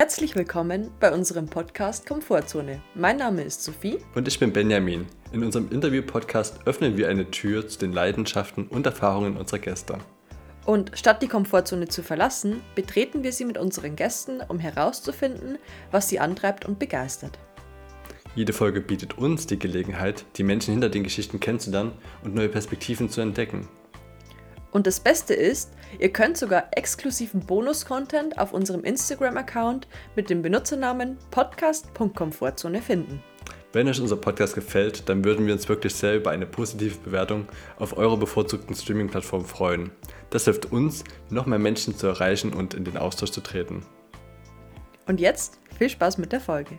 Herzlich willkommen bei unserem Podcast Komfortzone. Mein Name ist Sophie. Und ich bin Benjamin. In unserem Interview-Podcast öffnen wir eine Tür zu den Leidenschaften und Erfahrungen unserer Gäste. Und statt die Komfortzone zu verlassen, betreten wir sie mit unseren Gästen, um herauszufinden, was sie antreibt und begeistert. Jede Folge bietet uns die Gelegenheit, die Menschen hinter den Geschichten kennenzulernen und neue Perspektiven zu entdecken. Und das Beste ist, ihr könnt sogar exklusiven Bonus-Content auf unserem Instagram-Account mit dem Benutzernamen podcast.komfortzone finden. Wenn euch unser Podcast gefällt, dann würden wir uns wirklich sehr über eine positive Bewertung auf eurer bevorzugten Streaming-Plattform freuen. Das hilft uns, noch mehr Menschen zu erreichen und in den Austausch zu treten. Und jetzt viel Spaß mit der Folge.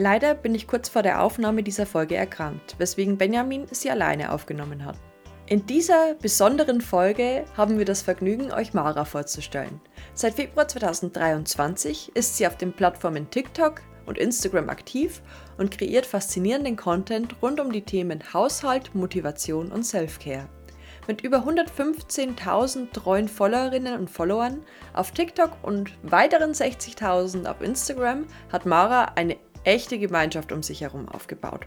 Leider bin ich kurz vor der Aufnahme dieser Folge erkrankt, weswegen Benjamin sie alleine aufgenommen hat. In dieser besonderen Folge haben wir das Vergnügen, euch Mara vorzustellen. Seit Februar 2023 ist sie auf den Plattformen TikTok und Instagram aktiv und kreiert faszinierenden Content rund um die Themen Haushalt, Motivation und Selfcare. Mit über 115.000 treuen Followerinnen und Followern auf TikTok und weiteren 60.000 auf Instagram hat Mara eine echte Gemeinschaft um sich herum aufgebaut.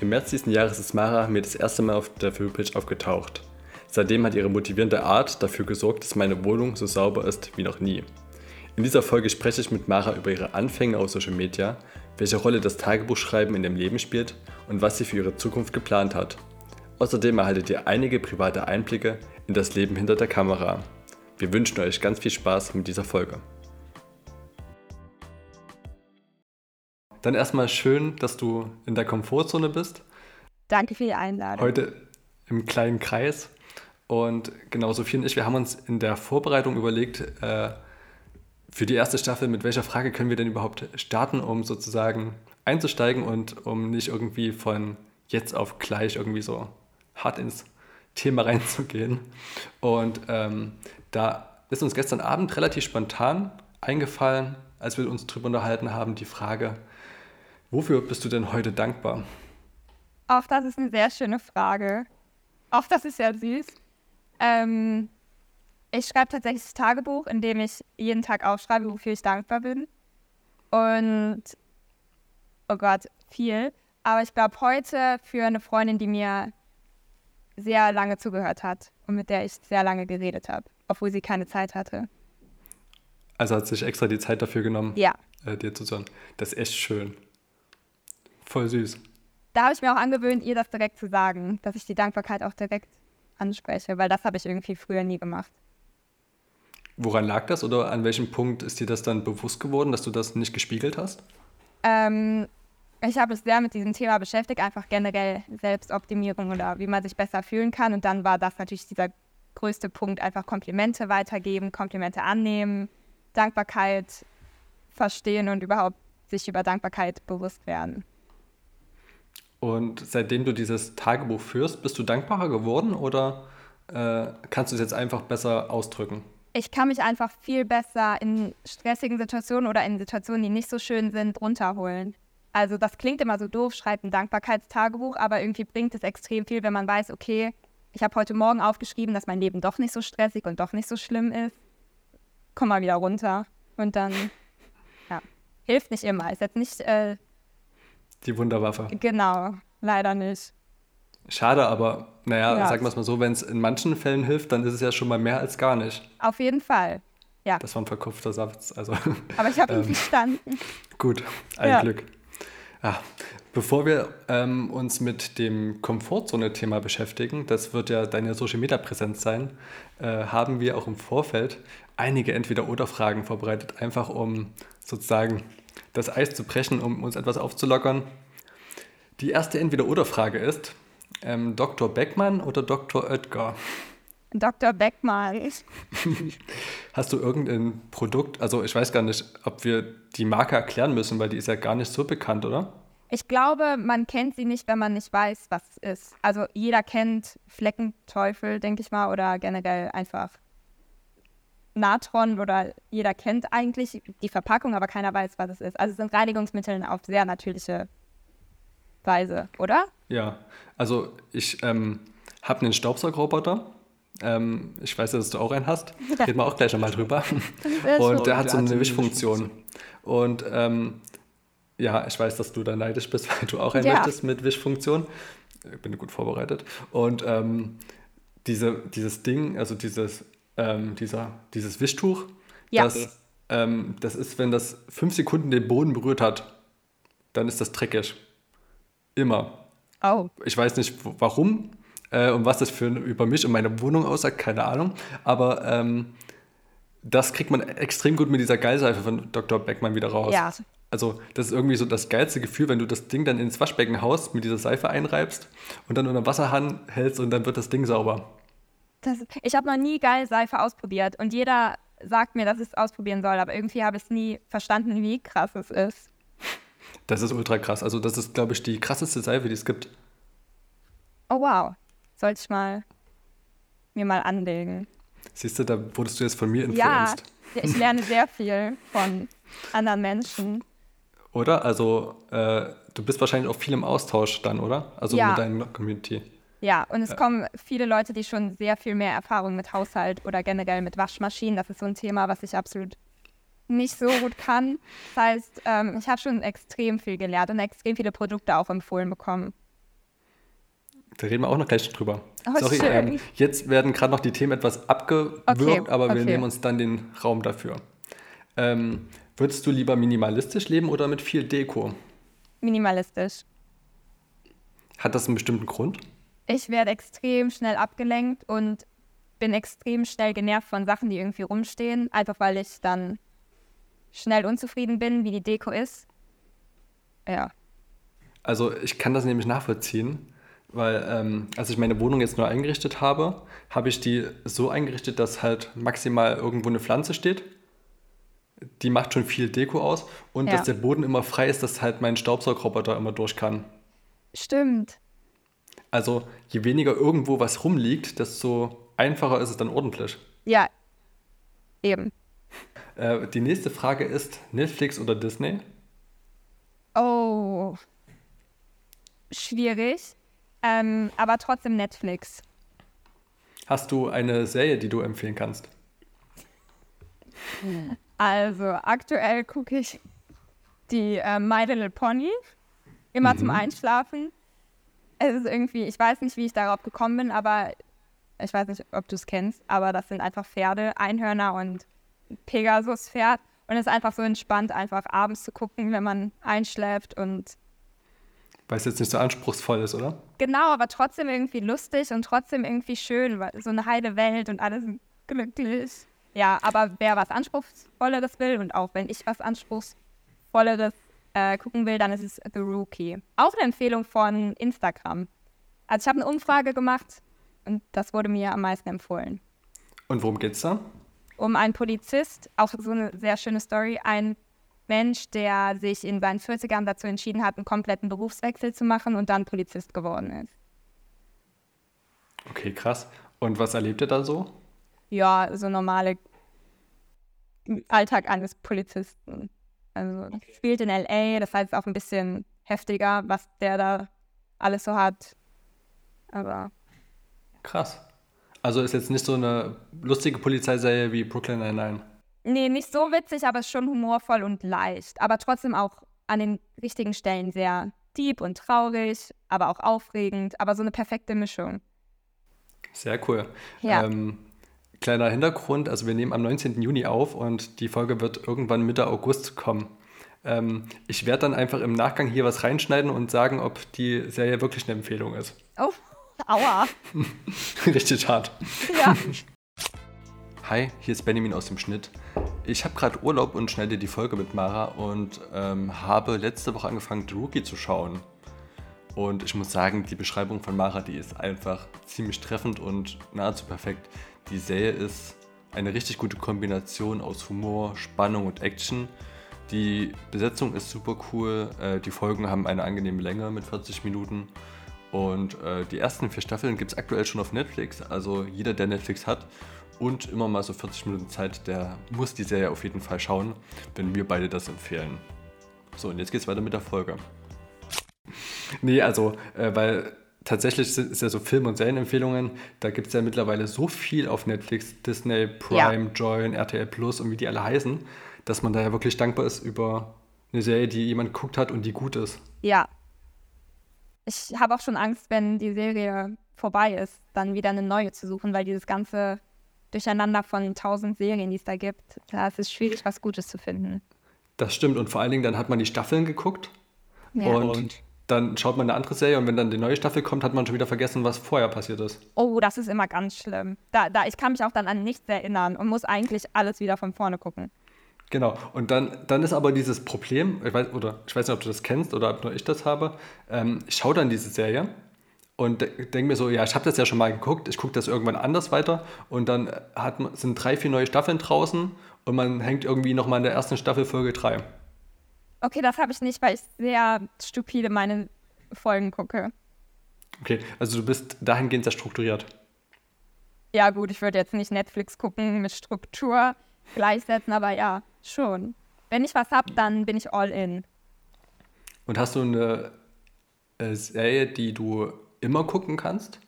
Im März diesen Jahres ist Mara mir das erste Mal auf der Filmpage aufgetaucht. Seitdem hat ihre motivierende Art dafür gesorgt, dass meine Wohnung so sauber ist wie noch nie. In dieser Folge spreche ich mit Mara über ihre Anfänge auf Social Media, welche Rolle das Tagebuchschreiben in dem Leben spielt und was sie für ihre Zukunft geplant hat. Außerdem erhaltet ihr einige private Einblicke in das Leben hinter der Kamera. Wir wünschen euch ganz viel Spaß mit dieser Folge. Dann erstmal schön, dass du in der Komfortzone bist. Danke für die Einladung. Heute im kleinen Kreis. Und genau Sophie und ich, wir haben uns in der Vorbereitung überlegt, äh, für die erste Staffel, mit welcher Frage können wir denn überhaupt starten, um sozusagen einzusteigen und um nicht irgendwie von jetzt auf gleich irgendwie so hart ins Thema reinzugehen. Und ähm, da ist uns gestern Abend relativ spontan eingefallen, als wir uns darüber unterhalten haben, die Frage, Wofür bist du denn heute dankbar? Auch das ist eine sehr schöne Frage. Auch das ist sehr süß. Ähm, ich schreibe tatsächlich das Tagebuch, in dem ich jeden Tag aufschreibe, wofür ich dankbar bin. Und, oh Gott, viel. Aber ich glaube heute für eine Freundin, die mir sehr lange zugehört hat und mit der ich sehr lange geredet habe, obwohl sie keine Zeit hatte. Also hat sich extra die Zeit dafür genommen, ja. äh, dir zuzuhören. Das ist echt schön. Voll süß. Da habe ich mir auch angewöhnt, ihr das direkt zu sagen, dass ich die Dankbarkeit auch direkt anspreche, weil das habe ich irgendwie früher nie gemacht. Woran lag das oder an welchem Punkt ist dir das dann bewusst geworden, dass du das nicht gespiegelt hast? Ähm, ich habe es sehr mit diesem Thema beschäftigt, einfach generell Selbstoptimierung oder wie man sich besser fühlen kann. Und dann war das natürlich dieser größte Punkt, einfach Komplimente weitergeben, Komplimente annehmen, Dankbarkeit verstehen und überhaupt sich über Dankbarkeit bewusst werden. Und seitdem du dieses Tagebuch führst, bist du dankbarer geworden oder äh, kannst du es jetzt einfach besser ausdrücken? Ich kann mich einfach viel besser in stressigen Situationen oder in Situationen, die nicht so schön sind, runterholen. Also das klingt immer so doof, schreibt ein Dankbarkeitstagebuch, aber irgendwie bringt es extrem viel, wenn man weiß, okay, ich habe heute Morgen aufgeschrieben, dass mein Leben doch nicht so stressig und doch nicht so schlimm ist. Komm mal wieder runter. Und dann, ja, hilft nicht immer. Ist jetzt nicht äh, die Wunderwaffe. Genau, leider nicht. Schade, aber naja, ja. sagen wir es mal so, wenn es in manchen Fällen hilft, dann ist es ja schon mal mehr als gar nicht. Auf jeden Fall. Ja. Das war ein verkopfter Satz. Also, aber ich habe ihn ähm, verstanden. Gut, ein ja. Glück. Ja, bevor wir ähm, uns mit dem Komfortzone-Thema beschäftigen, das wird ja deine Social-Media-Präsenz sein, äh, haben wir auch im Vorfeld einige Entweder-Oder-Fragen vorbereitet, einfach um sozusagen das Eis zu brechen, um uns etwas aufzulockern. Die erste Entweder-Oder-Frage ist: ähm, Dr. Beckmann oder Dr. Oetker? Dr. Beckmann. Hast du irgendein Produkt? Also, ich weiß gar nicht, ob wir die Marke erklären müssen, weil die ist ja gar nicht so bekannt, oder? Ich glaube, man kennt sie nicht, wenn man nicht weiß, was es ist. Also, jeder kennt Fleckenteufel, denke ich mal, oder generell einfach Natron oder jeder kennt eigentlich die Verpackung, aber keiner weiß, was es ist. Also es sind Reinigungsmittel auf sehr natürliche Weise, oder? Ja, also ich ähm, habe einen Staubsaugerroboter, Ähm, ich weiß, dass du auch einen hast. Reden wir auch gleich nochmal drüber. Und der hat so eine Wischfunktion. Und ähm, ja, ich weiß, dass du da neidisch bist, weil du auch einen ja. möchtest mit Wischfunktion. Ich bin gut vorbereitet. Und ähm, diese, dieses Ding, also dieses, ähm, dieser, dieses Wischtuch, ja. das, ähm, das ist, wenn das fünf Sekunden den Boden berührt hat, dann ist das dreckig. Immer. Oh. Ich weiß nicht warum äh, und was das für über mich und meine Wohnung aussagt, keine Ahnung. Aber ähm, das kriegt man extrem gut mit dieser Geilseife von Dr. Beckmann wieder raus. Ja. Also, das ist irgendwie so das geilste Gefühl, wenn du das Ding dann ins Waschbecken haust, mit dieser Seife einreibst und dann unter Wasserhahn hältst und dann wird das Ding sauber. Das, ich habe noch nie geil Seife ausprobiert und jeder sagt mir, dass ich es ausprobieren soll, aber irgendwie habe ich es nie verstanden, wie krass es ist. Das ist ultra krass. Also, das ist, glaube ich, die krasseste Seife, die es gibt. Oh, wow. Sollte ich mal mir mal anlegen. Siehst du, da wurdest du jetzt von mir influenced. Ja, ich lerne sehr viel von anderen Menschen. Oder? Also, äh, du bist wahrscheinlich auch viel im Austausch dann, oder? Also ja. mit deiner Community. Ja, und es kommen viele Leute, die schon sehr viel mehr Erfahrung mit Haushalt oder generell mit Waschmaschinen. Das ist so ein Thema, was ich absolut nicht so gut kann. Das heißt, ähm, ich habe schon extrem viel gelernt und extrem viele Produkte auch empfohlen bekommen. Da reden wir auch noch gleich drüber. Oh, Sorry, ähm, jetzt werden gerade noch die Themen etwas abgewürgt, okay, aber wir okay. nehmen uns dann den Raum dafür. Ähm, würdest du lieber minimalistisch leben oder mit viel Deko? Minimalistisch. Hat das einen bestimmten Grund? Ich werde extrem schnell abgelenkt und bin extrem schnell genervt von Sachen, die irgendwie rumstehen, einfach weil ich dann schnell unzufrieden bin, wie die Deko ist. Ja. Also ich kann das nämlich nachvollziehen, weil ähm, als ich meine Wohnung jetzt neu eingerichtet habe, habe ich die so eingerichtet, dass halt maximal irgendwo eine Pflanze steht. Die macht schon viel Deko aus und ja. dass der Boden immer frei ist, dass halt mein Staubsaugerroboter immer durch kann. Stimmt. Also je weniger irgendwo was rumliegt, desto einfacher ist es dann ordentlich. Ja, eben. Äh, die nächste Frage ist Netflix oder Disney? Oh, schwierig, ähm, aber trotzdem Netflix. Hast du eine Serie, die du empfehlen kannst? Also aktuell gucke ich die äh, My Little Pony immer mhm. zum Einschlafen. Es ist irgendwie, ich weiß nicht, wie ich darauf gekommen bin, aber ich weiß nicht, ob du es kennst, aber das sind einfach Pferde, Einhörner und Pegasus fährt. Und es ist einfach so entspannt, einfach abends zu gucken, wenn man einschläft und. Weil es jetzt nicht so anspruchsvoll ist, oder? Genau, aber trotzdem irgendwie lustig und trotzdem irgendwie schön, weil so eine heile Welt und alles glücklich. Ja, aber wer was Anspruchsvolleres will und auch wenn ich was Anspruchsvolleres äh, gucken will, dann ist es The Rookie. Auch eine Empfehlung von Instagram. Also ich habe eine Umfrage gemacht und das wurde mir am meisten empfohlen. Und worum geht's da? um einen Polizist, auch so eine sehr schöne Story, ein Mensch, der sich in seinen 40ern dazu entschieden hat, einen kompletten Berufswechsel zu machen und dann Polizist geworden ist. Okay, krass. Und was erlebt er da so? Ja, so normale Alltag eines Polizisten. Also spielt in LA, das heißt auch ein bisschen heftiger, was der da alles so hat. Aber. Krass. Also ist jetzt nicht so eine lustige Polizeiserie wie Brooklyn Nine-Nine. Nee, nicht so witzig, aber schon humorvoll und leicht. Aber trotzdem auch an den richtigen Stellen sehr deep und traurig, aber auch aufregend. Aber so eine perfekte Mischung. Sehr cool. Ja. Ähm, kleiner Hintergrund, also wir nehmen am 19. Juni auf und die Folge wird irgendwann Mitte August kommen. Ähm, ich werde dann einfach im Nachgang hier was reinschneiden und sagen, ob die Serie wirklich eine Empfehlung ist. Oh, Aua. Richtig hart. Ja. Hi, hier ist Benjamin aus dem Schnitt. Ich habe gerade Urlaub und schneide die Folge mit Mara und ähm, habe letzte Woche angefangen, The Rookie zu schauen. Und ich muss sagen, die Beschreibung von Mara, die ist einfach ziemlich treffend und nahezu perfekt. Die Serie ist eine richtig gute Kombination aus Humor, Spannung und Action. Die Besetzung ist super cool. Äh, die Folgen haben eine angenehme Länge mit 40 Minuten. Und äh, die ersten vier Staffeln gibt es aktuell schon auf Netflix. Also jeder, der Netflix hat und immer mal so 40 Minuten Zeit, der muss die Serie auf jeden Fall schauen, wenn wir beide das empfehlen. So, und jetzt geht's weiter mit der Folge. Nee, also, äh, weil tatsächlich ist ja so Film- und Serienempfehlungen, da gibt es ja mittlerweile so viel auf Netflix, Disney, Prime, ja. Join, RTL Plus und wie die alle heißen, dass man da ja wirklich dankbar ist über eine Serie, die jemand geguckt hat und die gut ist. Ja. Ich habe auch schon Angst, wenn die Serie vorbei ist, dann wieder eine neue zu suchen, weil dieses ganze Durcheinander von tausend Serien, die es da gibt, da ist es schwierig, was Gutes zu finden. Das stimmt und vor allen Dingen dann hat man die Staffeln geguckt ja. und dann schaut man eine andere Serie und wenn dann die neue Staffel kommt, hat man schon wieder vergessen, was vorher passiert ist. Oh, das ist immer ganz schlimm. Da, da, ich kann mich auch dann an nichts erinnern und muss eigentlich alles wieder von vorne gucken. Genau, und dann, dann ist aber dieses Problem, ich weiß, oder ich weiß nicht, ob du das kennst oder ob nur ich das habe, ähm, ich schaue dann diese Serie und denke mir so, ja, ich habe das ja schon mal geguckt, ich gucke das irgendwann anders weiter und dann hat, sind drei, vier neue Staffeln draußen und man hängt irgendwie nochmal in der ersten Staffel Folge 3. Okay, das habe ich nicht, weil ich sehr stupide meine Folgen gucke. Okay, also du bist dahingehend sehr strukturiert. Ja, gut, ich würde jetzt nicht Netflix gucken mit Struktur gleichsetzen, aber ja, schon. Wenn ich was habe, dann bin ich all in. Und hast du eine äh, Serie, die du immer gucken kannst?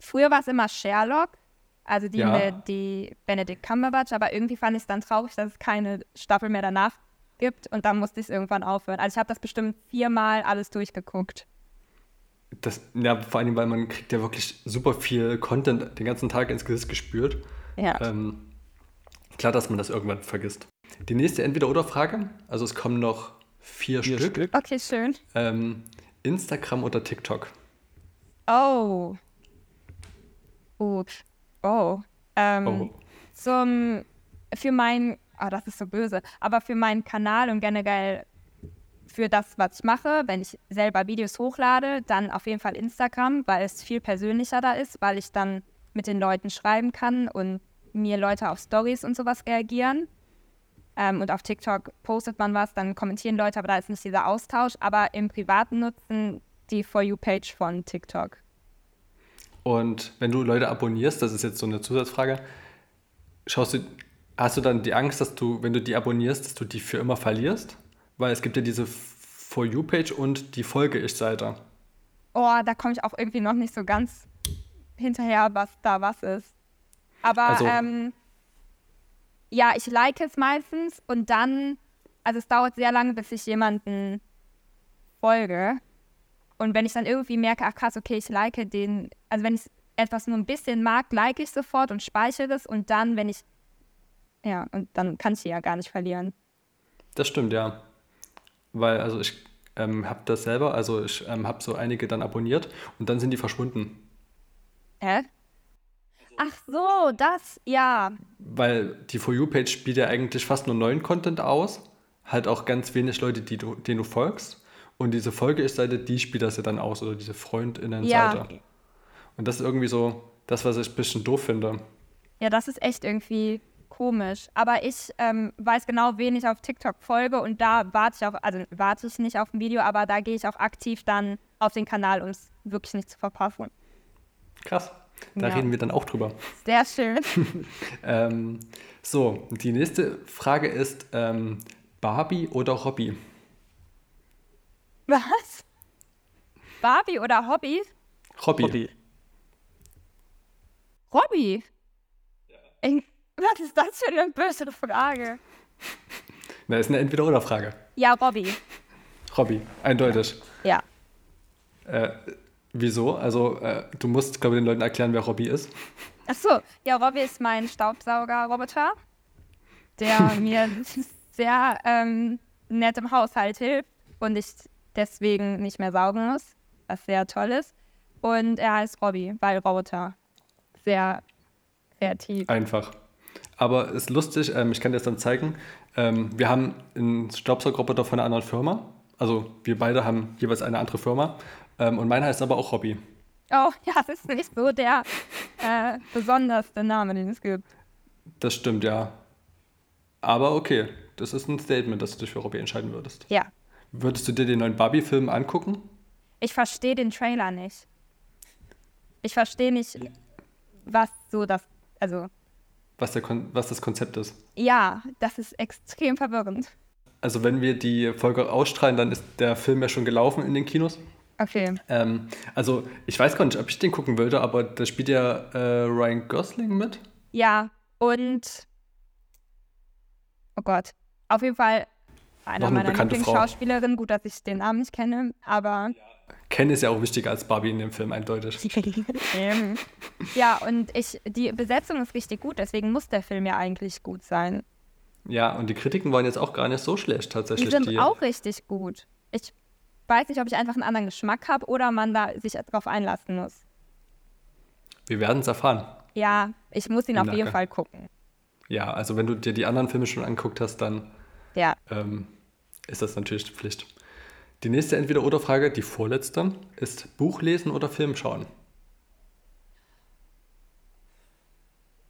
Früher war es immer Sherlock, also die ja. mit die Benedict Cumberbatch, aber irgendwie fand ich es dann traurig, dass es keine Staffel mehr danach gibt und dann musste ich es irgendwann aufhören. Also ich habe das bestimmt viermal alles durchgeguckt. Das, ja, vor allem, weil man kriegt ja wirklich super viel Content den ganzen Tag ins Gesicht gespürt. Ja. Ähm, klar, dass man das irgendwann vergisst. Die nächste Entweder-Oder-Frage, also es kommen noch vier, vier Stück. Stück. Okay, schön. Ähm, Instagram oder TikTok? Oh. Gut. Oh. Ähm, oh. Zum, für mein oh, das ist so böse, aber für meinen Kanal und generell für das, was ich mache, wenn ich selber Videos hochlade, dann auf jeden Fall Instagram, weil es viel persönlicher da ist, weil ich dann mit den Leuten schreiben kann und mir Leute auf Stories und sowas reagieren. Ähm, und auf TikTok postet man was, dann kommentieren Leute, aber da ist nicht dieser Austausch. Aber im privaten Nutzen die For You-Page von TikTok. Und wenn du Leute abonnierst, das ist jetzt so eine Zusatzfrage, schaust du Hast du dann die Angst, dass du, wenn du die abonnierst, dass du die für immer verlierst? Weil es gibt ja diese For You-Page und die Folge-Ich-Seite. Oh, da komme ich auch irgendwie noch nicht so ganz hinterher, was da was ist. Aber also, ähm, ja, ich like es meistens und dann, also es dauert sehr lange, bis ich jemanden folge. Und wenn ich dann irgendwie merke, ach krass, okay, ich like den, also wenn ich etwas nur ein bisschen mag, like ich sofort und speichere es und dann, wenn ich ja, und dann kannst du ja gar nicht verlieren. Das stimmt, ja. Weil, also ich ähm, habe das selber, also ich ähm, habe so einige dann abonniert und dann sind die verschwunden. Hä? Ach so, das, ja. Weil die For You-Page spielt ja eigentlich fast nur neuen Content aus. Halt auch ganz wenig Leute, die du, denen du folgst. Und diese Folge-Seite, die spielt das ja dann aus, oder diese Freundinnen-Seite. Ja. Und das ist irgendwie so das, was ich ein bisschen doof finde. Ja, das ist echt irgendwie komisch. Aber ich ähm, weiß genau, wen ich auf TikTok folge und da warte ich auf, also warte ich nicht auf ein Video, aber da gehe ich auch aktiv dann auf den Kanal, um es wirklich nicht zu verpassen. Krass. Da ja. reden wir dann auch drüber. Sehr schön. ähm, so, die nächste Frage ist ähm, Barbie oder Hobby? Was? Barbie oder Hobby? Hobby. Hobby. Hobby? Ja. Was ist das für eine böse Frage? Na, ist eine Entweder-Oder-Frage. Ja, Robby. Robby, eindeutig. Ja. Äh, wieso? Also, äh, du musst, glaube ich, den Leuten erklären, wer Robby ist. Ach so, ja, Robby ist mein Staubsauger-Roboter, der mir sehr ähm, nett im Haushalt hilft und ich deswegen nicht mehr saugen muss, was sehr toll ist. Und er heißt Robby, weil Roboter. Sehr kreativ. Einfach. Aber es ist lustig, ähm, ich kann dir das dann zeigen. Ähm, wir haben einen Staubsaugerroboter von einer anderen Firma. Also wir beide haben jeweils eine andere Firma. Ähm, und meiner heißt aber auch Hobby. Oh, ja, das ist nicht so der äh, besonderste Name, den es gibt. Das stimmt, ja. Aber okay, das ist ein Statement, dass du dich für Hobby entscheiden würdest. Ja. Würdest du dir den neuen Barbie-Film angucken? Ich verstehe den Trailer nicht. Ich verstehe nicht, was so das, also was, der was das Konzept ist. Ja, das ist extrem verwirrend. Also wenn wir die Folge ausstrahlen, dann ist der Film ja schon gelaufen in den Kinos. Okay. Ähm, also, ich weiß gar nicht, ob ich den gucken würde, aber da spielt ja äh, Ryan Gosling mit. Ja, und. Oh Gott. Auf jeden Fall Noch einer eine meiner. Lieblingsschauspielerinnen. Gut, dass ich den Namen nicht kenne, aber. Ken ist ja auch wichtiger als Barbie in dem Film, eindeutig. Ähm, ja, und ich, die Besetzung ist richtig gut, deswegen muss der Film ja eigentlich gut sein. Ja, und die Kritiken waren jetzt auch gar nicht so schlecht Die tatsächlich. sind auch richtig gut. Ich weiß nicht, ob ich einfach einen anderen Geschmack habe oder man da sich darauf einlassen muss. Wir werden es erfahren. Ja, ich muss ihn auf jeden. Fall gucken. Ja, also wenn du dir die anderen Filme schon angeguckt hast, dann Ja. ähm, ist das natürlich Pflicht. Die nächste Entweder-Oder-Frage, die vorletzte, ist Buch lesen oder Film schauen?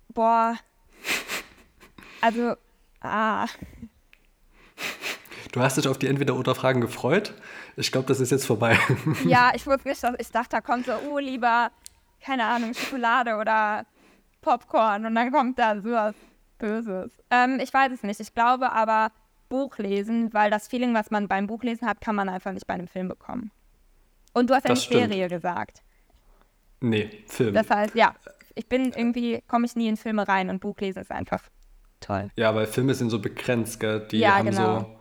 Boah. Also, ah. Du hast dich auf die Entweder-Oder-Fragen gefreut. Ich glaube, das ist jetzt vorbei. Ja, ich nicht, dass ich dachte, da kommt so, oh, lieber, keine Ahnung, Schokolade oder Popcorn und dann kommt da sowas Böses. Ähm, ich weiß es nicht. Ich glaube aber Buch lesen, weil das Feeling, was man beim Buchlesen hat, kann man einfach nicht bei einem Film bekommen. Und du hast ja Das stimmt. Serie gesagt. nee, Film. Das heißt, ja, ich bin irgendwie, komme ich nie in Filme rein und Buchlesen ist einfach toll. ja, weil Filme sind so begrenzt, gell? Die Ja, haben genau. so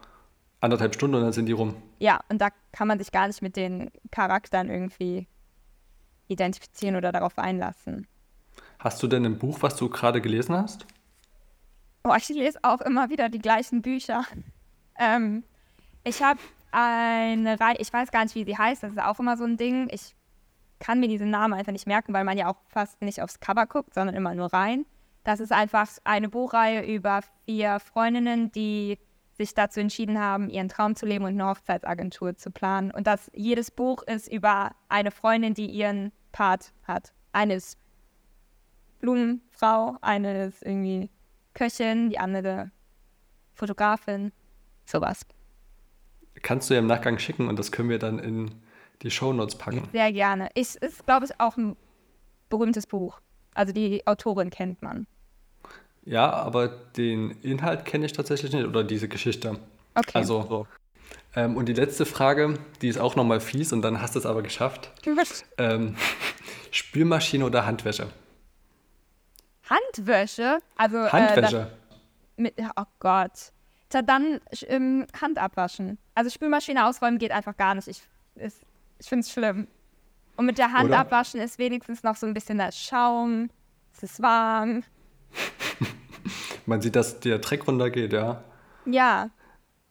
anderthalb Stunden und dann sind die rum. Ja, und da kann man sich gar nicht mit den Charakteren irgendwie identifizieren oder darauf einlassen. Hast du denn ein Buch, was du gerade gelesen hast? Oh, ich lese auch immer wieder die gleichen Bücher. Ähm, ich habe eine Reihe, ich weiß gar nicht, wie sie heißt, das ist auch immer so ein Ding. Ich kann mir diesen Namen einfach nicht merken, weil man ja auch fast nicht aufs Cover guckt, sondern immer nur rein. Das ist einfach eine Buchreihe über vier Freundinnen, die sich dazu entschieden haben, ihren Traum zu leben und eine Hochzeitsagentur zu planen. Und das jedes Buch ist über eine Freundin, die ihren Part hat. Eine ist Blumenfrau, eine ist irgendwie Köchin, die andere Fotografin, sowas. Kannst du ja im Nachgang schicken und das können wir dann in die Shownotes packen. Sehr gerne. Ich, ist, glaube ich, auch ein berühmtes Buch. Also die Autorin kennt man. Ja, aber den Inhalt kenne ich tatsächlich nicht oder diese Geschichte. Okay. Also, ähm, und die letzte Frage, die ist auch nochmal fies und dann hast du es aber geschafft. Ähm, Spülmaschine oder Handwäsche? Handwäsche, also Äh, Handwäsche. dann, mit, oh Gott. Tja, dann ähm, Hand abwaschen. Also Spülmaschine ausräumen geht einfach gar nicht. Ich, ich finde es schlimm. Und mit der Hand Oder? abwaschen ist wenigstens noch so ein bisschen der Schaum. Es ist warm. Man sieht, dass der Dreck runtergeht, ja. Ja,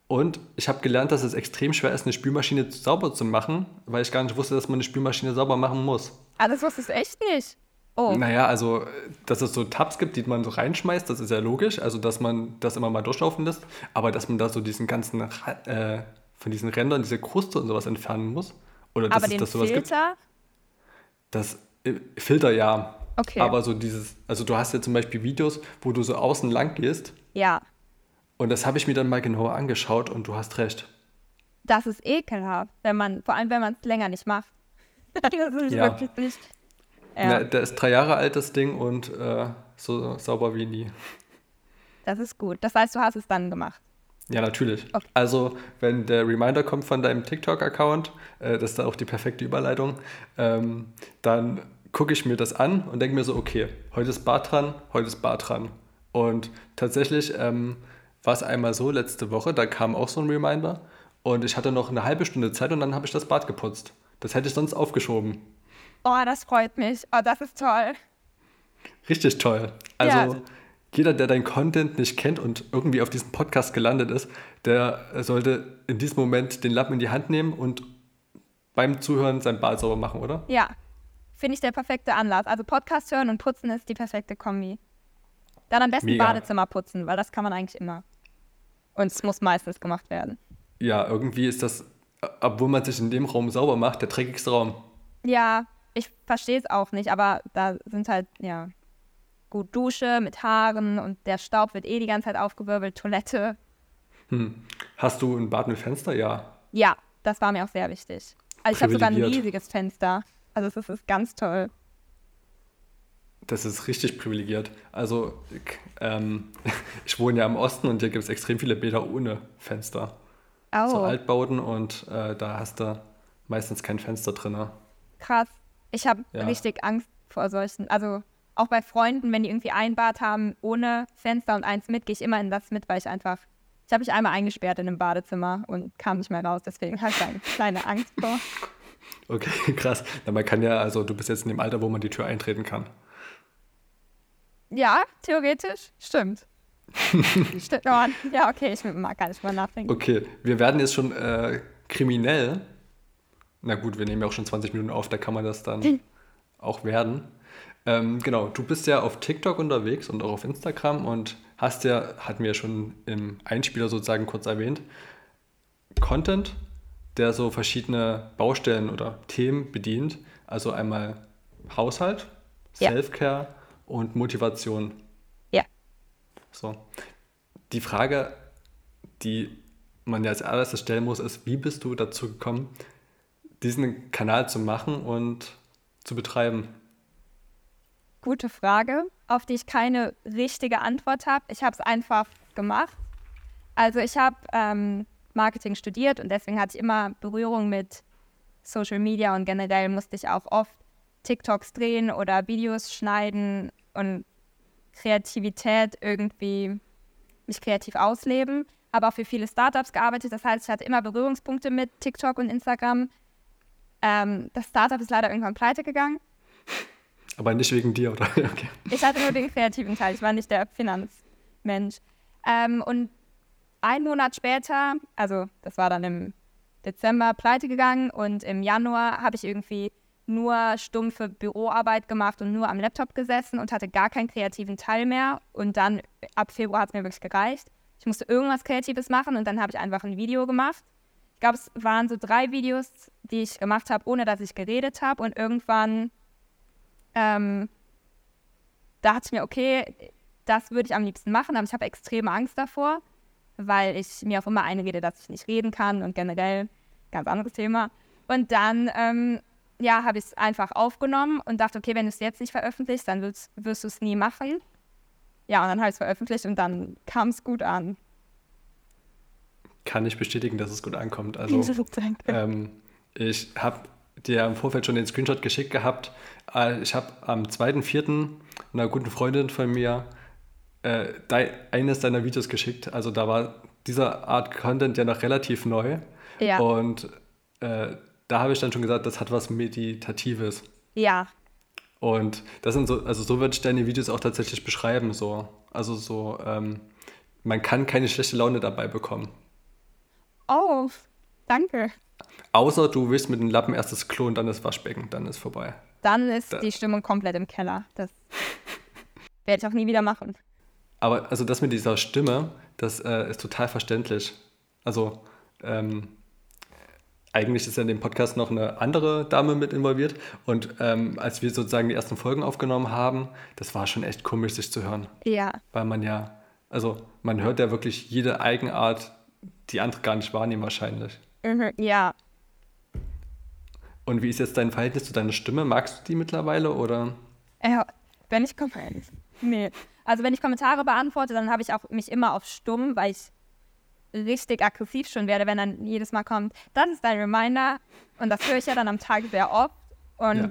Und ich habe gelernt, dass es extrem schwer ist, eine Spülmaschine sauber zu machen, weil ich gar nicht wusste, dass man eine Spülmaschine sauber machen muss. ah, das wusstest du echt nicht. Oh, Naja, also, dass es so Tabs gibt, die man so reinschmeißt, das ist ja logisch. Also, dass man das immer mal durchlaufen lässt. Aber dass man da so diesen ganzen, äh, von diesen Rändern, diese Kruste und sowas entfernen muss. Oder dass aber es den das sowas gibt. Filter, Das äh, Filter ja. Okay. Aber so dieses, also du hast ja zum Beispiel Videos, wo du so außen lang gehst. ja, Und das habe ich mir dann mal genauer angeschaut und du hast recht. das ist ekelhaft, wenn man, vor allem wenn man es länger nicht macht. das ist Ja. wirklich nicht. Na, Ja, der ist drei Jahre alt, das Ding, und äh, so sauber wie nie. das ist gut. Das heißt, du hast es dann gemacht. Ja, natürlich. Okay. Also, wenn der Reminder kommt von deinem TikTok-Account, äh, das ist da auch die perfekte Überleitung, ähm, dann gucke ich mir das an und denke mir so, okay, heute ist Bad dran, heute ist Bad dran. Und tatsächlich ähm, war es einmal so, letzte Woche, da kam auch so ein Reminder und ich hatte noch eine halbe Stunde Zeit und dann habe ich das Bad geputzt. Das hätte ich sonst aufgeschoben. Oh, das freut mich. Oh, das ist toll. Richtig toll. Also Ja. jeder, der dein Content nicht kennt und irgendwie auf diesem Podcast gelandet ist, der sollte in diesem Moment den Lappen in die Hand nehmen und beim Zuhören sein Bad sauber machen, oder? Ja, finde ich der perfekte Anlass. Also Podcast hören und putzen ist die perfekte Kombi. Dann am besten Mega. Badezimmer putzen, weil das kann man eigentlich immer. Und es muss meistens gemacht werden. Ja, irgendwie ist das, obwohl man sich in dem Raum sauber macht, der dreckigste Raum. Ja, ich verstehe es auch nicht, aber da sind halt, ja, gut Dusche mit Haaren und der Staub wird eh die ganze Zeit aufgewirbelt, Toilette. Hm. Hast du ein Bad mit Fenster? Ja. Ja, das war mir auch sehr wichtig. Also ich habe sogar ein riesiges Fenster. Also es ist, ganz toll. Das ist richtig privilegiert. Also, ich, ähm, ich wohne ja im Osten und hier gibt es extrem viele Bäder ohne Fenster. Oh, So Altbauten und äh, da hast du meistens kein Fenster drin. Krass. Ich habe Ja. richtig Angst vor solchen. Also auch bei Freunden, wenn die irgendwie ein Bad haben ohne Fenster und eins mit, gehe ich immer in das mit, weil ich einfach. Ich habe mich einmal eingesperrt in einem Badezimmer und kam nicht mehr raus. Deswegen habe ich da eine kleine Angst vor. Okay, krass. Na, man kann ja, also du bist jetzt in dem Alter, wo man die Tür eintreten kann. Ja, theoretisch. Stimmt. Stimmt. Oh, ja, okay, ich mag gar nicht mal nachdenken. Okay, wir werden jetzt schon äh, kriminell. Na gut, wir nehmen ja auch schon 20 Minuten auf, da kann man das dann auch werden. Ähm, genau, du bist ja auf TikTok unterwegs und auch auf Instagram und hast ja, hatten wir ja schon im Einspieler sozusagen kurz erwähnt, Content, der so verschiedene Baustellen oder Themen bedient. Also einmal Haushalt, Ja. Self-Care und Motivation. Ja. So. Die Frage, die man ja als allererstes stellen muss, ist, wie bist du dazu gekommen, diesen Kanal zu machen und zu betreiben? Gute Frage, auf die ich keine richtige Antwort habe. Ich habe es einfach gemacht. Also ich habe ähm, Marketing studiert und deswegen hatte ich immer Berührung mit Social Media und generell musste ich auch oft TikToks drehen oder Videos schneiden und Kreativität irgendwie mich kreativ ausleben. Habe auch für viele Startups gearbeitet. Das heißt, ich hatte immer Berührungspunkte mit TikTok und Instagram. Ähm, das Startup ist leider irgendwann pleite gegangen. Aber nicht wegen dir, oder? Okay. Ich hatte nur den kreativen Teil, ich war nicht der Finanzmensch. Ähm, und ein Monat später, also das war dann im Dezember pleite gegangen und im Januar habe ich irgendwie nur stumpfe Büroarbeit gemacht und nur am Laptop gesessen und hatte gar keinen kreativen Teil mehr. Und dann ab Februar hat es mir wirklich gereicht. Ich musste irgendwas Kreatives machen und dann habe ich einfach ein Video gemacht. Glaube, es waren so drei Videos, die ich gemacht habe, ohne dass ich geredet habe. Und irgendwann ähm, dachte ich mir, okay, das würde ich am liebsten machen, aber ich habe extreme Angst davor, weil ich mir auch immer einrede, dass ich nicht reden kann und generell ganz anderes Thema. Und dann, ähm, ja, habe ich es einfach aufgenommen und dachte, okay, wenn du es jetzt nicht veröffentlichst, dann wirst, wirst du es nie machen. Ja, und dann habe ich es veröffentlicht und dann kam es gut an. Kann ich bestätigen, dass es gut ankommt. Also ähm, ich habe dir im Vorfeld schon den Screenshot geschickt gehabt. Äh, Ich habe am 2.4. einer guten Freundin von mir äh, dei- eines deiner Videos geschickt. Also da war dieser Art Content ja noch relativ neu. Ja. Und äh, da habe ich dann schon gesagt, das hat was Meditatives. Ja, Und das sind so, also so würde ich deine Videos auch tatsächlich beschreiben. So. Also so, ähm, man kann keine schlechte Laune dabei bekommen. Oh, danke. Außer du willst mit dem Lappen erst das Klo und dann das Waschbecken, dann ist vorbei. Dann ist Da- die Stimmung komplett im Keller. Das werde ich auch nie wieder machen. Aber also das mit dieser Stimme, das äh, ist total verständlich. Also ähm, eigentlich ist ja in dem Podcast noch eine andere Dame mit involviert. Und ähm, als wir sozusagen die ersten Folgen aufgenommen haben, das war schon echt komisch, sich zu hören. Ja, Weil man ja, also man hört ja wirklich jede Eigenart, die andere gar nicht wahrnehmen wahrscheinlich. mhm. ja. Und wie ist jetzt dein Verhältnis zu deiner Stimme? Magst du die mittlerweile oder? Äh, wenn ich Kom nee. Also wenn ich Kommentare beantworte, dann habe ich auch mich immer auf stumm, weil ich richtig aggressiv schon werde, wenn dann jedes Mal kommt, das ist dein Reminder. Und das höre ich ja dann am Tag sehr oft. Und Ja.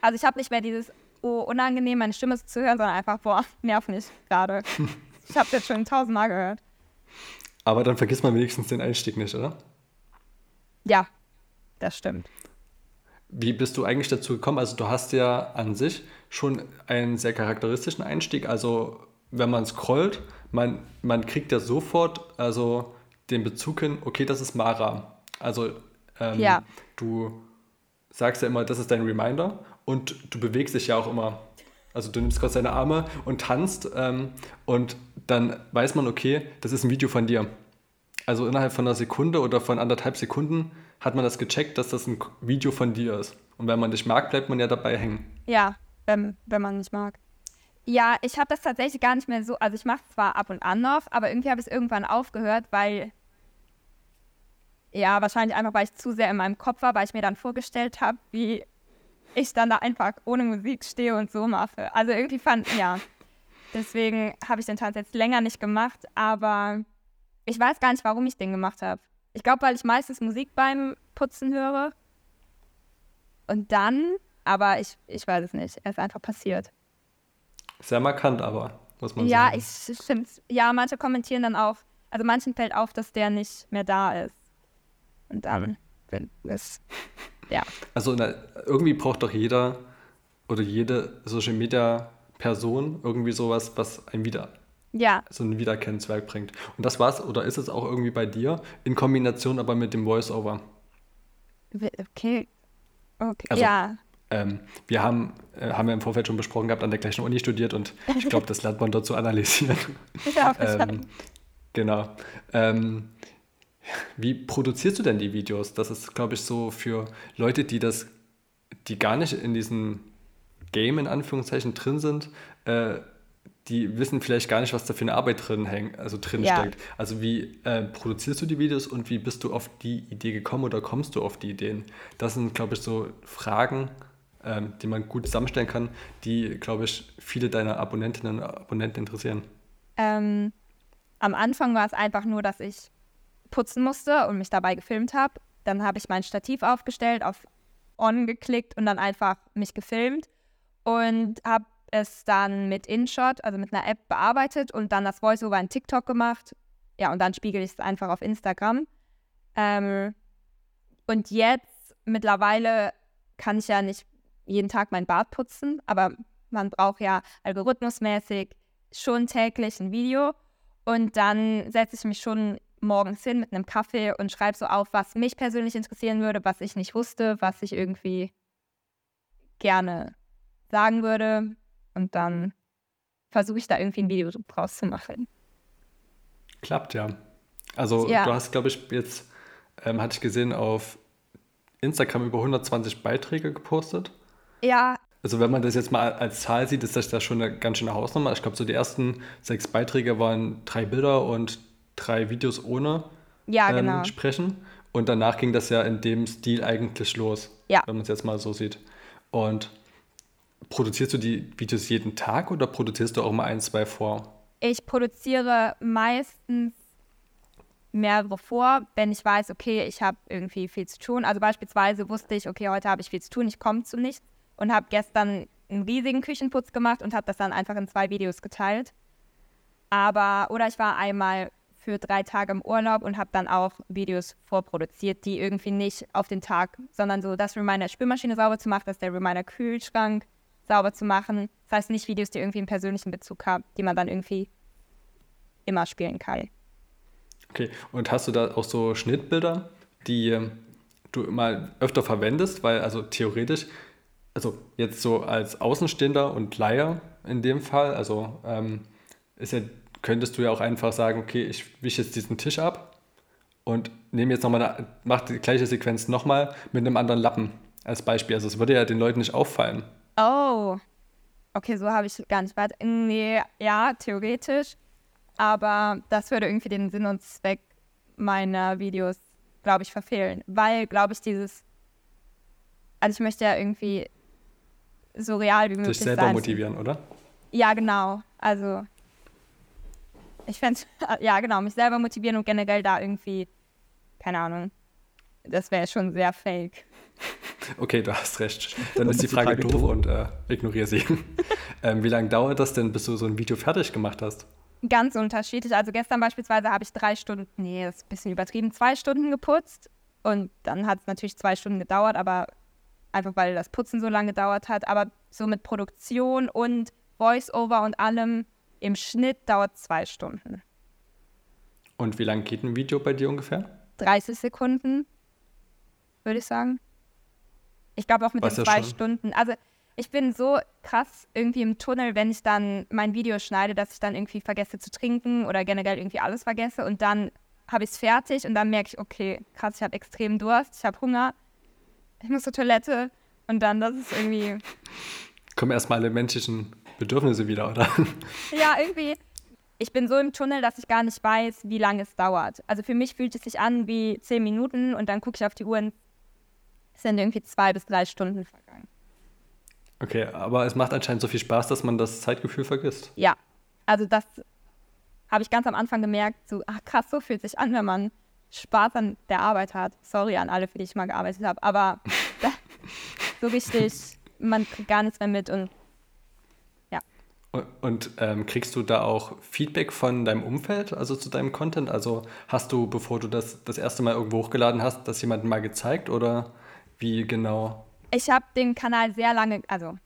also ich habe nicht mehr dieses oh, unangenehm, meine Stimme zu hören, sondern einfach, boah, nerv mich gerade. ich habe jetzt schon tausendmal gehört. Aber dann vergisst man wenigstens den Einstieg nicht, oder? Ja, das stimmt. Wie bist du eigentlich dazu gekommen? Also du hast ja an sich schon einen sehr charakteristischen Einstieg. Also wenn man scrollt, man, man kriegt ja sofort also den Bezug hin, okay, das ist Mara. Also ähm, Ja. du sagst ja immer, das ist dein Reminder und du bewegst dich ja auch immer. Also du nimmst kurz deine Arme und tanzt ähm, und dann weiß man, okay, das ist ein Video von dir. Also innerhalb von einer Sekunde oder von anderthalb Sekunden hat man das gecheckt, dass das ein Video von dir ist. Und wenn man dich mag, bleibt man ja dabei hängen. Ja, wenn, wenn man nicht mag. Ja, ich habe das tatsächlich gar nicht mehr so, also ich mache es zwar ab und an noch, aber irgendwie habe ich es irgendwann aufgehört, weil, ja, wahrscheinlich einfach, weil ich zu sehr in meinem Kopf war, weil ich mir dann vorgestellt habe, wie ich dann da einfach ohne Musik stehe und so mache. Also irgendwie fand, ja, deswegen habe ich den Tanz jetzt länger nicht gemacht, aber ich weiß gar nicht, warum ich den gemacht habe. Ich glaube, weil ich meistens Musik beim putzen höre. Und dann, aber ich, ich weiß es nicht, er ist einfach passiert. Sehr markant, aber, muss man ja, sagen. ich stimmt's. Ja, manche kommentieren dann auch, also manchen fällt auf, dass der nicht mehr da ist. Und dann, wenn es, ja. Also na, irgendwie braucht doch jeder oder jede Social Media Person irgendwie sowas, was einen wieder Ja, so ein Wiedererkennungswerk bringt. Und das war's oder ist es auch irgendwie bei dir in Kombination aber mit dem Voice-Over? okay. Okay, Also- ja. Ähm, wir haben, äh, haben ja im Vorfeld schon besprochen gehabt, an der gleichen Uni studiert und ich glaube, das lernt man dort zu analysieren. ja verstanden. ähm, genau. Ähm, wie produzierst du denn die Videos? Das ist, glaube ich, so für Leute, die das, die gar nicht in diesem Game in Anführungszeichen drin sind, äh, die wissen vielleicht gar nicht, was da für eine Arbeit drin hängt, also drin Ja. steckt. Also wie äh, produzierst du die Videos und wie bist du auf die Idee gekommen oder kommst du auf die Ideen? Das sind, glaube ich, so Fragen, ähm, die man gut zusammenstellen kann, die, glaube ich, viele deiner Abonnentinnen und Abonnenten interessieren. Ähm, am Anfang war es einfach nur, dass ich putzen musste und mich dabei gefilmt habe. Dann habe ich mein Stativ aufgestellt, auf On geklickt und dann einfach mich gefilmt und habe es dann mit InShot, also mit einer App bearbeitet und dann das Voiceover in TikTok gemacht. Ja, und dann spiegel ich es einfach auf Instagram. Ähm, und jetzt mittlerweile kann ich ja nicht jeden Tag mein Bart putzen, aber man braucht ja algorithmusmäßig schon täglich ein Video. Und dann setze ich mich schon morgens hin mit einem Kaffee und schreibe so auf, was mich persönlich interessieren würde, was ich nicht wusste, was ich irgendwie gerne sagen würde. Und dann versuche ich da irgendwie ein Video draus zu machen. Klappt ja. Also Ja. du hast, glaube ich, jetzt, ähm, hatte ich gesehen, auf Instagram über 120 Beiträge gepostet. Ja, Also wenn man das jetzt mal als Zahl sieht, ist das da schon eine ganz schöne Hausnummer. Ich glaube, so die ersten sechs Beiträge waren drei Bilder und drei Videos ohne ja, ähm, genau. Sprechen. Und danach ging das ja in dem Stil eigentlich los, Ja. wenn man es jetzt mal so sieht. Und produzierst du die Videos jeden Tag oder produzierst du auch mal ein, zwei vor? Ich produziere meistens mehrere vor, wenn ich weiß, okay, ich habe irgendwie viel zu tun. Also beispielsweise wusste ich, okay, heute habe ich viel zu tun, ich komme zu nichts und habe gestern einen riesigen Küchenputz gemacht und habe das dann einfach in zwei Videos geteilt. Aber, oder ich war einmal für drei Tage im Urlaub und habe dann auch Videos vorproduziert, die irgendwie nicht auf den Tag, sondern so das Reminder Spülmaschine sauber zu machen, das der Reminder Kühlschrank sauber zu machen. Das heißt nicht Videos, die irgendwie einen persönlichen Bezug haben, die man dann irgendwie immer spielen kann. Okay, und hast du da auch so Schnittbilder, die ähm, du mal öfter verwendest? Weil, also theoretisch, also jetzt so als Außenstehender und Laie in dem Fall, also ähm, ist ja, könntest du ja auch einfach sagen, okay, ich wische jetzt diesen Tisch ab und nehme jetzt nochmal, eine- mach die gleiche Sequenz nochmal mit einem anderen Lappen als Beispiel. Also es würde ja den Leuten nicht auffallen. Oh, okay, so habe ich gar nicht. Nee, ja, theoretisch. Aber das würde irgendwie den Sinn und Zweck meiner Videos, glaube ich, verfehlen. Weil, glaube ich, dieses. Also, ich möchte ja irgendwie so real wie möglich Dich selber sein. motivieren, oder? Ja, genau. Also, ich fände ja, genau, mich selber motivieren und generell da irgendwie, keine Ahnung, das wäre schon sehr fake. Okay, du hast recht. Dann ist die Frage doof und äh, ignoriere sie. ähm, wie lange dauert das denn, bis du so ein Video fertig gemacht hast? Ganz unterschiedlich. Also gestern beispielsweise habe ich drei Stunden, nee, das ist ein bisschen übertrieben, zwei Stunden geputzt. Und dann hat es natürlich zwei Stunden gedauert, aber einfach weil das Putzen so lange gedauert hat. Aber so mit Produktion und Voice-Over und allem im Schnitt dauert zwei Stunden. Und wie lange geht ein Video bei dir ungefähr? 30 Sekunden, würde ich sagen. Ich glaube auch mit Was den zwei schon- Stunden. Also ich bin so krass irgendwie im Tunnel, wenn ich dann mein Video schneide, dass ich dann irgendwie vergesse zu trinken oder generell irgendwie alles vergesse und dann habe ich es fertig und dann merke ich, okay, krass, ich habe extrem Durst, ich habe Hunger, ich muss zur Toilette und dann, das ist irgendwie, Kommen erstmal alle menschlichen Bedürfnisse wieder, oder? ja, irgendwie, ich bin so im Tunnel, dass ich gar nicht weiß, wie lange es dauert. Also für mich fühlt es sich an wie zehn Minuten und dann gucke ich auf die Uhr und es sind irgendwie zwei bis drei Stunden vergangen. Okay, aber es macht anscheinend so viel Spaß, dass man das Zeitgefühl vergisst. Ja, also das habe ich ganz am Anfang gemerkt, so, ach krass, so fühlt sich an, wenn man Spaß an der Arbeit hat. Sorry an alle, für die ich mal gearbeitet habe, aber so richtig, man kriegt gar nichts mehr mit und. Und, ähm, kriegst du da auch Feedback von deinem Umfeld, also zu deinem Content? Also hast du, bevor du das das erste Mal irgendwo hochgeladen hast, das jemandem mal gezeigt oder wie genau? Ich habe den Kanal sehr lange, also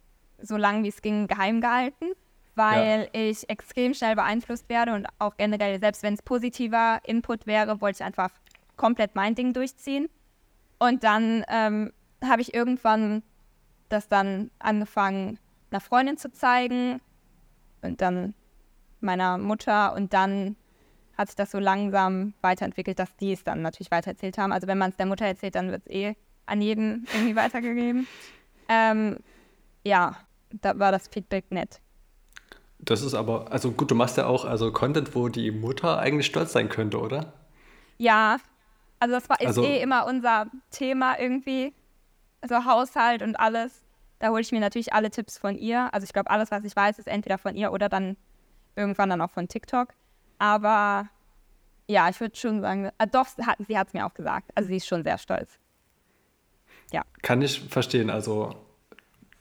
so lange wie es ging, geheim gehalten, weil ja. ich extrem schnell beeinflusst werde und auch generell, selbst wenn es positiver Input wäre, wollte ich einfach komplett mein Ding durchziehen. Und dann ähm, habe ich irgendwann das dann angefangen, einer Freundin zu zeigen und dann meiner Mutter und dann hat sich das so langsam weiterentwickelt, dass die es dann natürlich weitererzählt haben. Also wenn man es der Mutter erzählt, dann wird es eh an jeden irgendwie weitergegeben. Ähm, ja, da war das Feedback nett. Das ist aber, also gut, du machst ja auch also Content, wo die Mutter eigentlich stolz sein könnte, oder? Ja, also das war, also, eh immer unser Thema irgendwie. Also Haushalt und alles. Da hole ich mir natürlich alle Tipps von ihr. Also ich glaube, alles, was ich weiß, ist entweder von ihr oder dann irgendwann dann auch von TikTok. Aber ja, ich würde schon sagen, äh, doch, hat, sie hat es mir auch gesagt. Also sie ist schon sehr stolz. Ja. Kann ich verstehen. Also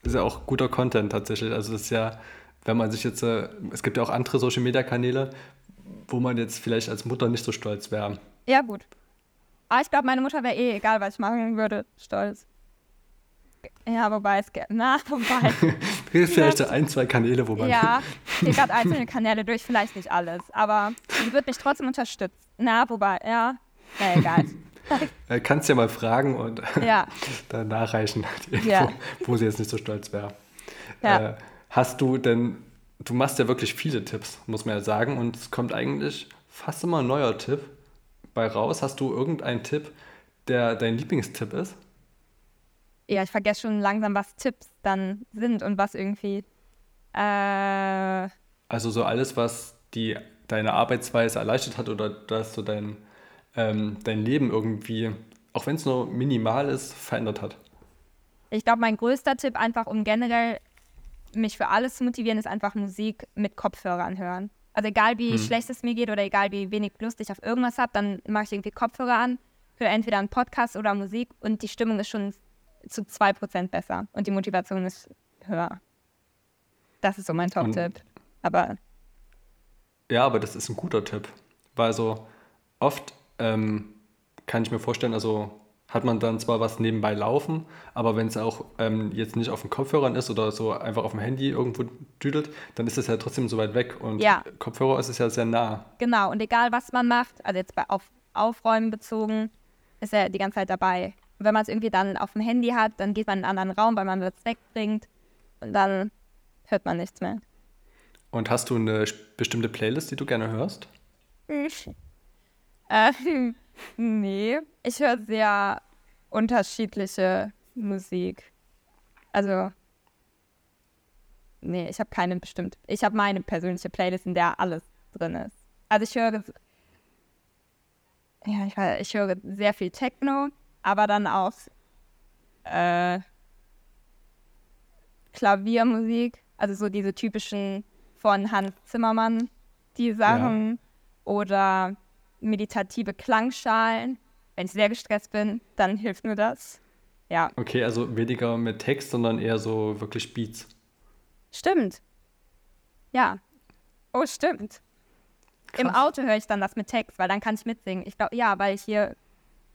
ist ja auch guter Content tatsächlich. Also das ist ja, wenn man sich jetzt, äh, es gibt ja auch andere Social Media Kanäle, wo man jetzt vielleicht als Mutter nicht so stolz wäre. Ja, gut. Aber ich glaube, meine Mutter wäre eh, egal was ich machen würde, stolz. Ja, wobei es na, wobei. Es vielleicht ein, zwei Kanäle, wo man. Ja, ich gerade einzelne Kanäle durch, vielleicht nicht alles, aber sie wird mich trotzdem unterstützen. Na, wobei, ja, na egal. Äh, kannst ja mal fragen und ja. dann nachreichen, ja. wo, sie jetzt nicht so stolz wäre. Ja. Äh, hast du denn, du machst ja wirklich viele Tipps, muss man ja sagen, und es kommt eigentlich fast immer ein neuer Tipp bei raus. Hast du irgendeinen Tipp, der dein Lieblingstipp ist? Ja, ich vergesse schon langsam, was Tipps dann sind und was irgendwie. Äh, also so alles, was die, deine Arbeitsweise erleichtert hat oder dass so dein ähm, dein Leben irgendwie, auch wenn es nur minimal ist, verändert hat? Ich glaube, mein größter Tipp, einfach um generell mich für alles zu motivieren, ist einfach Musik mit Kopfhörern hören. Also egal wie hm. schlecht es mir geht oder egal wie wenig Lust ich auf irgendwas habe, dann mache ich irgendwie Kopfhörer an, höre entweder einen Podcast oder Musik und die Stimmung ist schon zu 2% besser und die Motivation ist höher. Das ist so mein Top-Tipp. Aber. Ja, aber das ist ein guter Tipp. Weil so oft ähm, kann ich mir vorstellen, also hat man dann zwar was nebenbei laufen, aber wenn es auch ähm, jetzt nicht auf den Kopfhörern ist oder so einfach auf dem Handy irgendwo düdelt, dann ist es ja trotzdem so weit weg und ja. Kopfhörer ist es ja sehr nah. Genau, und egal was man macht, also jetzt bei auf Aufräumen bezogen, ist er die ganze Zeit dabei. Wenn man es irgendwie dann auf dem Handy hat, dann geht man in einen anderen Raum, weil man es wegbringt und dann hört man nichts mehr. Und hast du eine bestimmte Playlist, die du gerne hörst? Ich äh, nee, ich höre sehr unterschiedliche Musik. Also, nee, ich habe keine bestimmte. Ich habe meine persönliche Playlist, in der alles drin ist. Also ich höre, ja, ich, ich höre sehr viel Techno, aber dann auch äh, Klaviermusik, also so diese typischen von Hans Zimmermann, die Sachen. Ja. Oder meditative Klangschalen. Wenn ich sehr gestresst bin, dann hilft mir das. Ja. Okay, also weniger mit Text, sondern eher so wirklich Beats. Stimmt. Ja. Oh, stimmt. Krass. Im Auto höre ich dann das mit Text, weil dann kann ich mitsingen. Ich glaube, ja, weil hier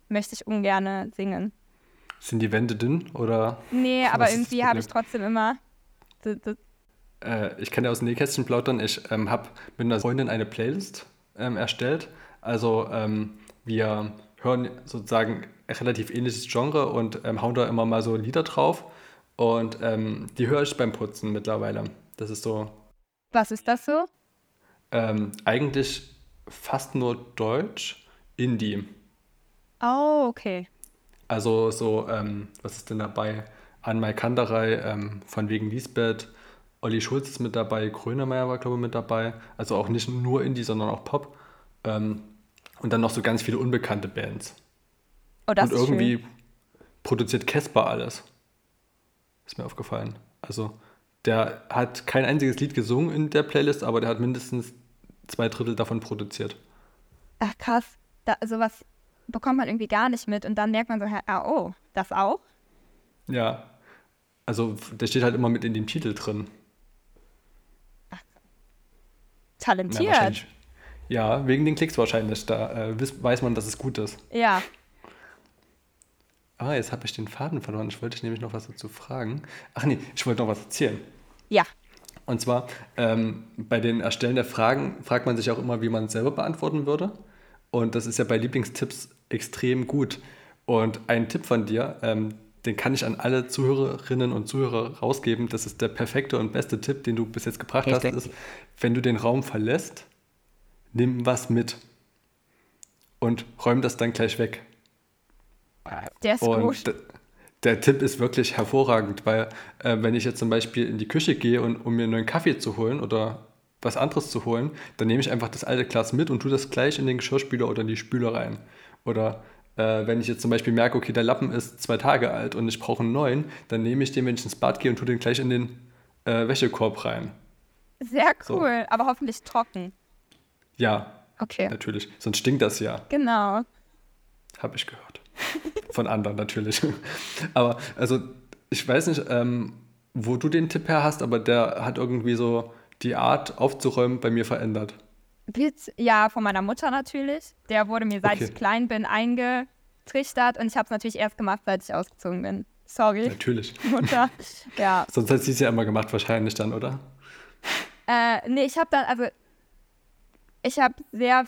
möchte ich ungern singen. Sind die Wände dünn oder? Nee, aber irgendwie habe ich trotzdem immer. Äh, ich kann ja aus dem Nähkästchen plaudern. Ich ähm, habe mit einer Freundin eine Playlist ähm, erstellt also ähm, wir hören sozusagen relativ ähnliches Genre und ähm, hauen da immer mal so Lieder drauf. Und ähm, die höre ich beim Putzen mittlerweile. Das ist so. Was ist das so? Ähm, eigentlich fast nur Deutsch, Indie. Oh, okay. Also so, ähm, was ist denn dabei? Anmai Kanderei, ähm, von wegen Lisbeth, Olli Schulz ist mit dabei, Grönemeyer war, glaube ich, mit dabei. Also auch nicht nur Indie, sondern auch Pop. Ähm, und dann noch so ganz viele unbekannte Bands. Oh, das und irgendwie schön. produziert Casper alles. Ist mir aufgefallen. Also, der hat kein einziges Lied gesungen in der Playlist, aber der hat mindestens zwei Drittel davon produziert. Ach krass. Da, also was, bekommt man irgendwie gar nicht mit und dann merkt man so, ah, oh, das auch? Ja. Also, der steht halt immer mit in dem Titel drin. Talentiert. Ja, ja wegen den Klicks wahrscheinlich. Da äh, weiß man, dass es gut ist. Ja. Ah, jetzt habe ich den Faden verloren. Ich wollte nämlich noch was dazu fragen. Ach nee, ich wollte noch was erzählen. Ja. Und zwar, ähm, bei den Erstellen der Fragen fragt man sich auch immer, wie man es selber beantworten würde. Und das ist ja bei Lieblingstipps extrem gut. Und ein Tipp von dir, ähm, den kann ich an alle Zuhörerinnen und Zuhörer rausgeben. Das ist der perfekte und beste Tipp, den du bis jetzt gebracht Richtig. hast, ist, wenn du den Raum verlässt, nimm was mit und räum das dann gleich weg. Der ist und gut. Der Tipp ist wirklich hervorragend, weil äh, wenn ich jetzt zum Beispiel in die Küche gehe, und, um mir einen neuen Kaffee zu holen oder was anderes zu holen, dann nehme ich einfach das alte Glas mit und tue das gleich in den Geschirrspüler oder in die Spüle rein. Oder äh, wenn ich jetzt zum Beispiel merke, okay, der Lappen ist zwei Tage alt und ich brauche einen neuen, dann nehme ich den, wenn ich ins Bad gehe und tue den gleich in den äh, Wäschekorb rein. Sehr cool, so. aber hoffentlich trocken. Ja. Okay. Natürlich. Sonst stinkt das ja. Genau. Habe ich gehört. Von anderen natürlich. aber also, ich weiß nicht, ähm, wo du den Tipp her hast, aber der hat irgendwie so die Art aufzuräumen bei mir verändert. Ja, von meiner Mutter natürlich. Der wurde mir, seit okay. ich klein bin, eingetrichtert und ich habe es natürlich erst gemacht, seit ich ausgezogen bin. Sorry. Natürlich. Mutter. Ja. Sonst hat sie es ja immer gemacht, wahrscheinlich dann, oder? Äh, nee, ich habe dann, also ich habe sehr,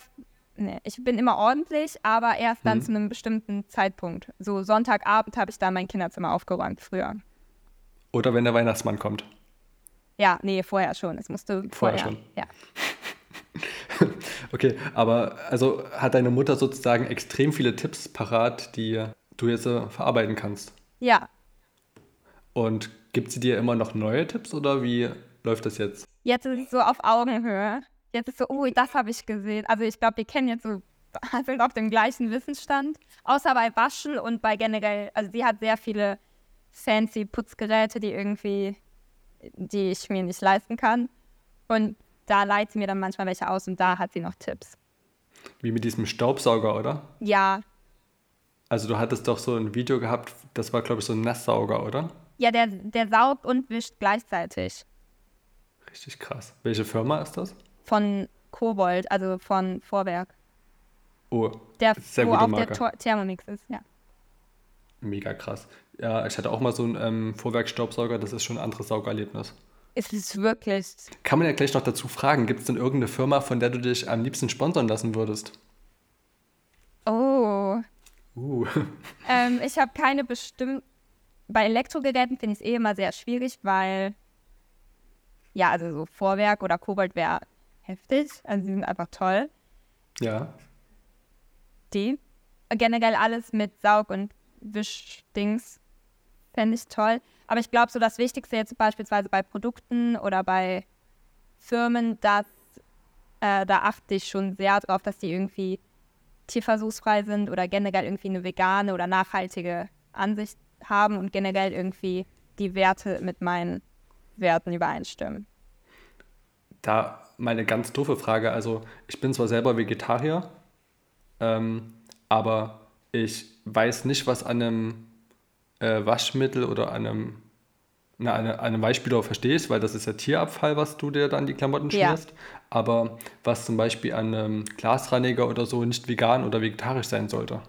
nee, ich bin immer ordentlich, aber erst dann hm. zu einem bestimmten Zeitpunkt. So Sonntagabend habe ich dann mein Kinderzimmer aufgeräumt, früher. Oder wenn der Weihnachtsmann kommt. Ja, nee, vorher schon. Es musste vorher, vorher schon. Ja. okay, aber also hat deine Mutter sozusagen extrem viele Tipps parat, die du jetzt verarbeiten kannst? Ja. Und gibt sie dir immer noch neue Tipps oder wie läuft das jetzt? Jetzt ist es so auf Augenhöhe. Jetzt ist so, oh, das habe ich gesehen. Also ich glaube, wir kennen jetzt so, sind auf dem gleichen Wissensstand. Außer bei Waschen und bei generell, also sie hat sehr viele fancy Putzgeräte, die irgendwie, die ich mir nicht leisten kann. Und da leiht sie mir dann manchmal welche aus und da hat sie noch Tipps. Wie mit diesem Staubsauger, oder? Ja. Also du hattest doch so ein Video gehabt, das war, glaube ich, so ein Nasssauger, oder? Ja, der, der saugt und wischt gleichzeitig. Richtig krass. Welche Firma ist das? Von Kobold, also von Vorwerk. Oh, der, sehr wo gute auch Marke. der Thermomix ist, ja. Mega krass. Ja, ich hatte auch mal so einen ähm, Vorwerk-Staubsauger, das ist schon ein anderes Saugerlebnis. Es ist wirklich. Kann man ja gleich noch dazu fragen, gibt es denn irgendeine Firma, von der du dich am liebsten sponsern lassen würdest? Oh. Uh. Ähm, ich habe keine bestimmten. Bei Elektrogeräten finde ich es eh immer sehr schwierig, weil. Ja, also so Vorwerk oder Kobalt wäre heftig. Also sie sind einfach toll. Ja. Die. Generell alles mit Saug- und Wischdings fände ich toll. Aber ich glaube, so das Wichtigste jetzt beispielsweise bei Produkten oder bei Firmen, dass äh, da achte ich schon sehr darauf, dass die irgendwie tierversuchsfrei sind oder generell irgendwie eine vegane oder nachhaltige Ansicht haben und generell irgendwie die Werte mit meinen Werten übereinstimmen. Da meine ganz doofe Frage. Also ich bin zwar selber Vegetarier, ähm, aber ich weiß nicht, was an einem äh, Waschmittel oder einem, na, eine, einem Weichspüler verstehst, weil das ist ja Tierabfall, was du dir dann die Klamotten schmierst. Ja. Aber was zum Beispiel an einem Glasreiniger oder so nicht vegan oder vegetarisch sein sollte.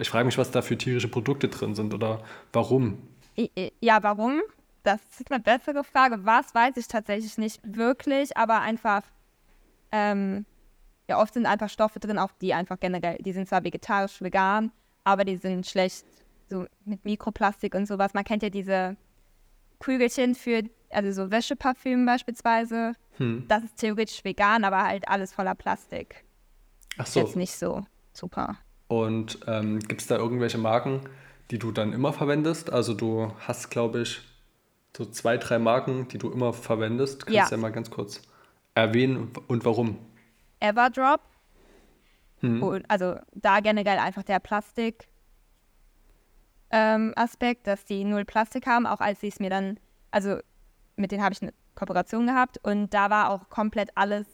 Ich frage mich, was da für tierische Produkte drin sind oder warum. Ja, warum? Das ist eine bessere Frage. Was weiß ich tatsächlich nicht wirklich, aber einfach, ähm, ja, oft sind einfach Stoffe drin, auch die einfach generell, die sind zwar vegetarisch, vegan, aber die sind schlecht so mit Mikroplastik und sowas. Man kennt ja diese Kügelchen für, also so Wäscheparfüm beispielsweise. Hm. Das ist theoretisch vegan, aber halt alles voller Plastik. Ach so. Ist jetzt nicht so super. Und ähm, gibt es da irgendwelche Marken, die du dann immer verwendest? Also du hast, glaube ich, so zwei, drei Marken, die du immer verwendest. Kannst du ja. mal ganz kurz erwähnen und warum? Everdrop. Hm. Also da generell einfach der Plastik ähm, Aspekt, dass die null Plastik haben, auch als sie es mir dann, also mit denen habe ich eine Kooperation gehabt und da war auch komplett alles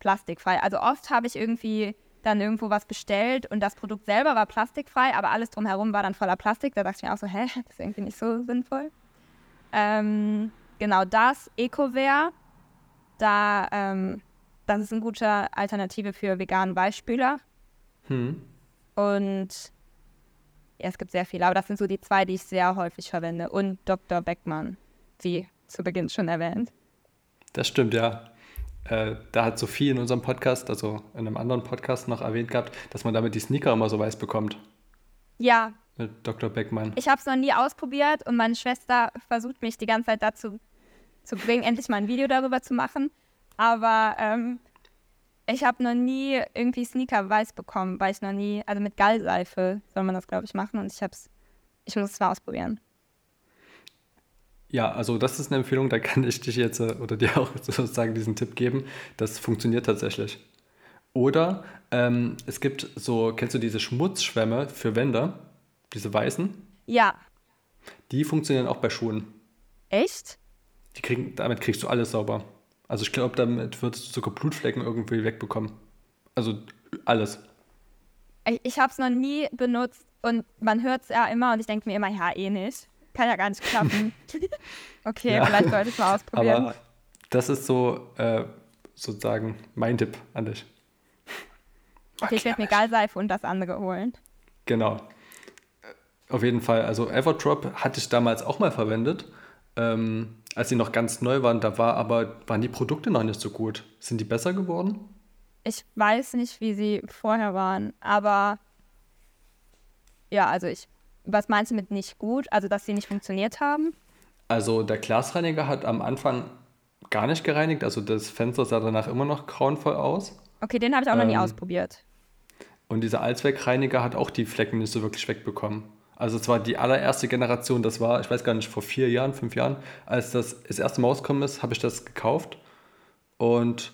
plastikfrei. Also oft habe ich irgendwie dann irgendwo was bestellt und das Produkt selber war plastikfrei, aber alles drumherum war dann voller Plastik. Da dachte ich mir auch so, hä, das ist irgendwie nicht so sinnvoll. Ähm, genau das, Ecoware, da, ähm, das ist eine gute Alternative für veganen Weichspüler. Hm. Und ja, es gibt sehr viele, aber das sind so die zwei, die ich sehr häufig verwende. Und Dr. Beckmann, wie zu Beginn schon erwähnt. Das stimmt, ja. Äh, da hat Sophie in unserem Podcast, also in einem anderen Podcast noch erwähnt gehabt, dass man damit die Sneaker immer so weiß bekommt. Ja. Mit Dr. Beckmann. Ich habe es noch nie ausprobiert und meine Schwester versucht mich die ganze Zeit dazu zu bringen, endlich mal ein Video darüber zu machen. Aber ähm, ich habe noch nie irgendwie Sneaker weiß bekommen, weil ich noch nie, also mit Gallseife soll man das, glaube ich, machen und ich hab's, ich muss es mal ausprobieren. Ja, also das ist eine Empfehlung, da kann ich dich jetzt äh, oder dir auch sozusagen diesen Tipp geben. Das funktioniert tatsächlich. Oder ähm, es gibt so, kennst du diese Schmutzschwämme für Wände? Diese weißen? Ja. Die funktionieren auch bei Schuhen. Echt? Die kriegen, damit kriegst du alles sauber. Also ich glaube, damit würdest du sogar Blutflecken irgendwie wegbekommen. Also alles. Ich, ich habe es noch nie benutzt und man hört es ja immer und ich denke mir immer, ja, eh nicht. Kann ja gar nicht klappen. okay, ja. vielleicht sollte ich es mal ausprobieren. Aber das ist so äh, sozusagen mein Tipp an dich. Okay, ich werde mir Gallseife und das andere holen. Genau. Auf jeden Fall. Also Everdrop hatte ich damals auch mal verwendet. Ähm, als sie noch ganz neu waren, da war aber, waren die Produkte noch nicht so gut. Sind die besser geworden? Ich weiß nicht, wie sie vorher waren, aber ja, also ich, was meinst du mit nicht gut? Also, dass sie nicht funktioniert haben? Also, der Glasreiniger hat am Anfang gar nicht gereinigt, also das Fenster sah danach immer noch grauenvoll aus. Okay, den habe ich auch ähm, noch nie ähm, ausprobiert. Und dieser Allzweckreiniger hat auch die Flecken nicht so wirklich wegbekommen. Also es war die allererste Generation, das war, ich weiß gar nicht, vor vier Jahren, fünf Jahren, als das das erste Mal rausgekommen ist, habe ich das gekauft und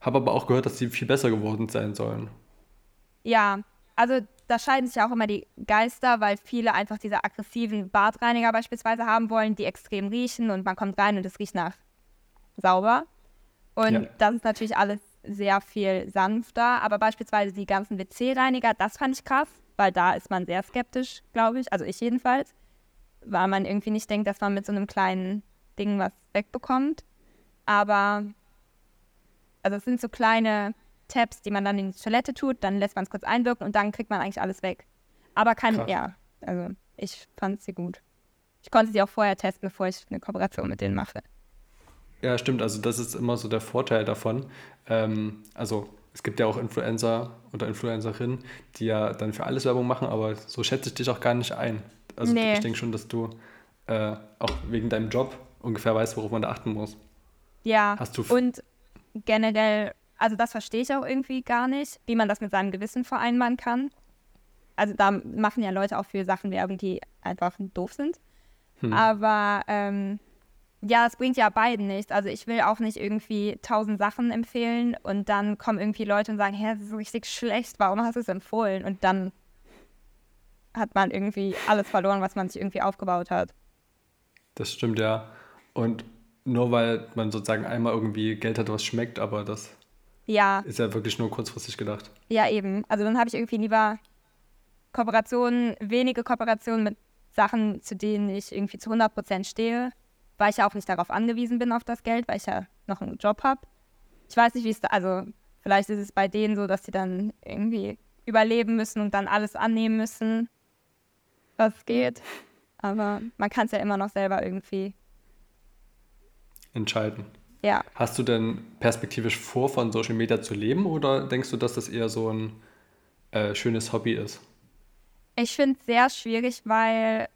habe aber auch gehört, dass die viel besser geworden sein sollen. Ja, also da scheiden sich ja auch immer die Geister, weil viele einfach diese aggressiven Badreiniger beispielsweise haben wollen, die extrem riechen und man kommt rein und es riecht nach sauber. Und ja. das ist natürlich alles sehr viel sanfter, aber beispielsweise die ganzen WC-Reiniger, das fand ich krass weil da ist man sehr skeptisch, glaube ich. Also ich jedenfalls, weil man irgendwie nicht denkt, dass man mit so einem kleinen Ding was wegbekommt. Aber, also es sind so kleine Tabs, die man dann in die Toilette tut, dann lässt man es kurz einwirken und dann kriegt man eigentlich alles weg. Aber kein, Krass. ja, also ich fand sie gut. Ich konnte sie auch vorher testen, bevor ich eine Kooperation mit denen mache. Ja, stimmt. Also das ist immer so der Vorteil davon. Ähm, also es gibt ja auch Influencer oder Influencerinnen, die ja dann für alles Werbung machen, aber so schätze ich dich auch gar nicht ein. Also nee. ich denke schon, dass du äh, auch wegen deinem Job ungefähr weißt, worauf man da achten muss. Ja, Hast du und generell, also das verstehe ich auch irgendwie gar nicht, wie man das mit seinem Gewissen vereinbaren kann. Also da machen ja Leute auch für Sachen Werbung, die einfach doof sind. Hm. Aber ähm, ja, es bringt ja beiden nichts. Also ich will auch nicht irgendwie tausend Sachen empfehlen und dann kommen irgendwie Leute und sagen, hä, das ist richtig schlecht, warum hast du es empfohlen? Und dann hat man irgendwie alles verloren, was man sich irgendwie aufgebaut hat. Das stimmt, ja. Und nur weil man sozusagen einmal irgendwie Geld hat, was schmeckt, aber das ja. ist ja wirklich nur kurzfristig gedacht. Ja, eben. Also dann habe ich irgendwie lieber Kooperationen, wenige Kooperationen mit Sachen, zu denen ich irgendwie zu 100% stehe weil ich ja auch nicht darauf angewiesen bin, auf das Geld, weil ich ja noch einen Job habe. Ich weiß nicht, wie es da, also vielleicht ist es bei denen so, dass sie dann irgendwie überleben müssen und dann alles annehmen müssen, was geht. Aber man kann es ja immer noch selber irgendwie entscheiden. Ja. Hast du denn perspektivisch vor, von Social Media zu leben oder denkst du, dass das eher so ein äh, schönes Hobby ist? Ich finde es sehr schwierig, weil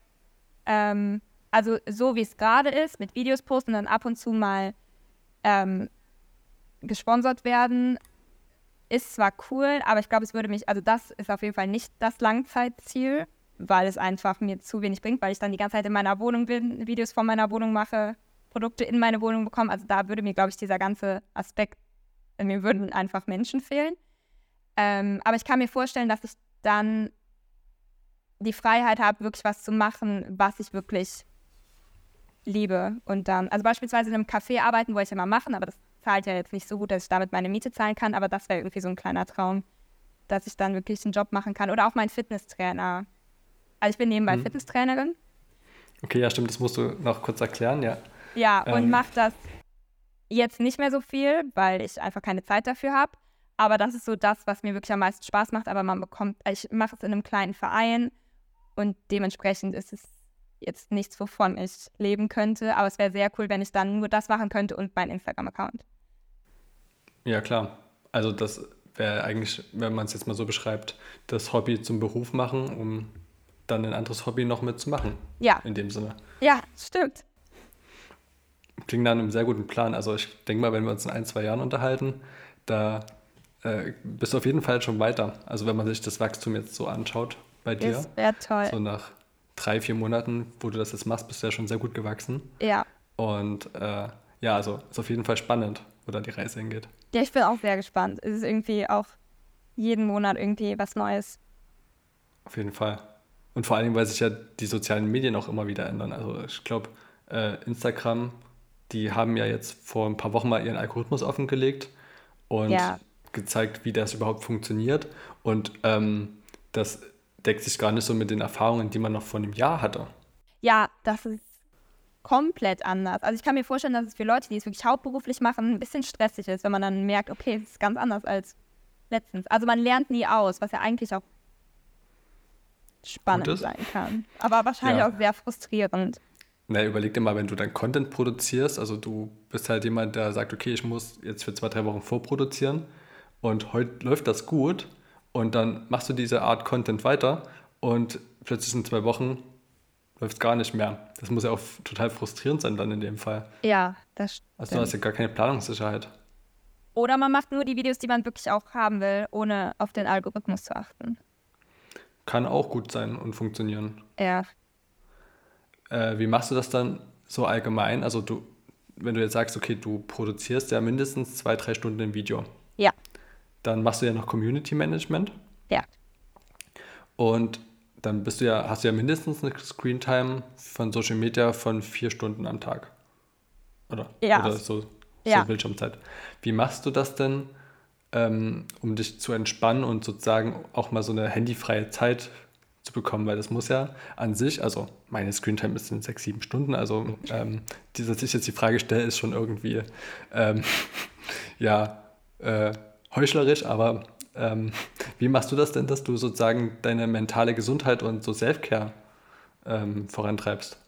ähm, also so wie es gerade ist, mit Videos posten und dann ab und zu mal ähm, gesponsert werden, ist zwar cool, aber ich glaube, es würde mich, also das ist auf jeden Fall nicht das Langzeitziel, weil es einfach mir zu wenig bringt, weil ich dann die ganze Zeit in meiner Wohnung bin, Videos von meiner Wohnung mache, Produkte in meine Wohnung bekomme. Also da würde mir, glaube ich, dieser ganze Aspekt, mir würden einfach Menschen fehlen. Ähm, aber ich kann mir vorstellen, dass ich dann die Freiheit habe, wirklich was zu machen, was ich wirklich liebe. Und dann, also beispielsweise in einem Café arbeiten wollte ich ja mal machen, aber das zahlt ja jetzt nicht so gut, dass ich damit meine Miete zahlen kann, aber das wäre irgendwie so ein kleiner Traum. dass ich dann wirklich einen Job machen kann. Oder auch mein Fitnesstrainer. Also ich bin nebenbei Mhm. Fitnesstrainerin. Okay, ja, stimmt, das musst du noch kurz erklären, ja. Ja, und Ähm. mache das jetzt nicht mehr so viel, weil ich einfach keine Zeit dafür habe. Aber das ist so das, was mir wirklich am meisten Spaß macht. Aber man bekommt, ich mache es in einem kleinen Verein und dementsprechend ist es jetzt nichts, wovon ich leben könnte. Aber es wäre sehr cool, wenn ich dann nur das machen könnte und mein Instagram-Account. Ja, klar. Also das wäre eigentlich, wenn man es jetzt mal so beschreibt, das Hobby zum Beruf machen, um dann ein anderes Hobby noch mitzumachen. Ja, In dem Sinne. ja, stimmt. Klingt nach einem sehr guten Plan. Also ich denke mal, wenn wir uns in ein, zwei Jahren unterhalten, da äh, bist du auf jeden Fall schon weiter. Also wenn man sich das Wachstum jetzt so anschaut bei dir, Das wäre toll. so nach drei, vier Monaten, wo du das jetzt machst, bist du ja schon sehr gut gewachsen. Ja. Und äh, ja, also ist auf jeden Fall spannend, wo da die Reise hingeht. Ja, ich bin auch sehr gespannt. Es ist irgendwie auch jeden Monat irgendwie was Neues. Auf jeden Fall. Und vor allem, weil sich ja die sozialen Medien auch immer wieder ändern. Also ich glaube, äh, Instagram, die haben ja jetzt vor ein paar Wochen mal ihren Algorithmus offengelegt und Ja. gezeigt, wie das überhaupt funktioniert. Und ähm, das deckt sich gar nicht so mit den Erfahrungen, die man noch vor einem Jahr hatte. Ja, das ist komplett anders. Also ich kann mir vorstellen, dass es für Leute, die es wirklich hauptberuflich machen, ein bisschen stressig ist, wenn man dann merkt, okay, es ist ganz anders als letztens. Also man lernt nie aus, was ja eigentlich auch spannend sein kann. Aber wahrscheinlich Ja. auch sehr frustrierend. Na, überleg dir mal, wenn du dann Content produzierst, also du bist halt jemand, der sagt, okay, ich muss jetzt für zwei, drei Wochen vorproduzieren und heute läuft das gut und dann machst du diese Art Content weiter und plötzlich in zwei Wochen läuft es gar nicht mehr. Das muss ja auch total frustrierend sein dann in dem Fall. Ja, das Also du hast stimmt. ja gar keine Planungssicherheit. Oder man macht nur die Videos, die man wirklich auch haben will, ohne auf den Algorithmus zu achten. Kann auch gut sein und funktionieren. Ja, Äh, wie machst du das dann so allgemein? Also du, wenn du jetzt sagst, okay, du produzierst ja mindestens zwei, drei Stunden ein Video. Dann machst du ja noch Community Management. ja. Und dann bist du ja, hast du ja mindestens eine Screentime von Social Media von vier Stunden am Tag. Oder? Ja. Oder so, so Ja. Bildschirmzeit. Wie machst du das denn, ähm, um dich zu entspannen und sozusagen auch mal so eine handyfreie Zeit zu bekommen? Weil das muss ja an sich, also meine Screentime ist in sechs, sieben Stunden, also ähm, die, dass ich jetzt die Frage stelle, ist schon irgendwie ähm, ja äh, heuchlerisch, aber ähm, wie machst du das denn, dass du sozusagen deine mentale Gesundheit und so Selfcare ähm, vorantreibst?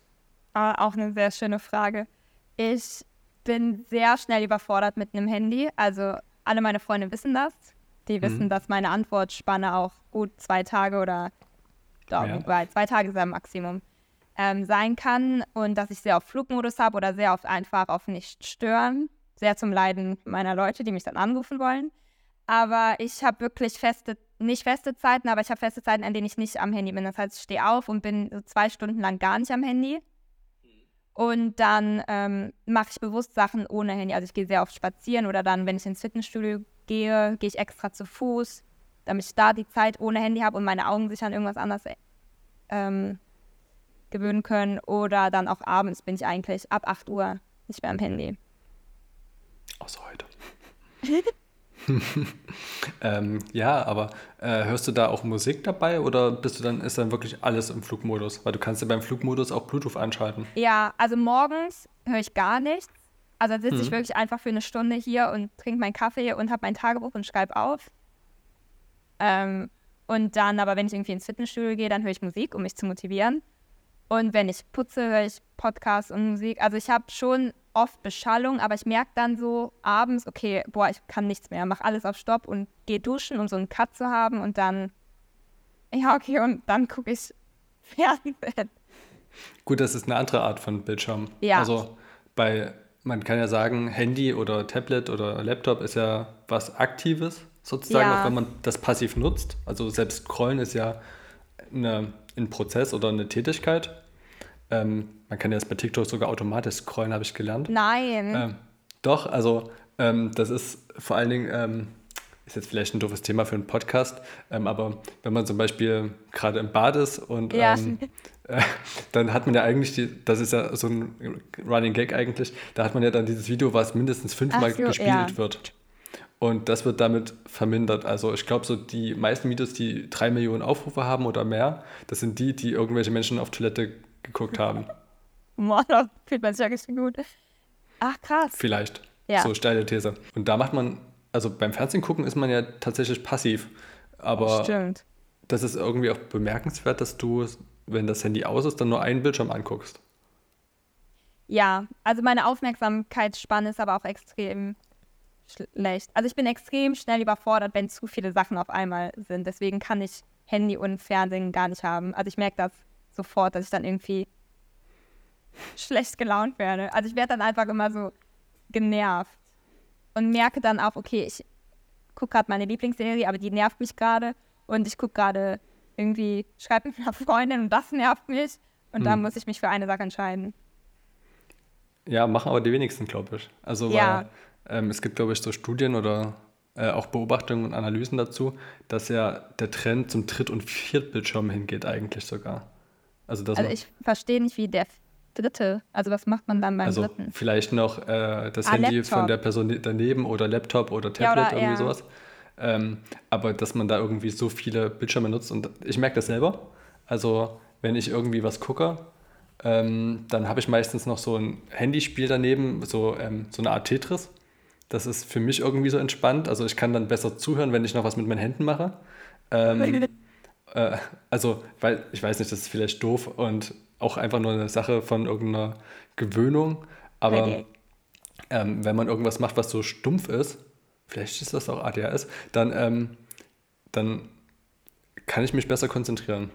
Aber auch eine sehr schöne Frage. Ich bin sehr schnell überfordert mit einem Handy. Also alle meine Freunde wissen das. Die wissen, dass meine Antwortspanne auch gut zwei Tage oder doch, Ja. zwei Tage ist am Maximum ähm, sein kann und dass ich sehr auf Flugmodus habe oder sehr oft einfach auf nicht stören. Sehr zum Leiden meiner Leute, die mich dann anrufen wollen. Aber ich habe wirklich feste, nicht feste Zeiten, aber ich habe feste Zeiten, an denen ich nicht am Handy bin. Das heißt, ich stehe auf und bin so zwei Stunden lang gar nicht am Handy. Und dann ähm, mache ich bewusst Sachen ohne Handy. Also ich gehe sehr oft spazieren oder dann, wenn ich ins Fitnessstudio gehe, gehe ich extra zu Fuß, damit ich da die Zeit ohne Handy habe und meine Augen sich an irgendwas anderes ähm, gewöhnen können. Oder dann auch abends bin ich eigentlich ab 8 Uhr nicht mehr am Handy. Außer heute. ähm, ja, aber äh, hörst du da auch Musik dabei oder bist du dann, ist dann wirklich alles im Flugmodus? Weil du kannst ja beim Flugmodus auch Bluetooth anschalten. Ja, also morgens höre ich gar nichts. Also dann sitze ich Mhm. wirklich einfach für eine Stunde hier und trinke meinen Kaffee und habe mein Tagebuch und schreibe auf. Ähm, und dann aber, wenn ich irgendwie ins Fitnessstudio gehe, dann höre ich Musik, um mich zu motivieren. Und wenn ich putze, höre ich Podcasts und Musik. Also ich habe schon oft Beschallung, aber ich merke dann so abends, okay, boah, ich kann nichts mehr, mach alles auf Stopp und gehe duschen, um so einen Cut zu haben und dann, ja, okay, und dann gucke ich Fernsehen. Gut, das ist eine andere Art von Bildschirm. Ja. Also bei, man kann ja sagen, Handy oder Tablet oder Laptop ist ja was Aktives sozusagen, Ja. auch wenn man das passiv nutzt. Also selbst Scrollen ist ja eine, ein Prozess oder eine Tätigkeit. Ähm, man kann ja jetzt bei TikTok sogar automatisch scrollen, habe ich gelernt. Nein. Ähm, doch, also ähm, das ist vor allen Dingen, ähm, ist jetzt vielleicht ein doofes Thema für einen Podcast, ähm, aber wenn man zum Beispiel gerade im Bad ist und Ja. ähm, äh, dann hat man ja eigentlich, die, das ist ja so ein Running Gag eigentlich, da hat man ja dann dieses Video, was mindestens fünfmal so, gespielt ja. wird. Und das wird damit vermindert. Also ich glaube, so die meisten Videos, die drei Millionen Aufrufe haben oder mehr, das sind die, die irgendwelche Menschen auf Toilette geguckt haben. Boah, da fühlt man sich ja richtig gut. Ach, krass. Vielleicht. Ja. So steile These. Und da macht man, also beim Fernsehen gucken ist man ja tatsächlich passiv. Aber Stimmt. das ist irgendwie auch bemerkenswert, dass du, wenn das Handy aus ist, dann nur einen Bildschirm anguckst. Ja, also meine Aufmerksamkeitsspanne ist aber auch extrem schlecht. Also ich bin extrem schnell überfordert, wenn zu viele Sachen auf einmal sind. Deswegen kann ich Handy und Fernsehen gar nicht haben. Also ich merke das sofort, dass ich dann irgendwie schlecht gelaunt werde. Also ich werde dann einfach immer so genervt und merke dann auch, okay, ich gucke gerade meine Lieblingsserie, aber die nervt mich gerade und ich gucke gerade irgendwie, schreibe mit einer Freundin und das nervt mich und dann Hm. muss ich mich für eine Sache entscheiden. Ja, machen aber die wenigsten, glaube ich. Also Ja. weil ähm, es gibt, glaube ich, so Studien oder äh, auch Beobachtungen und Analysen dazu, dass ja der Trend zum Dritt- und Viertbildschirm hingeht eigentlich sogar. Also, dass Also ich verstehe nicht, wie der dritte, also was macht man dann beim also dritten? vielleicht noch äh, das Ah, Handy Laptop. von der Person daneben oder Laptop oder Ja, Tablet, oder- irgendwie ja. sowas. Ähm, aber dass man da irgendwie so viele Bildschirme nutzt und ich merke das selber. Also wenn ich irgendwie was gucke, ähm, dann habe ich meistens noch so ein Handyspiel daneben, so, ähm, so eine Art Tetris. Das ist für mich irgendwie so entspannt. Also ich kann dann besser zuhören, wenn ich noch was mit meinen Händen mache. Ähm, äh, also, weil ich weiß nicht, das ist vielleicht doof und auch einfach nur eine Sache von irgendeiner Gewöhnung. Aber Okay. ähm, wenn man irgendwas macht, was so stumpf ist, vielleicht ist das auch ADHS, dann, ähm, dann kann ich mich besser konzentrieren.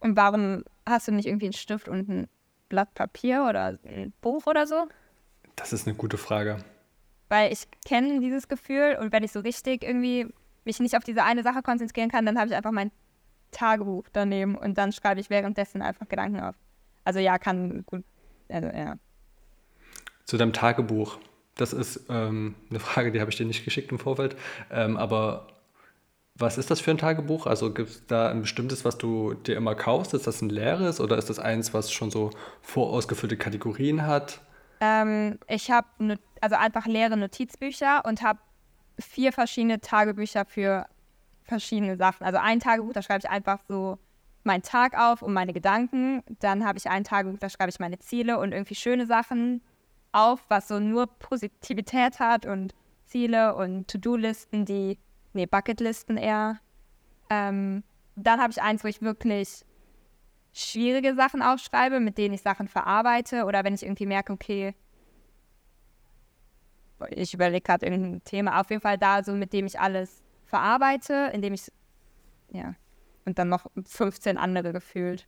Und warum hast du nicht irgendwie einen Stift und ein Blatt Papier oder ein Buch oder so? Das ist eine gute Frage. Weil ich kenne dieses Gefühl und wenn ich so richtig irgendwie mich nicht auf diese eine Sache konzentrieren kann, dann habe ich einfach mein Tagebuch daneben und dann schreibe ich währenddessen einfach Gedanken auf. Also ja, kann gut, also ja. Zu deinem Tagebuch. Das ist ähm, eine Frage, die habe ich dir nicht geschickt im Vorfeld. Ähm, aber was ist das für ein Tagebuch? Also gibt es da ein bestimmtes, was du dir immer kaufst? Ist das ein leeres oder ist das eins, was schon so vorausgefüllte Kategorien hat? Ähm, ich habe also einfach leere Notizbücher und habe vier verschiedene Tagebücher für verschiedene Sachen. Also ein Tagebuch, da schreibe ich einfach so meinen Tag auf und meine Gedanken. Dann habe ich ein Tagebuch, da schreibe ich meine Ziele und irgendwie schöne Sachen auf, was so nur Positivität hat und Ziele und To-Do-Listen, die, nee, Bucketlisten eher. Ähm, dann habe ich eins, wo ich wirklich schwierige Sachen aufschreibe, mit denen ich Sachen verarbeite oder wenn ich irgendwie merke, okay, ich überlege gerade irgendein Thema, auf jeden Fall da so, mit dem ich alles verarbeite, indem ich, ja, und dann noch 15 andere gefühlt.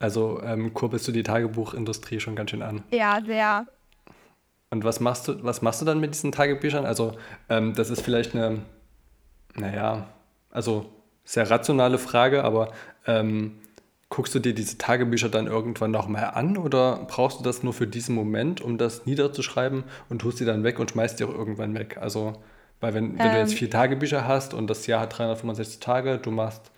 Also ähm, kurbelst du die Tagebuchindustrie schon ganz schön an. Ja, sehr. Und was machst du, was machst du dann mit diesen Tagebüchern? Also, ähm, das ist vielleicht eine, naja, also sehr rationale Frage, aber ähm, guckst du dir diese Tagebücher dann irgendwann nochmal an oder brauchst du das nur für diesen Moment, um das niederzuschreiben und tust die dann weg und schmeißt die auch irgendwann weg? Also, weil wenn, wenn du jetzt Ähm. vier Tagebücher hast und das Jahr hat 365 Tage, du machst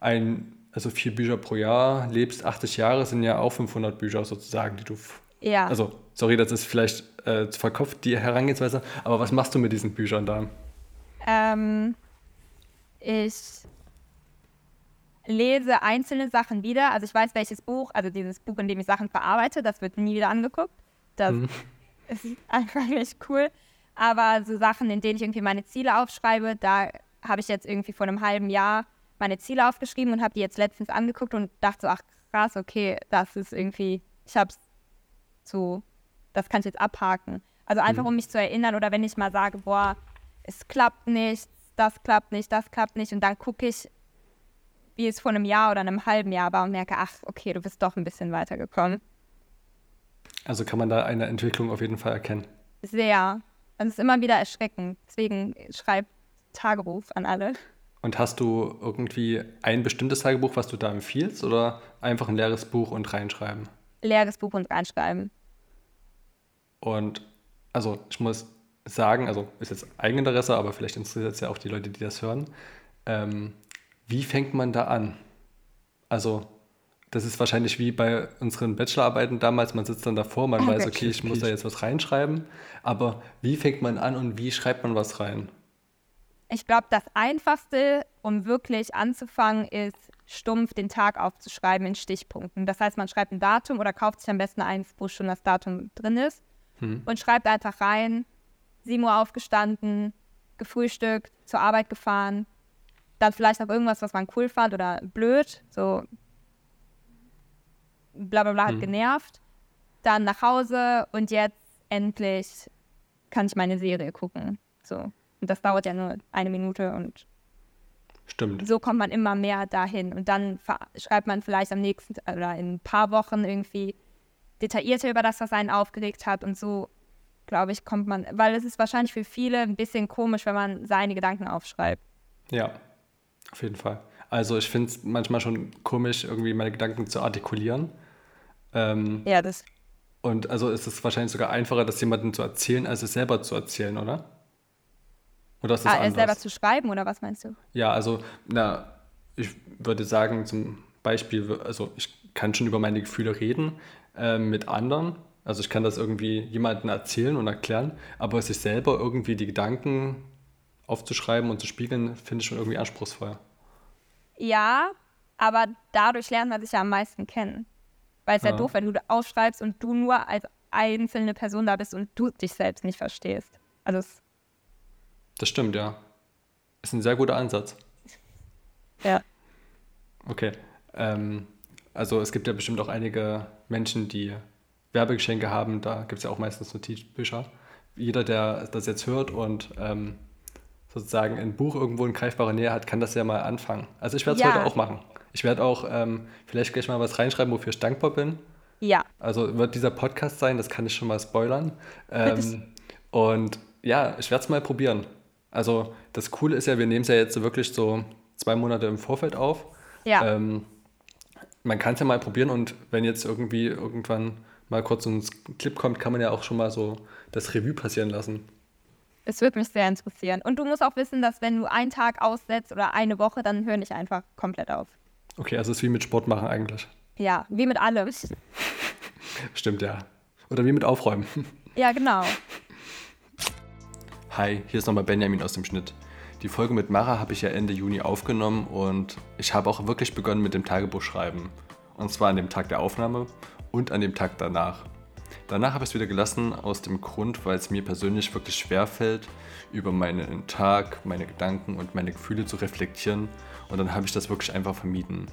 ein, also vier Bücher pro Jahr, lebst 80 Jahre, sind ja auch 500 Bücher sozusagen, die du Ja. also, sorry, das ist vielleicht äh, zu verkopft, die Herangehensweise, aber was machst du mit diesen Büchern da? Ähm, ich lese einzelne Sachen wieder. Also ich weiß, welches Buch, also dieses Buch, in dem ich Sachen verarbeite, das wird nie wieder angeguckt. Das Mhm. ist einfach nicht cool. Aber so Sachen, in denen ich irgendwie meine Ziele aufschreibe, da habe ich jetzt irgendwie vor einem halben Jahr meine Ziele aufgeschrieben und habe die jetzt letztens angeguckt und dachte so, ach krass, okay, das ist irgendwie, ich habe es so, das kann ich jetzt abhaken. Also einfach, Mhm. um mich zu erinnern oder wenn ich mal sage, boah, es klappt nicht, das klappt nicht, das klappt nicht und dann gucke ich, wie es vor einem Jahr oder einem halben Jahr war und merke, ach, okay, du bist doch ein bisschen weitergekommen. Also kann man da eine Entwicklung auf jeden Fall erkennen. Sehr. Es ist immer wieder erschreckend. Deswegen schreibt Tagebuch an alle. Und hast du irgendwie ein bestimmtes Tagebuch, was du da empfiehlst oder einfach ein leeres Buch und reinschreiben? Leeres Buch und reinschreiben. Und also ich muss sagen, also ist jetzt Eigeninteresse, aber vielleicht interessiert es ja auch die Leute, die das hören. Ähm, wie fängt man da an? Also das ist wahrscheinlich wie bei unseren Bachelorarbeiten damals. Man sitzt dann davor, man Ah, weiß, okay. ich muss da jetzt was reinschreiben. Aber wie fängt man an und wie schreibt man was rein? Ich glaube, das Einfachste, um wirklich anzufangen, ist stumpf den Tag aufzuschreiben in Stichpunkten. Das heißt, man schreibt ein Datum oder kauft sich am besten eins, wo schon das Datum drin ist Hm. und schreibt einfach rein, 7 Uhr aufgestanden, gefrühstückt, zur Arbeit gefahren, dann vielleicht noch irgendwas, was man cool fand oder blöd, so bla bla bla hat Hm. genervt, dann nach Hause und jetzt endlich kann ich meine Serie gucken. So. Und das dauert ja nur eine Minute und Stimmt. so kommt man immer mehr dahin. Und dann schreibt man vielleicht am nächsten oder in ein paar Wochen irgendwie detaillierter über das, was einen aufgeregt hat. Und so, glaube ich, kommt man, weil es ist wahrscheinlich für viele ein bisschen komisch, wenn man seine Gedanken aufschreibt. Ja, auf jeden Fall. Also ich finde es manchmal schon komisch, irgendwie meine Gedanken zu artikulieren. Ähm, Ja, das. und also ist es wahrscheinlich sogar einfacher, das jemandem zu erzählen, als es selber zu erzählen, oder? Oder ist das Ah, es anders? selber zu schreiben, oder was meinst du? Ja, also, na, ich würde sagen, zum Beispiel, also ich kann schon über meine Gefühle reden äh, mit anderen. Also ich kann das irgendwie jemandem erzählen und erklären, aber sich selber irgendwie die Gedanken aufzuschreiben und zu spiegeln, finde ich schon irgendwie anspruchsvoll. Ja, aber dadurch lernt man sich ja am meisten kennen. Weil es ja Ja. doof, wenn du aufschreibst und du nur als einzelne Person da bist und du dich selbst nicht verstehst. Also es, Das stimmt, ja. Ist ein sehr guter Ansatz. ja. Okay. Ähm, also es gibt ja bestimmt auch einige Menschen, die Werbegeschenke haben. Da gibt es ja auch meistens Notizbücher. Jeder, der das jetzt hört und ähm, sozusagen ein Buch irgendwo in greifbarer Nähe hat, kann das ja mal anfangen. Also ich werde es Ja. heute auch machen. Ich werde auch ähm, vielleicht gleich mal was reinschreiben, wofür ich dankbar bin. Ja, Also wird dieser Podcast sein, das kann ich schon mal spoilern. Ähm, und ja, ich werde es mal probieren. Also das Coole ist ja, wir nehmen es ja jetzt wirklich so zwei Monate im Vorfeld auf. ja. Ähm, man kann es ja mal probieren und wenn jetzt irgendwie irgendwann mal kurz so ein Clip kommt, kann man ja auch schon mal so das Revue passieren lassen. Es würde mich sehr interessieren. Und du musst auch wissen, dass wenn du einen Tag aussetzt oder eine Woche, dann hör nicht einfach komplett auf. Okay, also es ist wie mit Sport machen eigentlich. Ja, wie mit allem. Stimmt, ja. Oder wie mit Aufräumen. Ja, genau. Hi, hier ist nochmal Benjamin aus dem Schnitt. Die Folge mit Mara habe ich ja Ende Juni aufgenommen und ich habe auch wirklich begonnen mit dem Tagebuchschreiben. Und zwar an dem Tag der Aufnahme und an dem Tag danach. Danach habe ich es wieder gelassen aus dem Grund, weil es mir persönlich wirklich schwer fällt, über meinen Tag, meine Gedanken und meine Gefühle zu reflektieren. Und dann habe ich das wirklich einfach vermieden.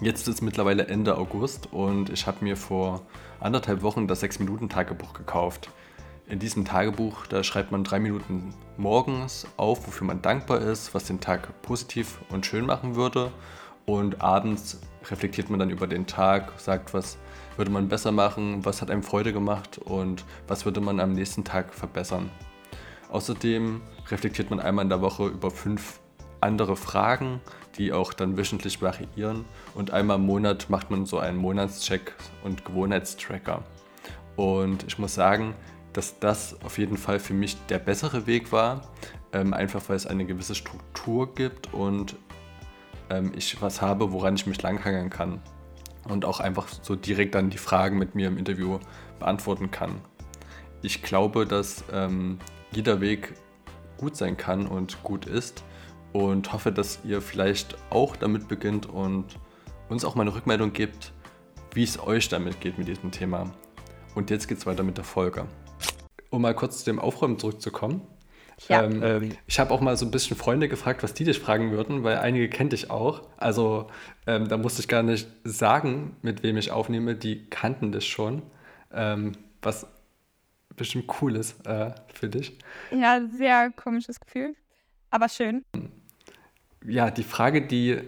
Jetzt ist mittlerweile Ende August und ich habe mir vor anderthalb Wochen das 6-Minuten-Tagebuch gekauft. In diesem Tagebuch, da schreibt man drei Minuten morgens auf, wofür man dankbar ist, was den Tag positiv und schön machen würde. Und abends reflektiert man dann über den Tag, sagt, was würde man besser machen, was hat einem Freude gemacht und was würde man am nächsten Tag verbessern. Außerdem reflektiert man einmal in der Woche über fünf andere Fragen, die auch dann wöchentlich variieren. Und einmal im Monat macht man so einen Monatscheck und Gewohnheitstracker. Und ich muss sagen, dass das auf jeden Fall für mich der bessere Weg war, ähm, einfach weil es eine gewisse Struktur gibt und ähm, ich was habe, woran ich mich langhangeln kann. Und auch einfach so direkt dann die Fragen mit mir im Interview beantworten kann. Ich glaube, dass ähm, jeder Weg gut sein kann und gut ist und hoffe, dass ihr vielleicht auch damit beginnt und uns auch mal eine Rückmeldung gibt, wie es euch damit geht mit diesem Thema. Und jetzt geht's weiter mit der Folge. Um mal kurz zu dem Aufräumen zurückzukommen. Ja. Ähm, ich habe auch mal so ein bisschen Freunde gefragt, was die dich fragen würden, weil einige kennt dich auch. Also ähm, da musste ich gar nicht sagen, mit wem ich aufnehme. Die kannten dich schon. Ähm, was bestimmt cool ist äh, für dich. Ja, sehr komisches Gefühl. Aber schön. Ja, die Frage, die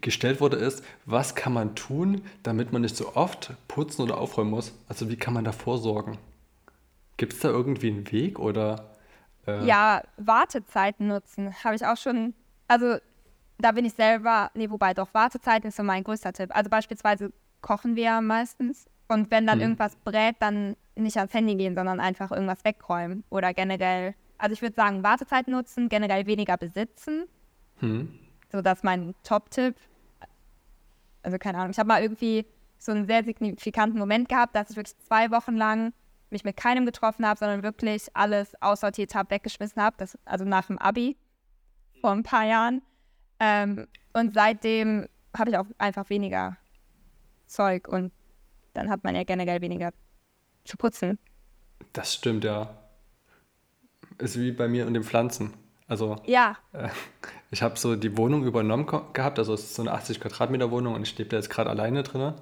gestellt wurde, ist, was kann man tun, damit man nicht so oft putzen oder aufräumen muss? Also wie kann man da vorsorgen? Gibt es da irgendwie einen Weg oder? Äh, Ja, Wartezeiten nutzen. Habe ich auch schon. Also, da bin ich selber. Nee, wobei doch, Wartezeiten ist so mein größter Tipp. Also, beispielsweise kochen wir meistens. Und wenn dann Mhm. irgendwas brät, dann nicht ans Handy gehen, sondern einfach irgendwas wegräumen. Oder generell. Also, ich würde sagen, Wartezeiten nutzen, generell weniger besitzen. Hm. So, das ist mein Top-Tipp. Also keine Ahnung. Ich habe mal irgendwie so einen sehr signifikanten Moment gehabt, dass ich wirklich zwei Wochen lang mich mit keinem getroffen habe, sondern wirklich alles aussortiert habe, weggeschmissen habe. Also nach dem Abi vor ein paar Jahren. Ähm, und seitdem habe ich auch einfach weniger Zeug und dann hat man ja generell weniger zu putzen. Das stimmt, ja. Ist wie bei mir und den Pflanzen. Also, ja. Äh, ich habe so die Wohnung übernommen gehabt, also es ist so eine 80 Quadratmeter Wohnung und ich lebe da jetzt gerade alleine drin.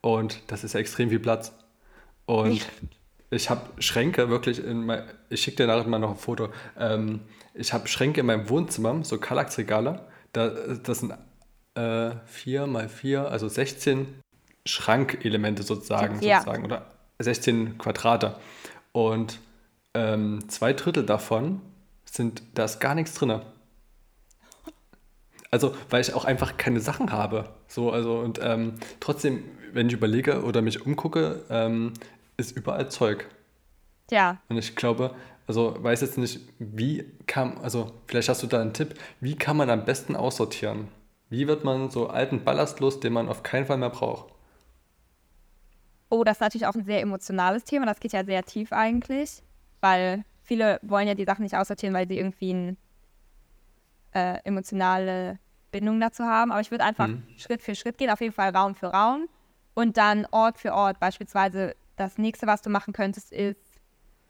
Und das ist ja extrem viel Platz. Und ja. ich habe Schränke wirklich in mein, ich schicke dir nachher mal noch ein Foto. Ähm, ich habe Schränke in meinem Wohnzimmer, so Kallax-Regale. Da, das sind äh, 4 mal 4, also 16 Schrankelemente sozusagen, ja. sozusagen oder 16 Quadrate. Und ähm, zwei Drittel davon sind, da ist gar nichts drin. Also, weil ich auch einfach keine Sachen habe. So, also, und ähm, trotzdem, wenn ich überlege oder mich umgucke, ähm, ist überall Zeug. Ja. Und ich glaube, also weiß jetzt nicht, wie kann, also vielleicht hast du da einen Tipp, wie kann man am besten aussortieren? Wie wird man so alten Ballast los, den man auf keinen Fall mehr braucht? Oh, das ist natürlich auch ein sehr emotionales Thema. Das geht ja sehr tief eigentlich, weil viele wollen ja die Sachen nicht aussortieren, weil sie irgendwie eine äh, emotionale Bindung dazu haben. Aber ich würde einfach mhm. Schritt für Schritt gehen, auf jeden Fall Raum für Raum und dann Ort für Ort. Beispielsweise das nächste, was du machen könntest, ist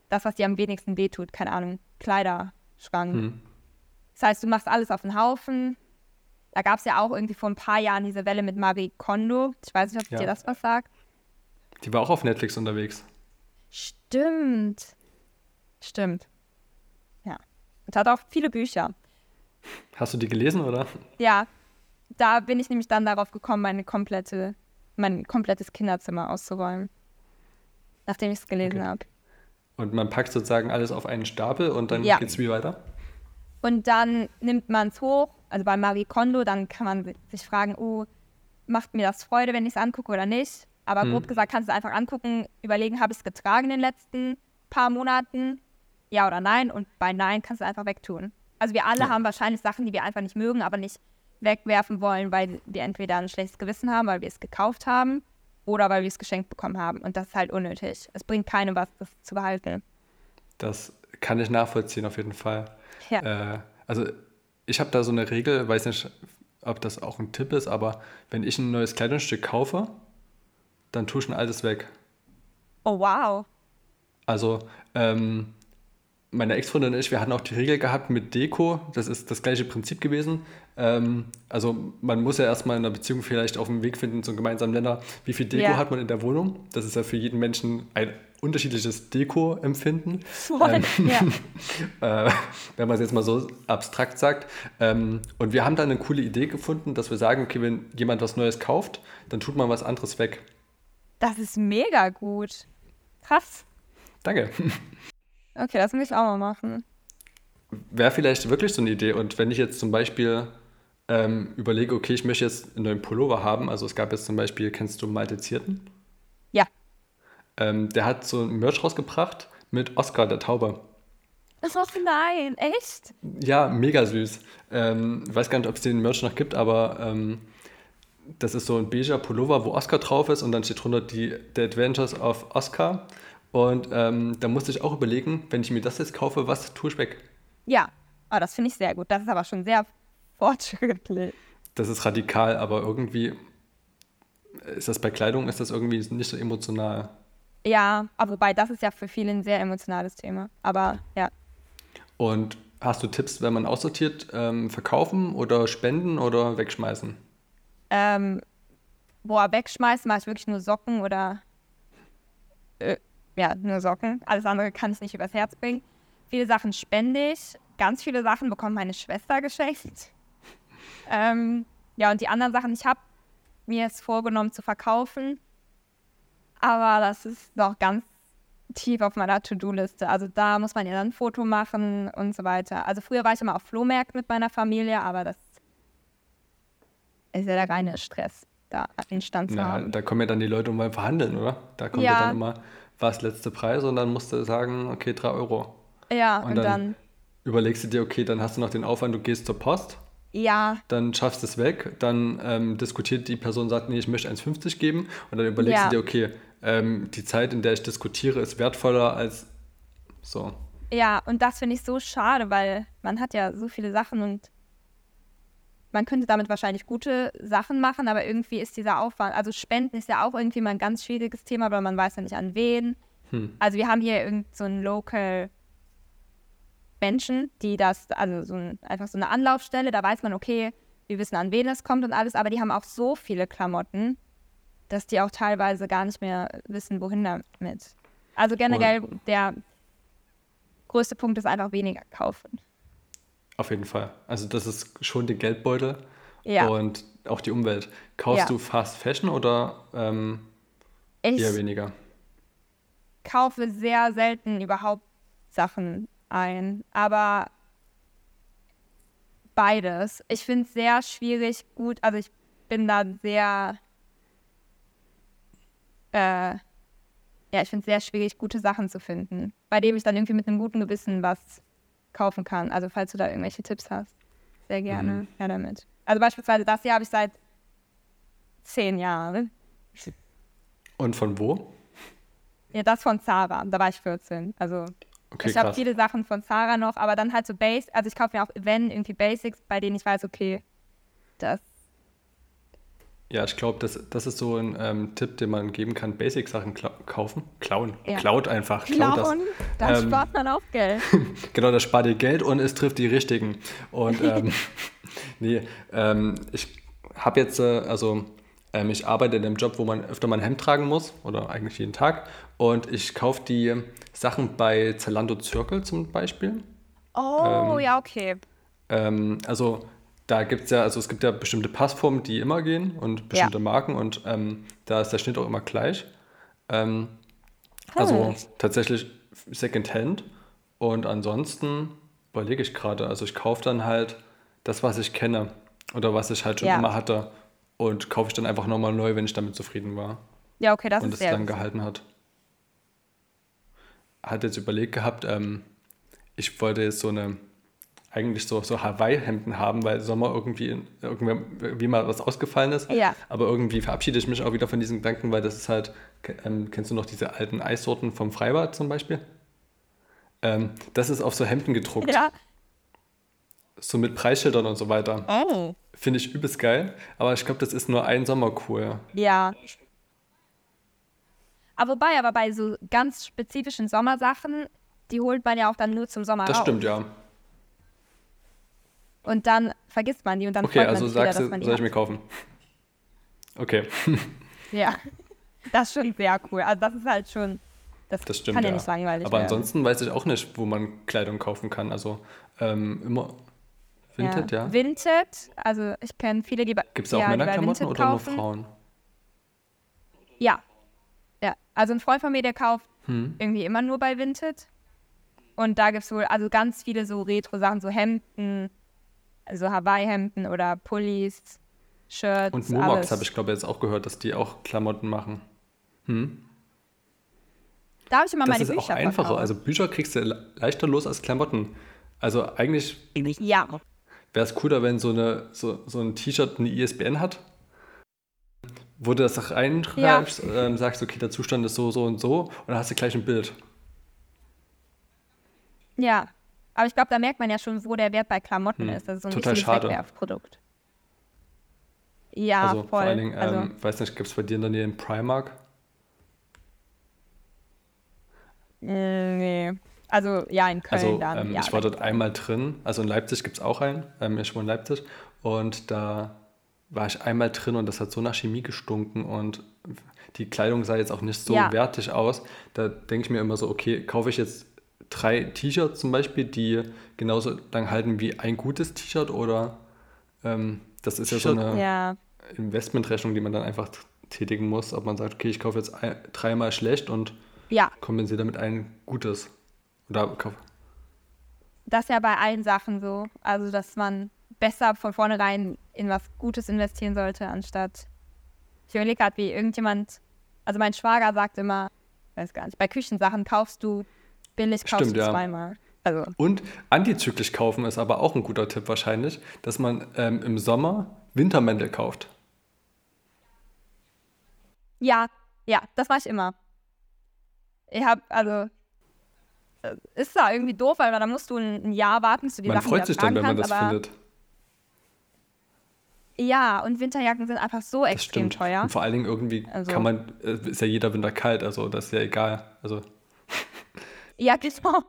das, was dir am wenigsten wehtut. Keine Ahnung, Kleiderschrank. Mhm. Das heißt, du machst alles auf den Haufen, da gab es ja auch irgendwie vor ein paar Jahren diese Welle mit Marie Kondo. Ich weiß nicht, ob ja. dir das was sagt. Die war auch auf Netflix unterwegs. Stimmt. Stimmt. Ja. Und hat auch viele Bücher. Hast du die gelesen, oder? Ja. Da bin ich nämlich dann darauf gekommen, meine komplette, mein komplettes Kinderzimmer auszuräumen. Nachdem ich es gelesen okay. habe. Und man packt sozusagen alles auf einen Stapel und dann ja. geht es wie weiter? Und dann nimmt man es hoch also bei Marie Kondo, dann kann man sich fragen, oh, macht mir das Freude, wenn ich es angucke oder nicht? Aber hm. grob gesagt kannst du einfach angucken, überlegen, habe ich es getragen in den letzten paar Monaten? Ja oder nein? Und bei Nein kannst du einfach wegtun. Also wir alle ja. haben wahrscheinlich Sachen, die wir einfach nicht mögen, aber nicht wegwerfen wollen, weil wir entweder ein schlechtes Gewissen haben, weil wir es gekauft haben oder weil wir es geschenkt bekommen haben. Und das ist halt unnötig. Es bringt keinem was, das zu behalten. Das kann ich nachvollziehen, auf jeden Fall. Ja. Äh, also ich habe da so eine Regel, weiß nicht, ob das auch ein Tipp ist, aber wenn ich ein neues Kleidungsstück kaufe, dann tue ich ein altes weg. Oh, wow. Also, ähm, meine Ex-Freundin und ich, wir hatten auch die Regel gehabt mit Deko, das ist das gleiche Prinzip gewesen. Ähm, also man muss ja erstmal in einer Beziehung vielleicht auf dem Weg finden zum gemeinsamen Nenner, wie viel Deko ja. hat man in der Wohnung. Das ist ja für jeden Menschen ein unterschiedliches Deko-Empfinden. Ähm, ja. äh, wenn man es jetzt mal so abstrakt sagt. Ähm, und wir haben da eine coole Idee gefunden, dass wir sagen, okay, wenn jemand was Neues kauft, dann tut man was anderes weg. Das ist mega gut. Krass. Danke. Okay, das muss ich auch mal machen. Wäre vielleicht wirklich so eine Idee. Und wenn ich jetzt zum Beispiel ähm, überlege, okay, ich möchte jetzt einen neuen Pullover haben, also es gab jetzt zum Beispiel, kennst du Malte Zierten? Ja. Ähm, der hat so ein Merch rausgebracht mit Oscar der Taube. Das war nein, echt? Ja, mega süß. Ähm, weiß gar nicht, ob es den Merch noch gibt, aber ähm, das ist so ein beiger Pullover, wo Oscar drauf ist und dann steht drunter die The Adventures of Oscar. Und ähm, da musste ich auch überlegen, wenn ich mir das jetzt kaufe, was tue ich weg? Ja, oh, das finde ich sehr gut. Das ist aber schon sehr fortschrittlich. Das ist radikal, aber irgendwie ist das bei Kleidung, ist das irgendwie nicht so emotional. Ja, aber wobei das ist ja für viele ein sehr emotionales Thema. Aber ja. Und hast du Tipps, wenn man aussortiert, ähm, verkaufen oder spenden oder wegschmeißen? Ähm, boah, wegschmeißen mache ich wirklich nur Socken oder äh, ja, nur Socken. Alles andere kann ich nicht übers Herz bringen. Viele Sachen spende ich. Ganz viele Sachen bekommt meine Schwester geschenkt. ähm, ja, und die anderen Sachen, ich habe mir es vorgenommen zu verkaufen. Aber das ist noch ganz tief auf meiner To-Do-Liste. Also da muss man ja dann ein Foto machen und so weiter. Also früher war ich immer auf Flohmärkten mit meiner Familie, aber das ist ja der reine Stress, da den Stand zu ja, haben. Da kommen ja dann die Leute um beim Verhandeln, oder? Da kommt ja, ja dann immer was letzte Preis und dann musst du sagen, okay, 3 Euro. Ja, und, und dann, dann, überlegst du dir, okay, dann hast du noch den Aufwand, du gehst zur Post Ja, dann schaffst du es weg, dann ähm, diskutiert die Person, sagt, nee, ich möchte 1,50 geben und dann überlegst Ja. du dir, okay, ähm, die Zeit, in der ich diskutiere, ist wertvoller als so. ja, und das finde ich so schade, weil man hat ja so viele Sachen und man könnte damit wahrscheinlich gute Sachen machen, aber irgendwie ist dieser Aufwand, also Spenden ist ja auch irgendwie mal ein ganz schwieriges Thema, aber man weiß ja nicht an wen. Hm. Also wir haben hier irgend so einen Local Menschen, die das, also so ein, einfach so eine Anlaufstelle, da weiß man, okay, wir wissen, an wen es kommt und alles, aber die haben auch so viele Klamotten, dass die auch teilweise gar nicht mehr wissen, wohin damit. Also generell, der größte Punkt ist einfach weniger kaufen. Auf jeden Fall. Also das ist schon der Geldbeutel Ja. und auch die Umwelt. Kaufst Ja. du Fast Fashion oder ähm, eher Ich weniger? kaufe sehr selten überhaupt Sachen ein, aber beides. Ich finde es sehr schwierig, gut, also ich bin da sehr, äh, ja, ich finde es sehr schwierig, gute Sachen zu finden, bei dem ich dann irgendwie mit einem guten Gewissen was kaufen kann. Also falls du da irgendwelche Tipps hast, sehr gerne, Mhm. her damit. Also beispielsweise das hier habe ich seit zehn Jahren. Und von wo? Ja, das von Zara, da war ich 14. Also Okay, ich habe viele Sachen von Zara noch, aber dann halt so Base, also ich kaufe mir auch, wenn, irgendwie Basics, bei denen ich weiß, okay, das, Ja, ich glaube, das, das ist so ein ähm, Tipp, den man geben kann. Basic-Sachen kla kaufen. Klauen. Ja. Klaut einfach. Klaut Klauen, das. da Ähm, spart man auch Geld. Genau, das spart dir Geld und es trifft die Richtigen. Und ähm, nee, ähm, ich habe jetzt, äh, also ähm, ich arbeite in einem Job, wo man öfter mal ein Hemd tragen muss oder eigentlich jeden Tag. Und ich kaufe die Sachen bei Zalando Circle zum Beispiel. Oh, ähm, ja, okay. Also da gibt es ja, also es gibt ja bestimmte Passformen, die immer gehen und bestimmte Marken und ähm, da ist der Schnitt auch immer gleich. Ähm, also Hm. tatsächlich Secondhand und ansonsten überlege ich gerade, also ich kaufe dann halt das, was ich kenne oder was ich halt schon Ja. immer hatte und kaufe ich dann einfach nochmal neu, wenn ich damit zufrieden war Ja, okay, das und ist es dann gehalten hat. Hat jetzt überlegt gehabt, ähm, ich wollte jetzt so eine, eigentlich so, so Hawaii-Hemden haben, weil Sommer irgendwie, irgendwie mal was ausgefallen ist. Ja. Aber irgendwie verabschiede ich mich auch wieder von diesen Gedanken, weil das ist halt, ähm, kennst du noch diese alten Eissorten vom Freibad zum Beispiel? Ähm, das ist auf so Hemden gedruckt, Ja. so mit Preisschildern und so weiter. Oh. Finde ich übelst geil, aber ich glaube, das ist nur ein Sommer cool. Ja. Aber wobei, aber bei so ganz spezifischen Sommersachen, die holt man ja auch dann nur zum Sommer Das raus. stimmt, ja. Und dann vergisst man die und dann Okay, freut man also sich wieder, sagst dass du, man die soll ich mir kaufen? Okay, Ja, das ist schon sehr cool. Also das ist halt schon, das, das stimmt. kann ja, ja. nicht langweilig Aber werden. ansonsten weiß ich auch nicht, wo man Kleidung kaufen kann. Also ähm, immer Vinted, ja. Vinted, also ich kenne viele, die bei Gibt es auch ja, Männerklamotten oder nur. Frauen? Ja. Ja, also ein Freund von mir, der kauft Hm. irgendwie immer nur bei Vinted. Und da gibt es wohl also ganz viele so Retro-Sachen, so Hemden, also Hawaii-Hemden oder Pullis, Shirts, Und Momox habe ich, glaube ich, jetzt auch gehört, dass die auch Klamotten machen. Hm? Da habe ich immer Das meine ist Bücher auch einfacher. verkauft. Also Bücher kriegst du le- leichter los als Klamotten. Also eigentlich ja, wäre es cooler, wenn so, eine, so, so ein T-Shirt eine ISBN hat, wo du das reinschreibst, ähm, sagst, okay, der Zustand ist so, so und so, und dann hast du gleich ein Bild. ja. Aber ich glaube, da merkt man ja schon, wo der Wert bei Klamotten Hm, ist. Das ist so ein total schade. Wegwerfprodukt. Ja, also voll. vor allen Dingen, also, ähm, weiß nicht, gibt es bei dir in der Nähe einen Primark? nee. Also ja, in Köln Also dann. ähm, ja, ich war dort einmal drin, also in Leipzig gibt es auch einen, ähm, ich wohne in Leipzig und da war ich einmal drin und das hat so nach Chemie gestunken und die Kleidung sah jetzt auch nicht so Ja. wertig aus. Da denke ich mir immer so, okay, kaufe ich jetzt drei T-Shirts zum Beispiel, die genauso lang halten wie ein gutes T-Shirt oder ähm, das ist ja so eine Ja, Investmentrechnung, die man dann einfach tätigen muss, ob man sagt, okay, ich kaufe jetzt ein, dreimal schlecht und ja, kompensiere damit ein gutes. Oder kauf, das ist ja bei allen Sachen so. Also, dass man besser von vornherein in was Gutes investieren sollte, anstatt. Ich überlege gerade, wie irgendjemand. Also, mein Schwager sagt immer, weiß gar nicht, bei Küchensachen kaufst du billig, kaufst Stimmt, du ja. zweimal. Also, Und antizyklisch kaufen ist aber auch ein guter Tipp wahrscheinlich, dass man ähm, im Sommer Wintermäntel kauft. ja, ja, das mache ich immer. Ich habe, also, äh, ist zwar irgendwie doof, weil dann musst du ein, Jahr warten, bis du die Man Sachen freut wieder sich dann, wenn man kannst, das findet. ja, und Winterjacken sind einfach so Das extrem stimmt. teuer. Und vor allen Dingen irgendwie Also- kann man, äh, ist ja jeder Winter kalt, also das ist ja egal. Also Ja, genau.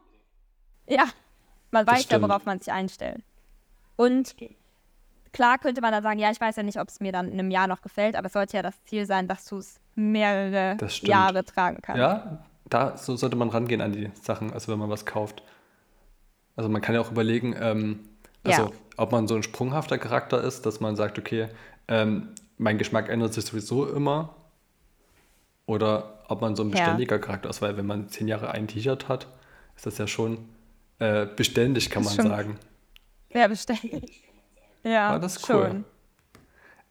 Ja, man Das weiß ja, stimmt. worauf man sich einstellt. Und klar könnte man dann sagen, ja, ich weiß ja nicht, ob es mir dann in einem Jahr noch gefällt, aber es sollte ja das Ziel sein, dass du es mehrere. Jahre tragen kannst. ja, da so sollte man rangehen an die Sachen, also wenn man was kauft. Also man kann ja auch überlegen, ähm, also Ja. ob man so ein sprunghafter Charakter ist, dass man sagt, okay, ähm, mein Geschmack ändert sich sowieso immer. Oder ob man so ein Ja. beständiger Charakter ist, weil wenn man zehn Jahre ein T-Shirt hat, ist das ja schon äh, beständig, kann man schon- sagen. Sehr beständig. Ja, Ah, das ist cool. schon.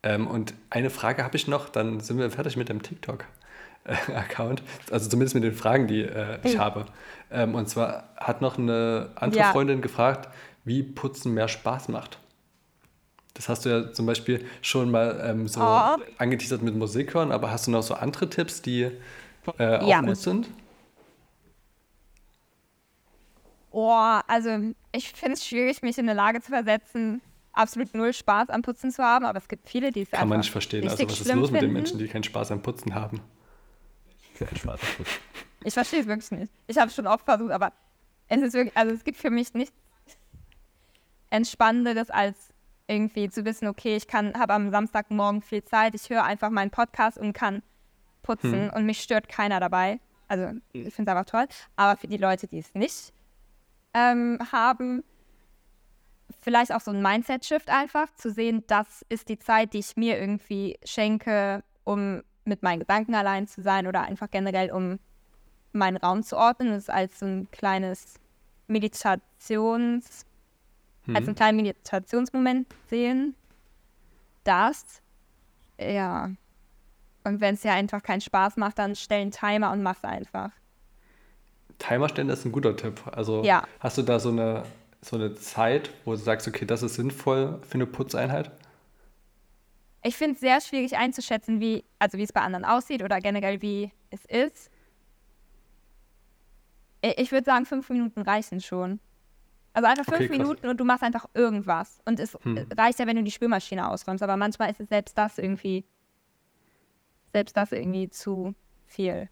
Ähm, und eine Frage habe ich noch, dann sind wir fertig mit dem TikTok-Account. Also zumindest mit den Fragen, die äh, ich habe. Ähm, und zwar hat noch eine andere Ja. Freundin gefragt, wie Putzen mehr Spaß macht. Das hast du ja zum Beispiel schon mal ähm, so Oh. angeteasert mit Musik hören, aber hast du noch so andere Tipps, die äh, auch Ja. gut sind? Oh, also ich finde es schwierig, mich in eine Lage zu versetzen, absolut null Spaß am Putzen zu haben, aber es gibt viele, die es Kann man nicht verstehen. Also was ist los mit den. Menschen, die keinen Spaß am Putzen haben? Kein Spaß. Ich verstehe es wirklich nicht. Ich habe es schon oft versucht, aber es ist wirklich, also es gibt für mich nichts Entspannenderes als irgendwie zu wissen, okay, ich kann, habe am Samstagmorgen viel Zeit, ich höre einfach meinen Podcast und kann putzen Hm. und mich stört keiner dabei. Also ich finde es einfach toll. Aber für die Leute, die es nicht ähm, haben, vielleicht auch so ein Mindset-Shift einfach, zu sehen, das ist die Zeit, die ich mir irgendwie schenke, um mit meinen Gedanken allein zu sein oder einfach generell, um meinen Raum zu ordnen. Das ist als so ein kleines Meditations, Hm. als einen kleinen Meditationsmoment sehen. Das, ja. Und wenn es ja einfach keinen Spaß macht, dann stell einen Timer und mach's einfach. Timer stellen ist ein guter Tipp. Also Ja. hast du da so eine, so eine Zeit, wo du sagst, okay, das ist sinnvoll für eine Putzeinheit? Ich finde es sehr schwierig einzuschätzen, wie, also wie es bei anderen aussieht oder generell wie es ist. Ich würde sagen, fünf Minuten reichen schon. Also einfach fünf Okay. Minuten und du machst einfach irgendwas. Und es Hm. reicht ja, wenn du die Spülmaschine ausräumst, aber manchmal ist es selbst das irgendwie, selbst das irgendwie zu viel.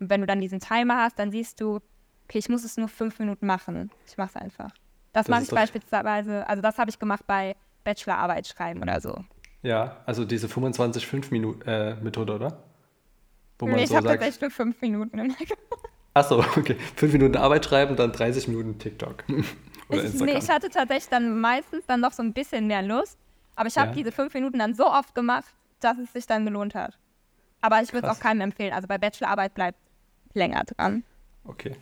Und wenn du dann diesen Timer hast, dann siehst du, okay, ich muss es nur fünf Minuten machen. Ich mache es einfach. Das, Das mache ich beispielsweise, also das habe ich gemacht bei Bachelorarbeit schreiben oder so. Ja, also diese 25-5-Minuten-Methode, oder? Wo man Nee, ich so habe sagt, tatsächlich nur fünf Minuten. achso, okay, 5 Minuten Arbeit schreiben, dann 30 Minuten TikTok. Ich, Instagram. nee, ich hatte tatsächlich dann meistens dann noch so ein bisschen mehr Lust. Aber ich habe Ja. diese fünf Minuten dann so oft gemacht, dass es sich dann gelohnt hat. Aber ich würde es auch keinem empfehlen. Also bei Bachelorarbeit bleibt länger dran. Okay.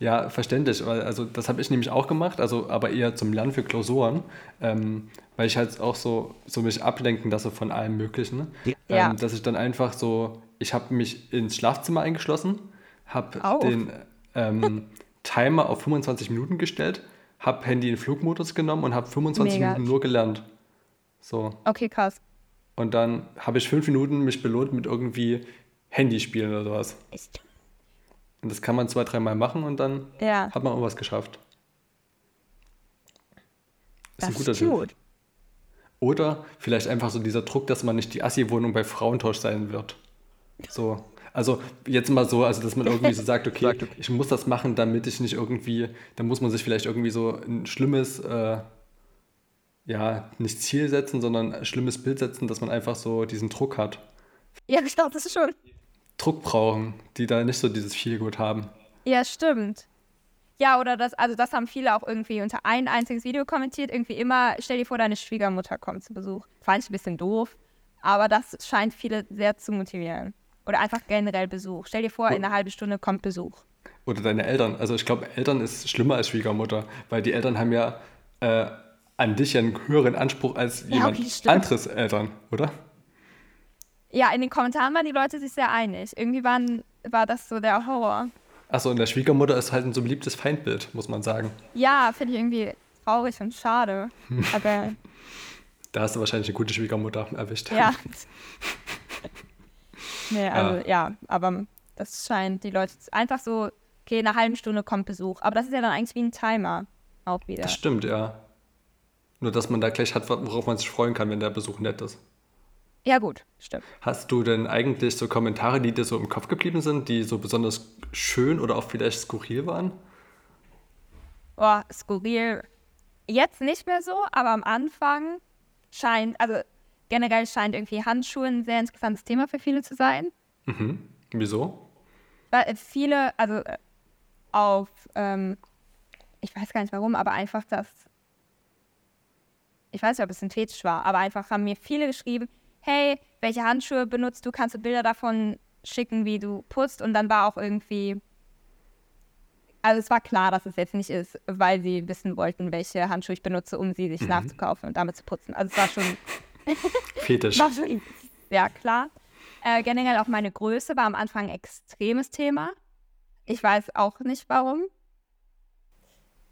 Ja, verständlich, weil also das habe ich nämlich auch gemacht, also aber eher zum Lernen für Klausuren, ähm, weil ich halt auch so, so mich ablenken lasse von allem Möglichen. Ja. Ähm, dass ich dann einfach so, ich habe mich ins Schlafzimmer eingeschlossen, habe den ähm, Timer auf 25 Minuten gestellt, habe Handy in Flugmodus genommen und habe 25 Mega. Minuten nur gelernt. So. Okay, krass. Und dann habe ich fünf Minuten mich belohnt mit irgendwie Handyspielen oder sowas. Und das kann man zwei, dreimal machen und dann Ja, hat man auch was geschafft. Ist das ein guter ist Tipp. gut. Oder vielleicht einfach so dieser Druck, dass man nicht die Assi-Wohnung bei Frauentausch sein wird. So. Also jetzt mal so, also dass man irgendwie so sagt, okay, Sagt, okay. ich muss das machen, damit ich nicht irgendwie, da muss man sich vielleicht irgendwie so ein schlimmes, äh, ja, nicht Ziel setzen, sondern ein schlimmes Bild setzen, dass man einfach so diesen Druck hat. Ja, ich glaube, das ist schon. Druck brauchen, die da nicht so dieses Feelgood haben. Ja, stimmt. Ja, oder das, also das haben viele auch irgendwie unter ein einziges Video kommentiert. Irgendwie immer, stell dir vor, deine Schwiegermutter kommt zu Besuch. Fand ich ein bisschen doof, aber das scheint viele sehr zu motivieren. Oder einfach generell Besuch. Stell dir vor, in einer halben Stunde kommt Besuch. Oder deine Eltern. Also ich glaube, Eltern ist schlimmer als Schwiegermutter, weil die Eltern haben ja äh, an dich ja einen höheren Anspruch als jemand okay, stimmt. anderes Eltern, oder? Ja, in den Kommentaren waren die Leute sich sehr einig. Irgendwie waren, war das so der Horror. Achso, und der Schwiegermutter ist halt ein so beliebtes Feindbild, muss man sagen. Ja, finde ich irgendwie traurig und schade. Aber Da hast du wahrscheinlich eine gute Schwiegermutter erwischt. ja. nee, also ja. aber das scheint die Leute einfach so, okay, in einer halben Stunde kommt Besuch. Aber das ist ja dann eigentlich wie ein Timer auch wieder. Das stimmt, ja. Nur, dass man da gleich hat, worauf man sich freuen kann, wenn der Besuch nett ist. Ja, gut, stimmt. Hast du denn eigentlich so Kommentare, die dir so im Kopf geblieben sind, die so besonders schön oder auch vielleicht skurril waren? Boah, skurril. Jetzt nicht mehr so, aber am Anfang scheint, also generell scheint irgendwie Handschuhe ein sehr interessantes Thema für viele zu sein. Mhm. Wieso? Weil viele, also äh, auf, ähm, ich weiß gar nicht warum, aber einfach das, ich weiß nicht, ob es synthetisch war, aber einfach haben mir viele geschrieben, hey, welche Handschuhe benutzt du, kannst du Bilder davon schicken, wie du putzt und dann war auch irgendwie, also es war klar, dass es jetzt nicht ist, weil sie wissen wollten, welche Handschuhe ich benutze, um sie sich nachzukaufen und damit zu putzen. Also es war schon Fetisch. war schon ja klar. Äh, generell auch meine Größe war am Anfang ein extremes Thema. Ich weiß auch nicht warum.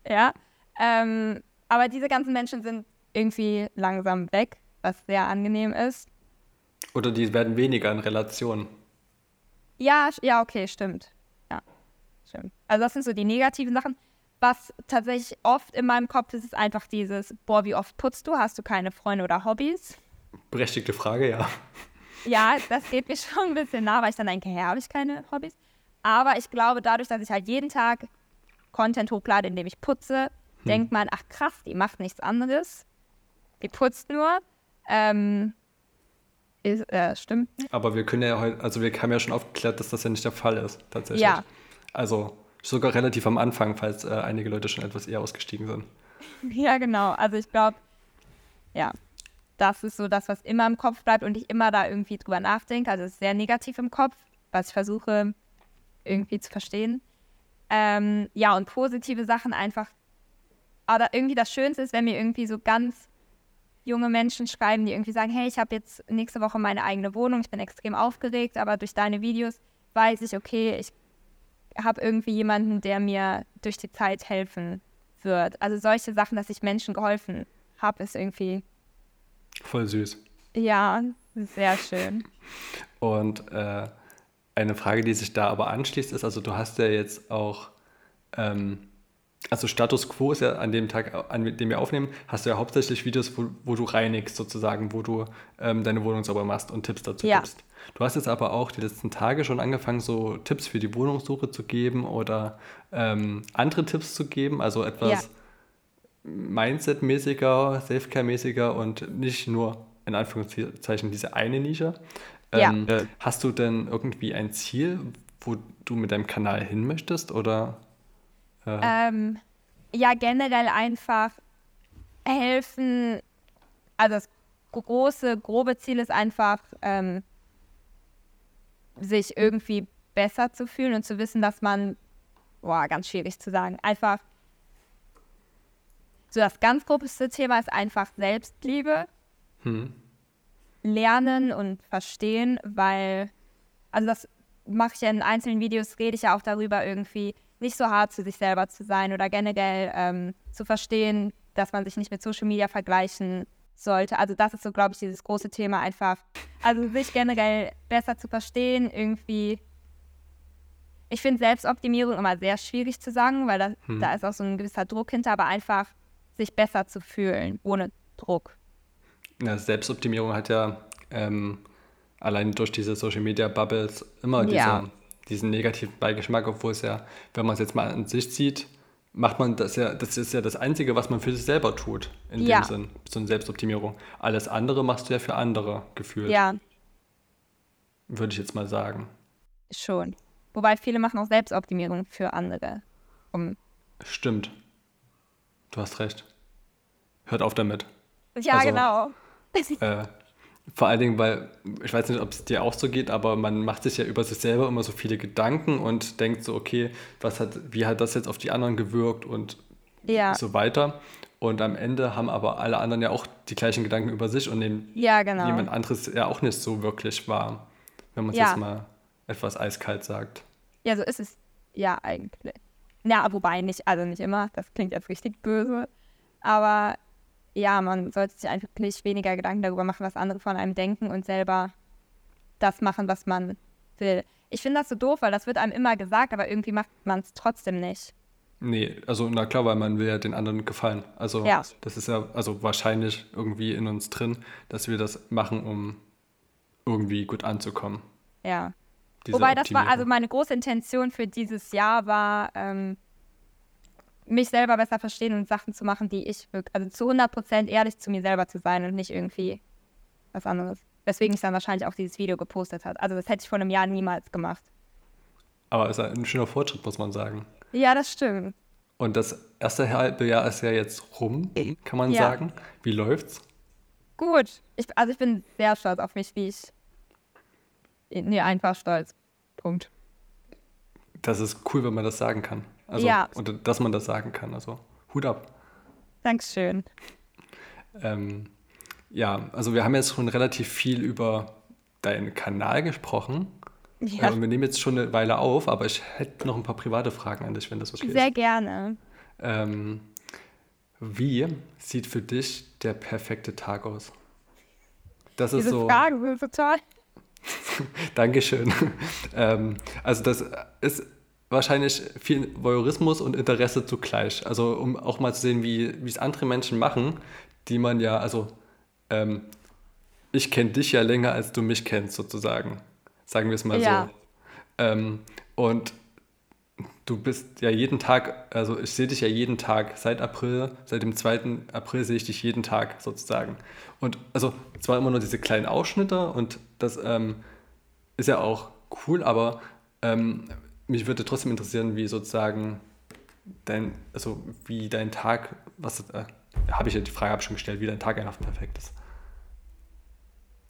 Ja. Ähm, aber diese ganzen Menschen sind irgendwie langsam weg, was sehr angenehm ist. Oder die werden weniger in Relation. Ja, ja, okay, stimmt. Ja, stimmt. Also das sind so die negativen Sachen. Was tatsächlich oft in meinem Kopf ist, ist einfach dieses, boah, wie oft putzt du? Hast du keine Freunde oder Hobbys? Berechtigte Frage, ja. Ja, das geht mir schon ein bisschen nah, weil ich dann denke, hä, habe ich keine Hobbys? Aber ich glaube, dadurch, dass ich halt jeden Tag Content hochlade, indem ich putze, denkt man, ach krass, die macht nichts anderes. Die putzt nur. Ähm, ist, äh, stimmt. Aber wir können ja heute, also wir haben ja schon aufgeklärt, dass das ja nicht der Fall ist, tatsächlich. Ja. Also sogar relativ am Anfang, falls äh, einige Leute schon etwas eher ausgestiegen sind. Ja, genau. Also ich glaube, ja, das ist so das, was immer im Kopf bleibt und ich immer da irgendwie drüber nachdenke. Also es ist sehr negativ im Kopf, was ich versuche irgendwie zu verstehen. Ähm, ja, und positive Sachen einfach. Aber irgendwie das Schönste ist, wenn mir irgendwie so ganz junge Menschen schreiben, die irgendwie sagen, hey, ich habe jetzt nächste Woche meine eigene Wohnung, ich bin extrem aufgeregt, aber durch deine Videos weiß ich, okay, ich habe irgendwie jemanden, der mir durch die Zeit helfen wird. Also solche Sachen, dass ich Menschen geholfen habe, ist irgendwie, Voll süß. ja, sehr schön. Und äh, eine Frage, die sich da aber anschließt, ist, also du hast ja jetzt auch, ähm, also Status Quo ist ja an dem Tag, an dem wir aufnehmen, hast du ja hauptsächlich Videos, wo, wo du reinigst sozusagen, wo du ähm, deine Wohnung sauber machst und Tipps dazu Ja. gibst. Du hast jetzt aber auch die letzten Tage schon angefangen, so Tipps für die Wohnungssuche zu geben oder ähm, andere Tipps zu geben, also etwas Mindset-mäßiger, Selfcare-mäßiger und nicht nur in Anführungszeichen diese eine Nische. Ja. Ähm, äh, hast du denn irgendwie ein Ziel, wo du mit deinem Kanal hin möchtest? Oder Ähm, ja, generell einfach helfen. Also das große, grobe Ziel ist einfach, ähm, sich irgendwie besser zu fühlen und zu wissen, dass man, boah, ganz schwierig zu sagen, einfach, so das ganz grobeste Thema ist einfach Selbstliebe. hm, lernen und verstehen, weil, also das mache ich ja in einzelnen Videos, rede ich ja auch darüber, irgendwie nicht so hart zu sich selber zu sein oder generell ähm, zu verstehen, dass man sich nicht mit Social Media vergleichen sollte. Also das ist so, glaube ich, dieses große Thema einfach. Also sich generell besser zu verstehen, irgendwie. Ich finde Selbstoptimierung immer sehr schwierig zu sagen, weil da, da ist auch so ein gewisser Druck hinter, aber einfach sich besser zu fühlen, ohne Druck. ja, Selbstoptimierung hat ja ähm, allein durch diese Social Media Bubbles immer Ja. diese, diesen negativen Beigeschmack, obwohl es ja, wenn man es jetzt mal an sich sieht, macht man das ja, das ist ja das Einzige, was man für sich selber tut, in Ja. dem Sinn, so eine Selbstoptimierung. Alles andere machst du ja für andere gefühlt, Ja, würde ich jetzt mal sagen. Schon. Wobei viele machen auch Selbstoptimierung für andere. Um, Stimmt. Du hast recht. Hört auf damit. ja, Also- genau. Äh, vor allen Dingen, weil, ich weiß nicht, ob es dir auch so geht, aber man macht sich ja über sich selber immer so viele Gedanken und denkt so, okay, was hat, wie hat das jetzt auf die anderen gewirkt und Ja, so weiter. Und am Ende haben aber alle anderen ja auch die gleichen Gedanken über sich und nehmen ja, genau. jemand anderes ja auch nicht so wirklich wahr, wenn man es Ja. jetzt mal etwas eiskalt sagt. Ja, so ist es. Ja, eigentlich. Ja, wobei nicht, also nicht immer, das klingt jetzt richtig böse. Aber ja, man sollte sich einfach weniger Gedanken darüber machen, was andere von einem denken und selber das machen, was man will. Ich finde das so doof, weil das wird einem immer gesagt, aber irgendwie macht man es trotzdem nicht. Nee, also na klar, weil man will ja den anderen gefallen. Also Ja. das ist ja also wahrscheinlich irgendwie in uns drin, dass wir das machen, um irgendwie gut anzukommen. Ja. Wobei das war, also meine große Intention für dieses Jahr war, ähm, mich selber besser verstehen und Sachen zu machen, die ich wirklich, also zu 100% ehrlich zu mir selber zu sein und nicht irgendwie was anderes. Weswegen ich dann wahrscheinlich auch dieses Video gepostet habe. Also das hätte ich vor einem Jahr niemals gemacht. Aber es ist ein schöner Fortschritt, muss man sagen. Ja, das stimmt. Und das erste halbe Jahr ist ja jetzt rum, kann man Ja. sagen. Wie läuft's? Gut. Ich, also ich bin sehr stolz auf mich, wie ich. Nee, einfach stolz. Punkt. Das ist cool, wenn man das sagen kann. Also, Ja. Und dass man das sagen kann. Also Hut ab. Dankeschön. Ähm, ja, also wir haben jetzt schon relativ viel über deinen Kanal gesprochen. Ja, Äh, und wir nehmen jetzt schon eine Weile auf, aber ich hätte noch ein paar private Fragen an dich, wenn das okay sehr ist. gerne. Ähm, wie sieht für dich der perfekte Tag aus? Das ist Diese so. Frage so toll. Dankeschön. ähm, also das ist wahrscheinlich viel Voyeurismus und Interesse zugleich. Also um auch mal zu sehen, wie es andere Menschen machen, die man ja, also ähm, ich kenne dich ja länger, als du mich kennst, sozusagen. Sagen wir es mal Ja. so. Ähm, und du bist ja jeden Tag, also ich sehe dich ja jeden Tag seit April, seit dem 2. April sehe ich dich jeden Tag sozusagen. Und also zwar immer nur diese kleinen Ausschnitte und das ähm, ist ja auch cool, aber ähm, mich würde trotzdem interessieren, wie sozusagen dein, also wie dein Tag, was äh, habe ich ja die Frage hab ich schon gestellt, wie dein Tag einfach perfekt ist.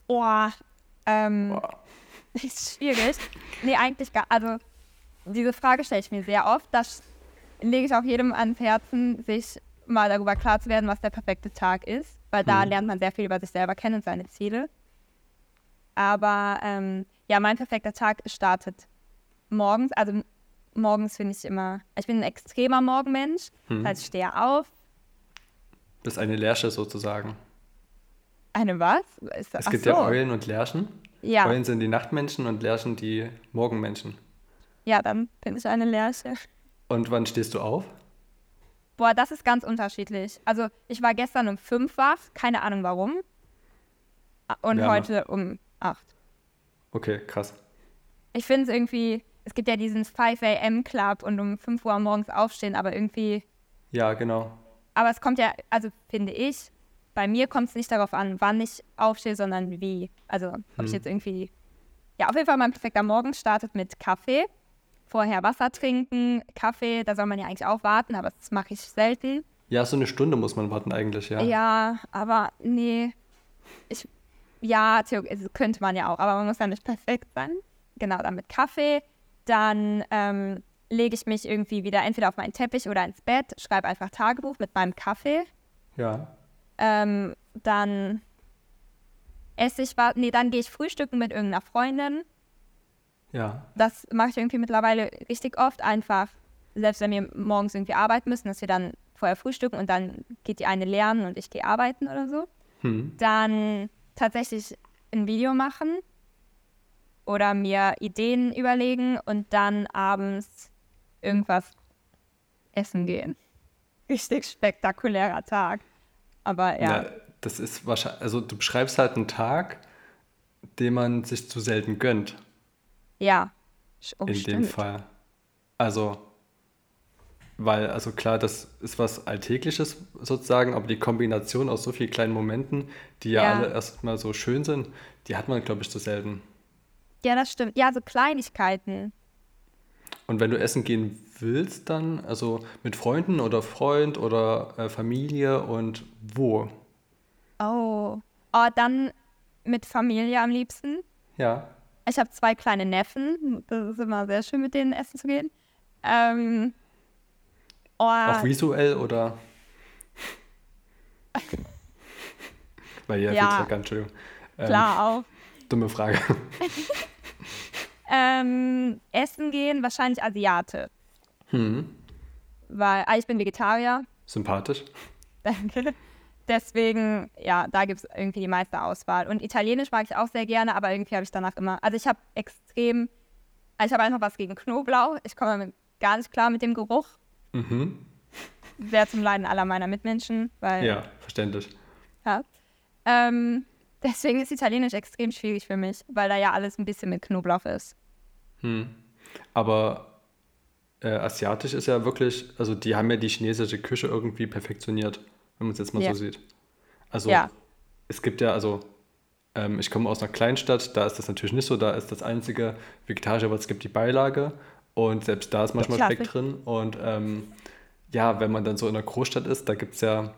Boah. Ähm, Boah. ist schwierig. Nee, eigentlich gar. Also, diese Frage stelle ich mir sehr oft. Das lege ich auch jedem ans Herzen, sich mal darüber klar zu werden, was der perfekte Tag ist. Weil da Mhm. lernt man sehr viel über sich selber kennen und seine Ziele. Aber ähm, ja, mein perfekter Tag startet morgens. Also morgens finde ich immer, ich bin ein extremer Morgenmensch. Mhm. Das heißt, ich stehe auf. Das ist eine Lerche sozusagen. Eine was? Ist, Es gibt so. ja Eulen und Lerchen. Ja, Eulen sind die Nachtmenschen und Lerchen die Morgenmenschen. Ja, dann bin ich eine Lerche. Und wann stehst du auf? Boah, das ist ganz unterschiedlich. Also ich war gestern um 5 wach, keine Ahnung warum. Und Wärme. heute um 8. Okay, krass. Ich finde es irgendwie, es gibt ja diesen 5 a.m. Club und um 5 Uhr morgens aufstehen, aber irgendwie, Ja, genau. aber es kommt ja, also finde ich, bei mir kommt es nicht darauf an, wann ich aufstehe, sondern wie. Also ob ich Hm. jetzt irgendwie, ja, auf jeden Fall mein perfekter Morgen startet mit Kaffee. Vorher Wasser trinken, Kaffee, da soll man ja eigentlich auch warten, aber das mache ich selten. Ja, so eine Stunde muss man warten eigentlich, ja. Ja, aber nee. Ich, ja, könnte man ja auch, aber man muss ja nicht perfekt sein. Genau, dann mit Kaffee. Dann ähm, lege ich mich irgendwie wieder entweder auf meinen Teppich oder ins Bett, schreibe einfach Tagebuch mit meinem Kaffee. Ja. Ähm, dann esse ich was. Nee, dann gehe ich frühstücken mit irgendeiner Freundin. Ja. Das mache ich irgendwie mittlerweile richtig oft. Einfach, selbst wenn wir morgens irgendwie arbeiten müssen, dass wir dann vorher frühstücken und dann geht die eine lernen und ich gehe arbeiten oder so. Hm. dann tatsächlich ein Video machen oder mir Ideen überlegen und dann abends irgendwas essen gehen. Richtig spektakulärer Tag. Aber ja, Na, das ist wahrscheinlich, also du beschreibst halt einen Tag, den man sich zu selten gönnt, ja. Oh, in dem stimmt. Fall. Also, weil, also klar, das ist was Alltägliches sozusagen, aber die Kombination aus so vielen kleinen Momenten, die ja, Ja. alle erstmal so schön sind, die hat man, glaube ich, zu selten. Ja, das stimmt. Ja, so Kleinigkeiten. Und wenn du essen gehen willst, dann, also mit Freunden oder Freund oder äh, Familie und wo? Oh. Oh, dann mit Familie am liebsten. Ja. Ich habe zwei kleine Neffen. Das ist immer sehr schön, mit denen essen zu gehen. Ähm, oh, Auch visuell oder? Weil ja, Ja. ja. Entschuldigung. Ähm, klar auch. Dumme Frage. Ähm, essen gehen, wahrscheinlich Asiate. Hm. Weil, ah, ich bin Vegetarier, Sympathisch. danke. Deswegen, ja, da gibt es irgendwie die meiste Auswahl. Und Italienisch mag ich auch sehr gerne, aber irgendwie habe ich danach immer, also ich habe extrem, also ich habe einfach was gegen Knoblauch. Ich komme gar nicht klar mit dem Geruch. Mhm. Sehr zum Leiden aller meiner Mitmenschen, weil Ja, verständlich. Ja. Ähm, deswegen ist Italienisch extrem schwierig für mich, weil da ja alles ein bisschen mit Knoblauch ist. Hm. Aber äh, asiatisch ist ja wirklich, also die haben ja die chinesische Küche irgendwie perfektioniert, wenn man es jetzt mal Ja. so sieht. Also Ja. es gibt ja, also ähm, ich komme aus einer Kleinstadt, da ist das natürlich nicht so, da ist das einzige Vegetarische, aber es gibt die Beilage und selbst da ist manchmal Speck drin und ähm, ja, wenn man dann so in einer Großstadt ist, da gibt es ja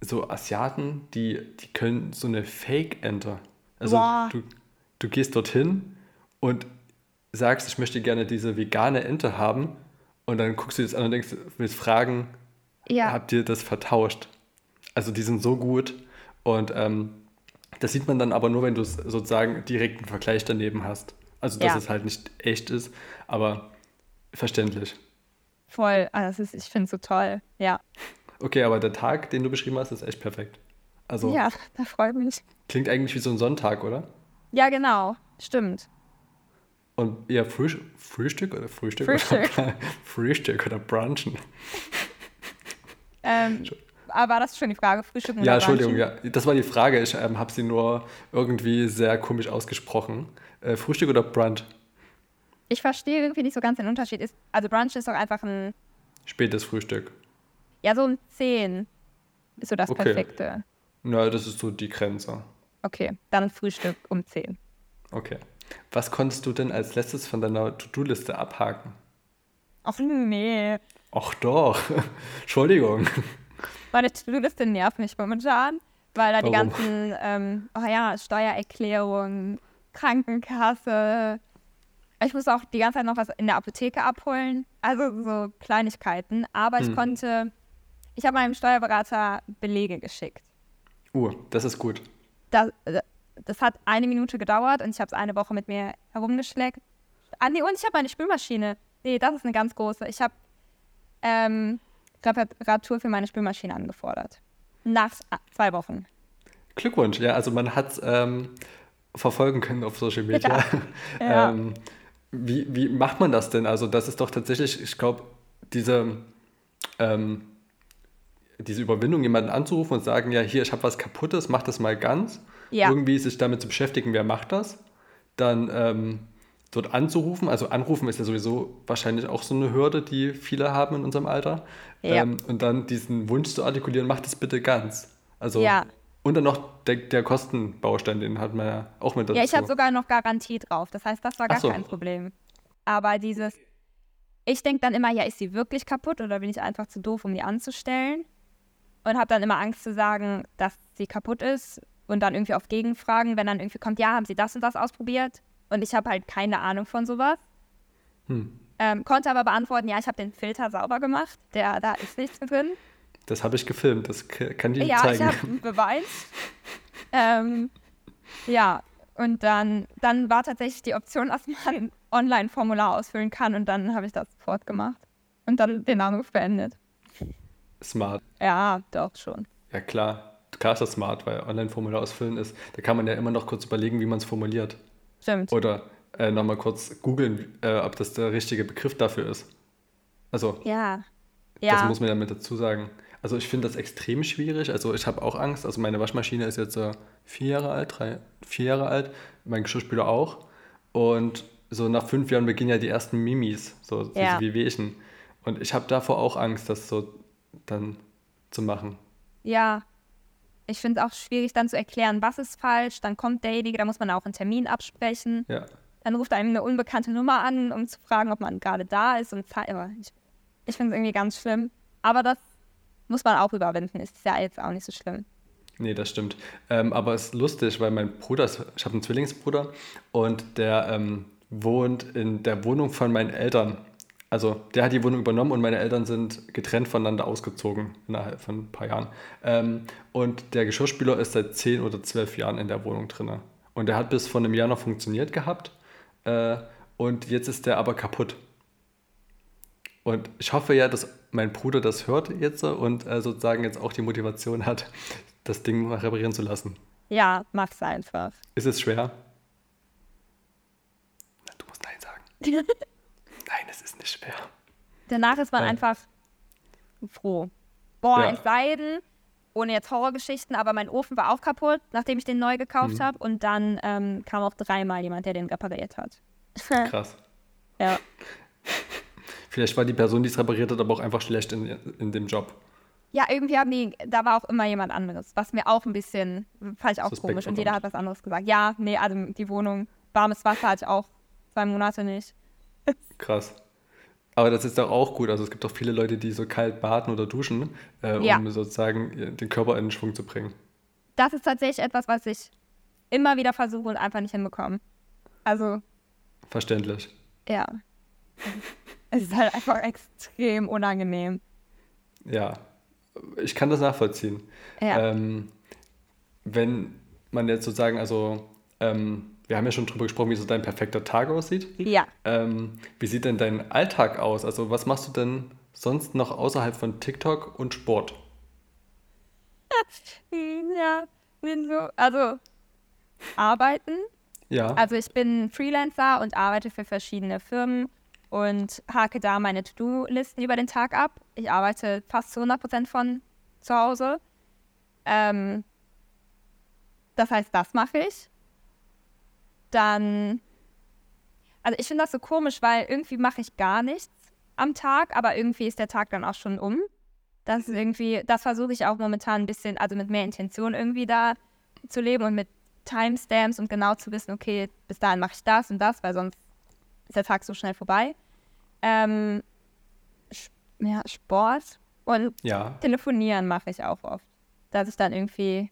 so Asiaten, die, die können so eine Fake-Ente. Also Boah. du, du gehst dorthin und sagst, ich möchte gerne diese vegane Ente haben und dann guckst du das an und denkst, willst fragen, Ja, habt ihr das vertauscht? Also die sind so gut und ähm, das sieht man dann aber nur, wenn du sozusagen direkt einen Vergleich daneben hast. Also dass Ja. es halt nicht echt ist, aber verständlich. voll. Das ist, ich finde es so toll. Ja. Okay, aber der Tag, den du beschrieben hast, ist echt perfekt. Also Ja, da freut mich. klingt eigentlich wie so ein Sonntag, oder? Ja, genau. Stimmt. Und eher Frühst Frühstück oder Frühstück? Frühstück. Oder Frühstück oder Brunchen. Ähm, aber war das schon die Frage? Frühstücken Ja, Entschuldigung, ja. Das war die Frage. Ich ähm, habe sie nur irgendwie sehr komisch ausgesprochen. Äh, Frühstück oder Brunch? Ich verstehe irgendwie nicht so ganz den Unterschied. Ist, also Brunch ist doch einfach ein, Spätes Frühstück. ja, so um 10 ist so das Okay. Perfekte. Na, das ist so die Grenze. Okay, dann Frühstück um 10. Okay. Was konntest du denn als letztes von deiner To-Do-Liste abhaken? Ach nee. Ach doch. Entschuldigung. Meine To-Do-Liste nervt mich momentan, weil da die Warum? ganzen, ähm, oh ja, Steuererklärung, Krankenkasse. Ich muss auch die ganze Zeit noch was in der Apotheke abholen. Also so Kleinigkeiten. Aber ich Hm. konnte, ich habe meinem Steuerberater Belege geschickt. Uh, das ist gut. Das, das hat eine Minute gedauert und ich habe es eine Woche mit mir herumgeschleckt. Ah, nee, und ich habe meine Spülmaschine. Nee, das ist eine ganz große. Ich habe ähm, Reparatur für meine Spülmaschine angefordert. Nach zwei Wochen. Glückwunsch. Ja, also man hat es ähm, verfolgen können auf Social Media. Ja. ähm, wie, wie macht man das denn? Also das ist doch tatsächlich, ich glaube, diese, ähm, diese Überwindung, jemanden anzurufen und sagen, ja, hier, ich habe was Kaputtes, mach das mal ganz. Ja. Irgendwie sich damit zu beschäftigen, wer macht das. Dann ähm, dort anzurufen. Also anrufen ist ja sowieso wahrscheinlich auch so eine Hürde, die viele haben in unserem Alter. Ja. Ähm, und dann diesen Wunsch zu artikulieren, mach das bitte ganz. Also Ja. und dann noch der, der Kostenbaustein, den hat man ja auch mit dazu. Ja, ich habe sogar noch Garantie drauf. Das heißt, das war gar so. kein Problem. Aber dieses, ich denke dann immer, ja, ist sie wirklich kaputt oder bin ich einfach zu doof, um die anzustellen? Und habe dann immer Angst zu sagen, dass sie kaputt ist und dann irgendwie auf Gegenfragen, wenn dann irgendwie kommt, ja, haben sie das und das ausprobiert? Und ich habe halt keine Ahnung von sowas. Hm. Ähm, konnte aber beantworten, ja, ich habe den Filter sauber gemacht, der, da ist nichts drin. Das habe ich gefilmt, das kann ich dir Ja, ich zeigen. habe einen Beweis. ähm, ja, und dann, dann war tatsächlich die Option, dass man ein Online-Formular ausfüllen kann und dann habe ich das sofort gemacht und dann den Anruf beendet. Smart. Ja, doch schon. Ja klar, klar ist das smart, weil Online-Formular ausfüllen ist, da kann man ja immer noch kurz überlegen, wie man es formuliert. Stimmt. Oder äh, nochmal kurz googeln, äh, ob das der richtige Begriff dafür ist. Also, Ja. das Ja. muss man ja mit dazu sagen. Also ich finde das extrem schwierig. Also ich habe auch Angst. Also meine Waschmaschine ist jetzt äh, vier Jahre alt, drei, vier Jahre alt. Mein Geschirrspüler auch. Und so nach fünf Jahren beginnen ja die ersten Mimis, so diese Ja. Wehwehchen. Und ich habe davor auch Angst, das so dann zu machen. Ja. Ich finde es auch schwierig, dann zu erklären, was ist falsch. Dann kommt derjenige, da muss man auch einen Termin absprechen. Ja. Dann ruft einem eine unbekannte Nummer an, um zu fragen, ob man gerade da ist. Und ich, ich finde es irgendwie ganz schlimm. Aber das muss man auch überwinden. Ist ja jetzt auch nicht so schlimm. Nee, das stimmt. Ähm, aber es ist lustig, weil mein Bruder, ist- ich habe einen Zwillingsbruder und der ähm, wohnt in der Wohnung von meinen Eltern. Also der hat die Wohnung übernommen und meine Eltern sind getrennt voneinander ausgezogen innerhalb von ein paar Jahren. Ähm, und der Geschirrspüler ist seit zehn oder zwölf Jahren in der Wohnung drin. Und der hat bis vor einem Jahr noch funktioniert gehabt. Äh, und jetzt ist der aber kaputt. Und ich hoffe ja, dass mein Bruder das hört jetzt und äh, sozusagen jetzt auch die Motivation hat, das Ding mal reparieren zu lassen. Ja, mach's einfach. Ist es schwer? Du musst Nein sagen. Nein, es ist nicht schwer. Danach ist man Nein. einfach froh. Boah, Ja. es sei denn, ohne jetzt Horrorgeschichten, aber mein Ofen war auch kaputt, nachdem ich den neu gekauft Mhm. habe. Und dann ähm, kam auch dreimal jemand, der den repariert hat. Krass. Ja. Vielleicht war die Person, die es repariert hat, aber auch einfach schlecht in, in dem Job. Ja, irgendwie haben die, da war auch immer jemand anderes, was mir auch ein bisschen, fand ich auch Suspekt komisch. Und jeder hat was anderes gesagt. Ja, nee, also die Wohnung, warmes Wasser hatte ich auch zwei Monate nicht. Krass. Aber das ist doch auch gut. Also es gibt auch viele Leute, die so kalt baden oder duschen, äh, um Ja. sozusagen den Körper in den Schwung zu bringen. Das ist tatsächlich etwas, was ich immer wieder versuche und einfach nicht hinbekomme. Also, Verständlich. ja. es ist halt einfach extrem unangenehm. Ja, ich kann das nachvollziehen. Ja. Ähm, wenn man jetzt sozusagen, also ähm, wir haben ja schon drüber gesprochen, wie so dein perfekter Tag aussieht. Ja. Ähm, wie sieht denn dein Alltag aus? Also was machst du denn sonst noch außerhalb von TikTok und Sport? Ja, bin so, also arbeiten. Ja, Also ich bin Freelancer und arbeite für verschiedene Firmen und hake da meine To-Do-Listen über den Tag ab. Ich arbeite fast zu 100% von zu Hause. Ähm, das heißt, das mache ich. Dann, also ich finde das so komisch, weil irgendwie mache ich gar nichts am Tag, aber irgendwie ist der Tag dann auch schon um. Das ist irgendwie, das versuche ich auch momentan ein bisschen, also mit mehr Intention irgendwie da zu leben und mit Timestamps und genau zu wissen, okay, bis dahin mache ich das und das, weil sonst ist der Tag so schnell vorbei. Ähm, ja, Sport und ja. telefonieren mache ich auch oft. Dass ich dann irgendwie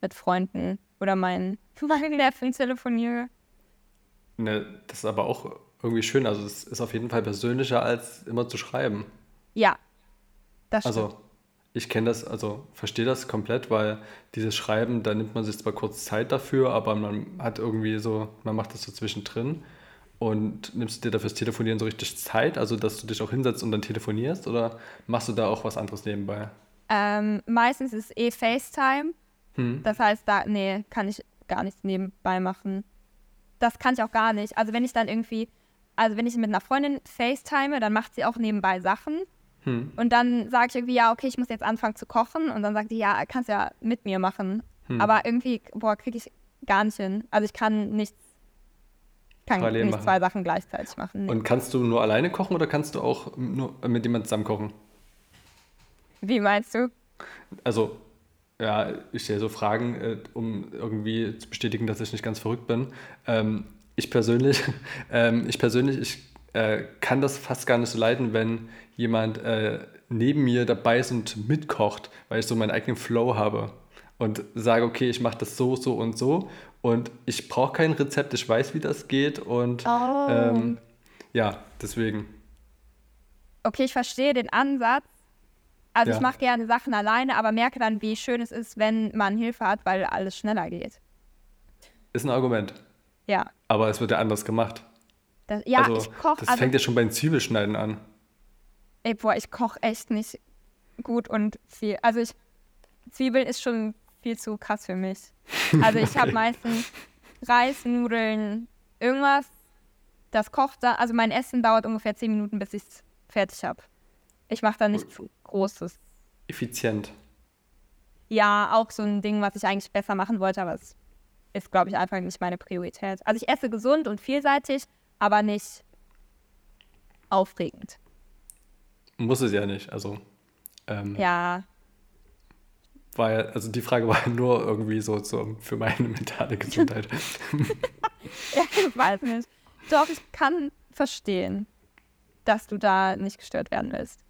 mit Freunden oder meinen, meinen Neffen telefoniere. Ne, das ist aber auch irgendwie schön. Also es ist auf jeden Fall persönlicher, als immer zu schreiben. Ja, das stimmt. Also ich kenne das, also verstehe das komplett, weil dieses Schreiben, da nimmt man sich zwar kurz Zeit dafür, aber man hat irgendwie so, man macht das so zwischendrin und nimmst dir dafür das Telefonieren so richtig Zeit, also dass du dich auch hinsetzt und dann telefonierst oder machst du da auch was anderes nebenbei? Ähm, meistens ist es eh FaceTime. Hm. Das heißt, da, nee, kann ich gar nichts nebenbei machen. Das kann ich auch gar nicht. Also wenn ich dann irgendwie, also wenn ich mit einer Freundin FaceTime, dann macht sie auch nebenbei Sachen. Hm. Und dann sage ich irgendwie, ja, okay, ich muss jetzt anfangen zu kochen. Und dann sagt die, ja, kannst ja mit mir machen. Hm. Aber irgendwie, boah, kriege ich gar nicht hin. Also ich kann nichts, kann Parallel nicht machen. zwei Sachen gleichzeitig machen. Und kannst du nur alleine kochen oder kannst du auch nur mit jemandem zusammen kochen? Wie meinst du? Also, ja, ich stelle so Fragen, äh, um irgendwie zu bestätigen, dass ich nicht ganz verrückt bin. Ähm, ich persönlich, ähm, ich persönlich, ich äh, kann das fast gar nicht so leiden, wenn jemand äh, neben mir dabei ist und mitkocht, weil ich so meinen eigenen Flow habe und sage, okay, ich mache das so, so und so und ich brauche kein Rezept, ich weiß, wie das geht und Oh. ähm, ja, deswegen. Okay, ich verstehe den Ansatz. Also Ja. ich mache gerne Sachen alleine, aber merke dann, wie schön es ist, wenn man Hilfe hat, weil alles schneller geht. Ist ein Argument, Ja. aber es wird ja anders gemacht. Das, ja, also, ich koche, das also, fängt ja schon beim Zwiebelschneiden an. ey, boah, ich koche echt nicht gut und viel. Also ich, Zwiebeln ist schon viel zu krass für mich. Also ich habe Okay. meistens Reis, Nudeln, irgendwas, das kocht da. Also mein Essen dauert ungefähr 10 Minuten, bis ich es fertig habe. Ich mache da nichts Großes. Effizient. Ja, auch so ein Ding, was ich eigentlich besser machen wollte, aber es ist, glaube ich, einfach nicht meine Priorität. Also ich esse gesund und vielseitig, aber nicht aufregend. Muss es ja nicht. Also, ähm, Ja, war ja, also die Frage war nur irgendwie so zum, für meine mentale Gesundheit. ja, ich weiß nicht. Doch, ich kann verstehen, dass du da nicht gestört werden willst.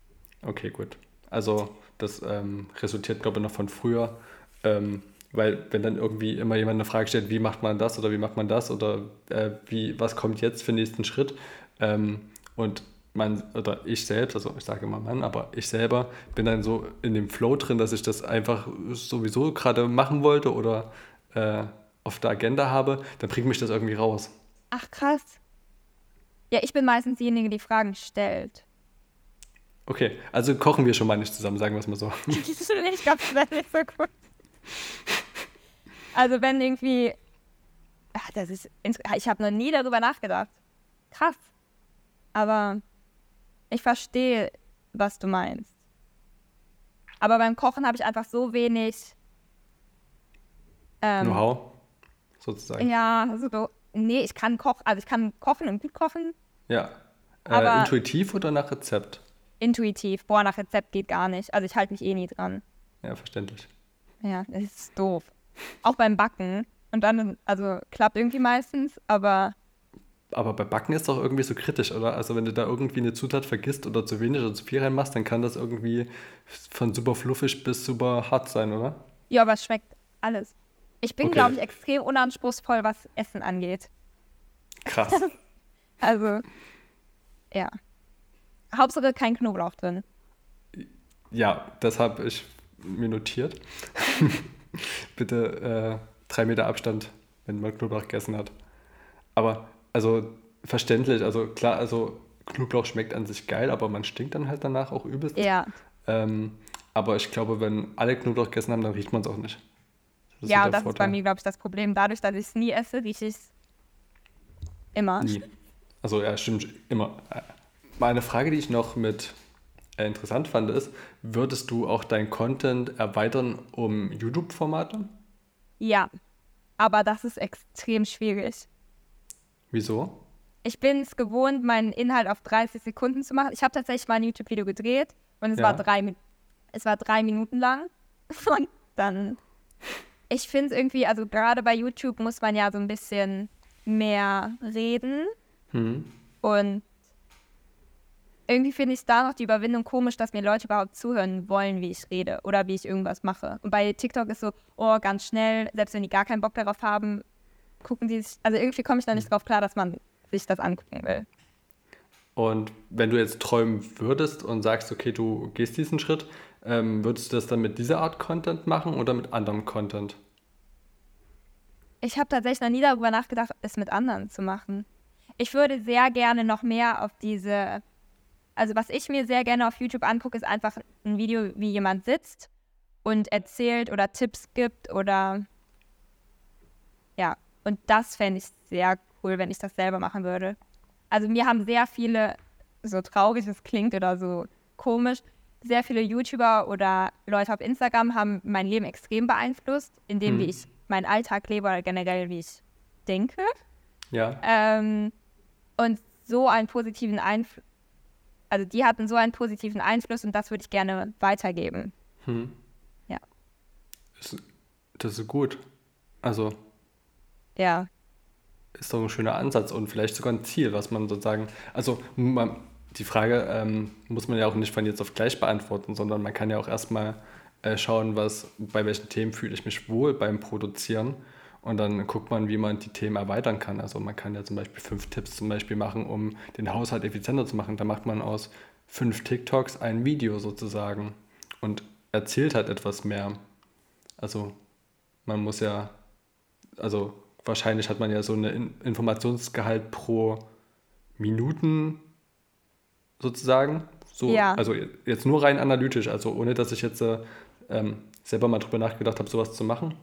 Okay, gut. Also, das ähm, resultiert, glaube ich, noch von früher. Ähm, weil, wenn dann irgendwie immer jemand eine Frage stellt, wie macht man das oder wie macht man das oder äh, wie, was kommt jetzt für den nächsten Schritt? Ähm, und man, oder ich selbst, also ich sage immer Mann, aber ich selber bin dann so in dem Flow drin, dass ich das einfach sowieso gerade machen wollte oder äh, auf der Agenda habe, dann bringt mich das irgendwie raus. Ach, krass. Ja, ich bin meistens diejenige, die Fragen stellt. Okay, also kochen wir schon mal nicht zusammen, sagen wir es mal so. ich glaube, das wäre nicht so gut. Also wenn irgendwie, ach, das ist, ich habe noch nie darüber nachgedacht. Krass. Aber ich verstehe, was du meinst. Aber beim Kochen habe ich einfach so wenig ähm, Know-how, sozusagen. Ja, also, nee, ich kann kochen, also ich kann kochen und gut kochen. Ja. Äh, intuitiv oder nach Rezept? Intuitiv. Boah, nach Rezept geht gar nicht. Also ich halte mich eh nie dran. Ja, verständlich. Ja, das ist doof. Auch beim Backen. Und dann, also klappt irgendwie meistens, aber. Aber bei Backen ist doch irgendwie so kritisch, oder? Also wenn du da irgendwie eine Zutat vergisst oder zu wenig oder zu viel reinmachst, dann kann das irgendwie von super fluffig bis super hart sein, oder? Ja, aber es schmeckt alles. Ich bin, okay. glaube ich, extrem unanspruchsvoll, was Essen angeht. Krass. also, ja. Hauptsache kein Knoblauch drin. Ja, das habe ich mir notiert. Bitte äh, drei Meter Abstand, wenn man Knoblauch gegessen hat. Aber, also, verständlich. Also, klar, also Knoblauch schmeckt an sich geil, aber man stinkt dann halt danach auch übelst. Ja. Ähm, aber ich glaube, wenn alle Knoblauch gegessen haben, dann riecht man es auch nicht. Das ja, das Vorteil. ist bei mir, glaube ich, das Problem. Dadurch, dass ich es nie esse, rieche ich es immer. Nie. Also ja, stimmt, immer. Meine Frage, die ich noch mit äh, interessant fand, ist, würdest du auch dein Content erweitern um YouTube-Formate? Ja, aber das ist extrem schwierig. Wieso? Ich bin es gewohnt, meinen Inhalt auf 30 Sekunden zu machen. Ich habe tatsächlich mal ein YouTube-Video gedreht und es, ja. war drei, es war drei Minuten lang. Und dann ich finde es irgendwie, also gerade bei YouTube muss man ja so ein bisschen mehr reden. Hm. Und irgendwie finde ich da noch die Überwindung komisch, dass mir Leute überhaupt zuhören wollen, wie ich rede oder wie ich irgendwas mache. Und bei TikTok ist so, oh, ganz schnell, selbst wenn die gar keinen Bock darauf haben, gucken die sich, also irgendwie komme ich da nicht drauf klar, dass man sich das angucken will. Und wenn du jetzt träumen würdest und sagst, okay, du gehst diesen Schritt, ähm, würdest du das dann mit dieser Art Content machen oder mit anderem Content? Ich habe tatsächlich noch nie darüber nachgedacht, es mit anderen zu machen. Ich würde sehr gerne noch mehr auf diese, also was ich mir sehr gerne auf YouTube angucke, ist einfach ein Video, wie jemand sitzt und erzählt oder Tipps gibt oder ja, und das fände ich sehr cool, wenn ich das selber machen würde. Also mir haben sehr viele, so traurig es klingt oder so komisch, sehr viele YouTuber oder Leute auf Instagram haben mein Leben extrem beeinflusst, indem hm. wie ich meinen Alltag lebe oder generell wie ich denke. Ja. Ähm, und so einen positiven Einfluss, also die hatten so einen positiven Einfluss und das würde ich gerne weitergeben. Hm. Ja. Das, das ist gut. Also. Ja. Ist doch ein schöner Ansatz und vielleicht sogar ein Ziel, was man sozusagen, also man, die Frage ähm, muss man ja auch nicht von jetzt auf gleich beantworten, sondern man kann ja auch erstmal äh, schauen, was, bei welchen Themen fühle ich mich wohl beim Produzieren. Und dann guckt man, wie man die Themen erweitern kann. Also man kann ja zum Beispiel fünf Tipps zum Beispiel machen, um den Haushalt effizienter zu machen. Da macht man aus fünf TikToks ein Video sozusagen und erzählt halt etwas mehr. Also man muss ja, also wahrscheinlich hat man ja so einen Informationsgehalt pro Minuten sozusagen. So, ja. Also jetzt nur rein analytisch, also ohne dass ich jetzt äh, ähm, selber mal drüber nachgedacht habe, sowas zu machen.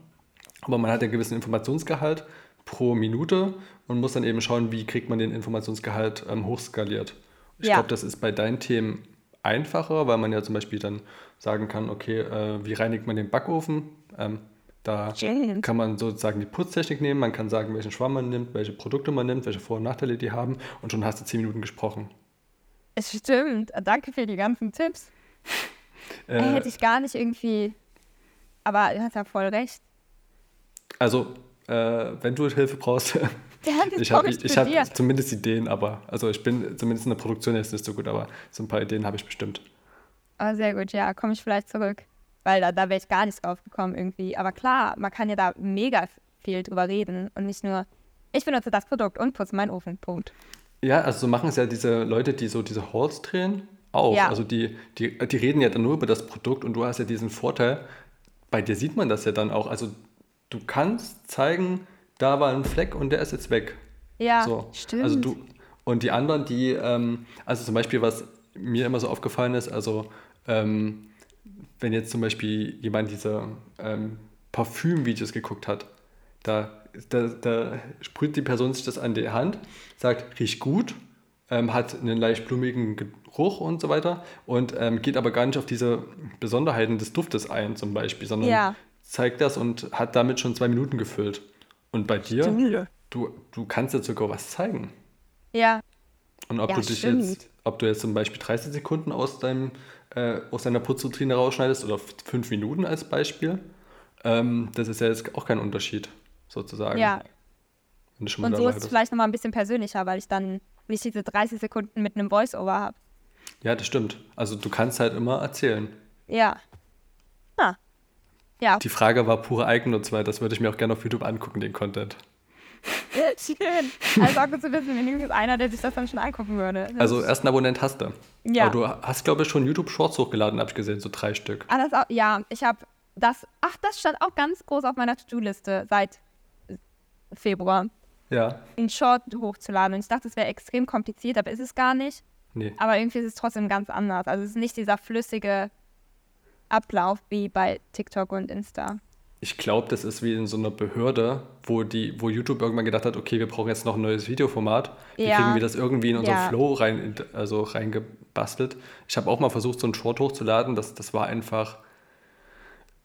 Aber man hat ja einen gewissen Informationsgehalt pro Minute und muss dann eben schauen, wie kriegt man den Informationsgehalt ähm, hochskaliert. Ich ja. glaube, das ist bei deinen Themen einfacher, weil man ja zum Beispiel dann sagen kann, okay, äh, wie reinigt man den Backofen? Ähm, da kann man sozusagen die Putztechnik nehmen, man kann sagen, welchen Schwamm man nimmt, welche Produkte man nimmt, welche Vor- und Nachteile die haben und schon hast du zehn Minuten gesprochen. Es stimmt. Danke für die ganzen Tipps. Äh, hätte ich gar nicht irgendwie. Aber du hast ja voll recht. Also, äh, wenn du Hilfe brauchst. ich habe hab zumindest Ideen, aber. Also, ich bin zumindest in der Produktion jetzt nicht so gut, aber so ein paar Ideen habe ich bestimmt. Oh, sehr gut, ja, komme ich vielleicht zurück. Weil da, da wäre ich gar nicht drauf gekommen irgendwie. Aber klar, man kann ja da mega viel drüber reden und nicht nur, ich benutze das Produkt und putze meinen Ofen. Punkt. Ja, also so machen es ja diese Leute, die so diese Halls drehen, auch. Ja. Also die, die, die reden ja dann nur über das Produkt und du hast ja diesen Vorteil, bei dir sieht man das ja dann auch. Also du kannst zeigen, da war ein Fleck und der ist jetzt weg. Ja, so. stimmt. Also du, und die anderen, die, ähm, also zum Beispiel was mir immer so aufgefallen ist, also ähm, wenn jetzt zum Beispiel jemand diese ähm, Parfüm-Videos geguckt hat, da, da, da sprüht die Person sich das an die Hand, sagt, riecht gut, ähm, hat einen leicht blumigen Geruch und so weiter und ähm, geht aber gar nicht auf diese Besonderheiten des Duftes ein, zum Beispiel, sondern Ja. Zeigt das und hat damit schon zwei Minuten gefüllt. Und bei dir, du, du kannst jetzt sogar was zeigen. Ja, Und ob Ja, du dich stimmt. jetzt, ob du jetzt zum Beispiel 30 Sekunden aus deinem äh, aus deiner Putzroutine rausschneidest oder fünf Minuten als Beispiel, ähm, das ist ja jetzt auch kein Unterschied, sozusagen. ja. Wenn du schon mal Und so ist es bist. vielleicht nochmal ein bisschen persönlicher, weil ich dann nicht diese 30 Sekunden mit einem Voice-Over habe. Ja, das stimmt. Also du kannst halt immer erzählen. Ja. Ah. Ja, Die Frage war pure Eigennutz, weil das würde ich mir auch gerne auf YouTube angucken, den Content. schön. Also auch gut zu wissen, wenn jetzt einer, der sich das dann schon angucken würde. Das Also ist- ersten Abonnent hast du. Ja. Aber du hast, glaube ich, schon YouTube Shorts hochgeladen, habe ich gesehen, so drei Stück. Ah, das auch, ja, ich habe das, ach, das stand auch ganz groß auf meiner To-Do-Liste seit Februar, Ja. einen Short hochzuladen. Und ich dachte, es wäre extrem kompliziert, aber ist es gar nicht. Nee. Aber irgendwie ist es trotzdem ganz anders. Also es ist nicht dieser flüssige Ablauf wie bei TikTok und Insta. Ich glaube, das ist wie in so einer Behörde, wo, die, wo YouTube irgendwann gedacht hat, okay, wir brauchen jetzt noch ein neues Videoformat. Wie Ja. kriegen wir das irgendwie in unseren Ja. Flow rein, also reingebastelt? Ich habe auch mal versucht, so einen Short hochzuladen. Das, das war einfach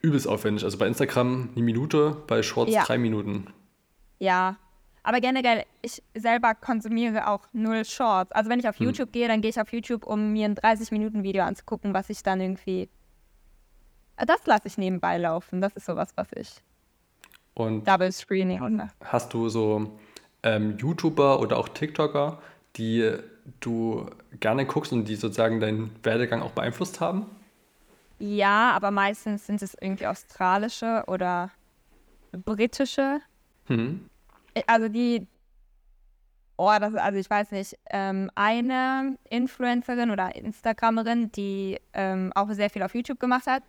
übelst aufwendig. Also bei Instagram eine Minute, bei Shorts Ja. drei Minuten. Ja. Aber generell, ich selber konsumiere auch null Shorts. Also wenn ich auf YouTube gehe, dann gehe ich auf YouTube, um mir ein 30-Minuten-Video anzugucken, was ich dann irgendwie. Das lasse ich nebenbei laufen. Das ist sowas, was ich. Und Double Screening. hast du so ähm, YouTuber oder auch TikToker, die du gerne guckst und die sozusagen deinen Werdegang auch beeinflusst haben? Ja, aber meistens sind es irgendwie australische oder britische. Hm. Also die, oh, das, also ich weiß nicht, ähm, eine Influencerin oder Instagramerin, die ähm, auch sehr viel auf YouTube gemacht hat,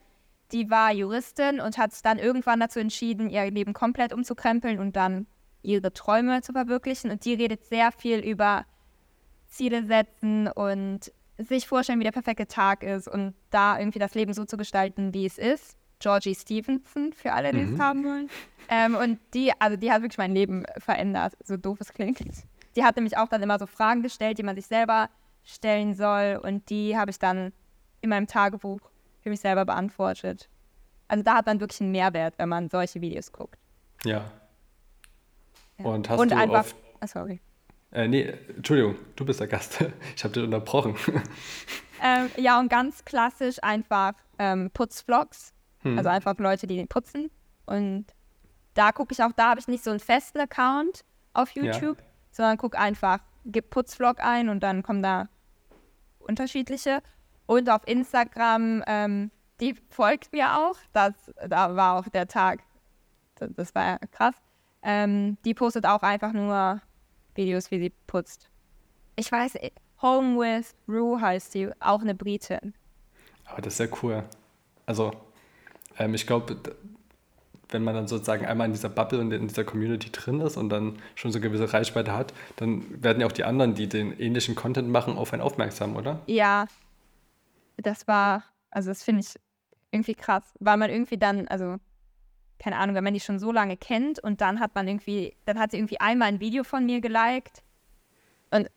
die war Juristin und hat dann irgendwann dazu entschieden, ihr Leben komplett umzukrempeln und dann ihre Träume zu verwirklichen. Und die redet sehr viel über Ziele setzen und sich vorstellen, wie der perfekte Tag ist und da irgendwie das Leben so zu gestalten, wie es ist. Georgie Stevenson, für alle, die es haben wollen. Ähm, und die, also die hat wirklich mein Leben verändert, so doof es klingt. Die hat nämlich auch dann immer so Fragen gestellt, die man sich selber stellen soll. Und die habe ich dann in meinem Tagebuch für mich selber beantwortet. Also da hat man wirklich einen Mehrwert, wenn man solche Videos guckt. Ja. Ja. Und hast und du einfach, auf ah, sorry. Äh, nee, Entschuldigung, du bist der Gast. Ich habe dich unterbrochen. Ähm, ja, und ganz klassisch einfach ähm, Putzvlogs. Hm. Also einfach Leute, die putzen. Und da gucke ich auch, da habe ich nicht so einen festen Account auf Ja. YouTube, sondern gucke einfach, gib Putzvlog ein und dann kommen da unterschiedliche. Und auf Instagram, ähm, die folgt mir auch. Das, da war auch der Tag, das, das war krass. Ähm, die postet auch einfach nur Videos, wie sie putzt. Ich weiß, äh, Home with Rue heißt sie, auch eine Britin. Aber das ist sehr cool. Also, ähm, ich glaube, wenn man dann sozusagen einmal in dieser Bubble und in dieser Community drin ist und dann schon so eine gewisse Reichweite hat, dann werden ja auch die anderen, die den ähnlichen Content machen, auf einen aufmerksam, oder? Ja, das war, also das finde ich irgendwie krass, weil man irgendwie dann, also keine Ahnung, wenn man die schon so lange kennt und dann hat man irgendwie, dann hat sie irgendwie einmal ein Video von mir geliked und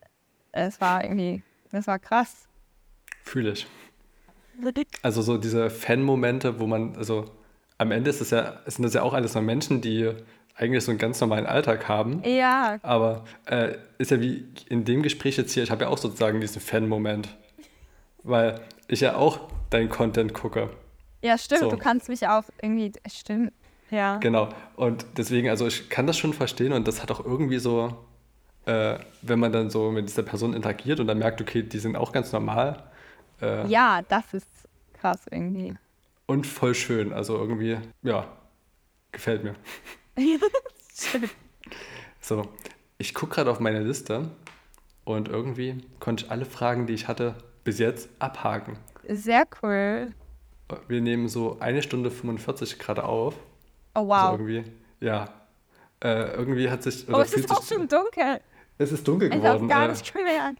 es war irgendwie, das war krass. Fühle ich. Also so diese Fan-Momente, wo man, also am Ende ist es ja, sind das ja auch alles nur Menschen, die eigentlich so einen ganz normalen Alltag haben. Ja, Aber äh, ist ja wie in dem Gespräch jetzt hier, ich habe ja auch sozusagen diesen Fan-Moment. Weil ich ja auch deinen Content gucke. ja, stimmt, So. du kannst mich auch irgendwie, stimmt, ja. Genau. Und deswegen, also ich kann das schon verstehen und das hat auch irgendwie so, äh, wenn man dann so mit dieser Person interagiert und dann merkt, okay, die sind auch ganz normal äh, Ja, das ist krass irgendwie. und voll schön. Also irgendwie, ja, gefällt mir. Stimmt. So, ich gucke gerade auf meine Liste und irgendwie konnte ich alle Fragen, die ich hatte, bis jetzt abhaken. Sehr cool. Wir nehmen so eine Stunde 45 gerade auf. Oh Also wow. irgendwie, ja. Äh, irgendwie hat sich. Oh, es ist auch schon dunkel. Es ist dunkel Es ist auch geworden. gar äh, nicht gemerkt.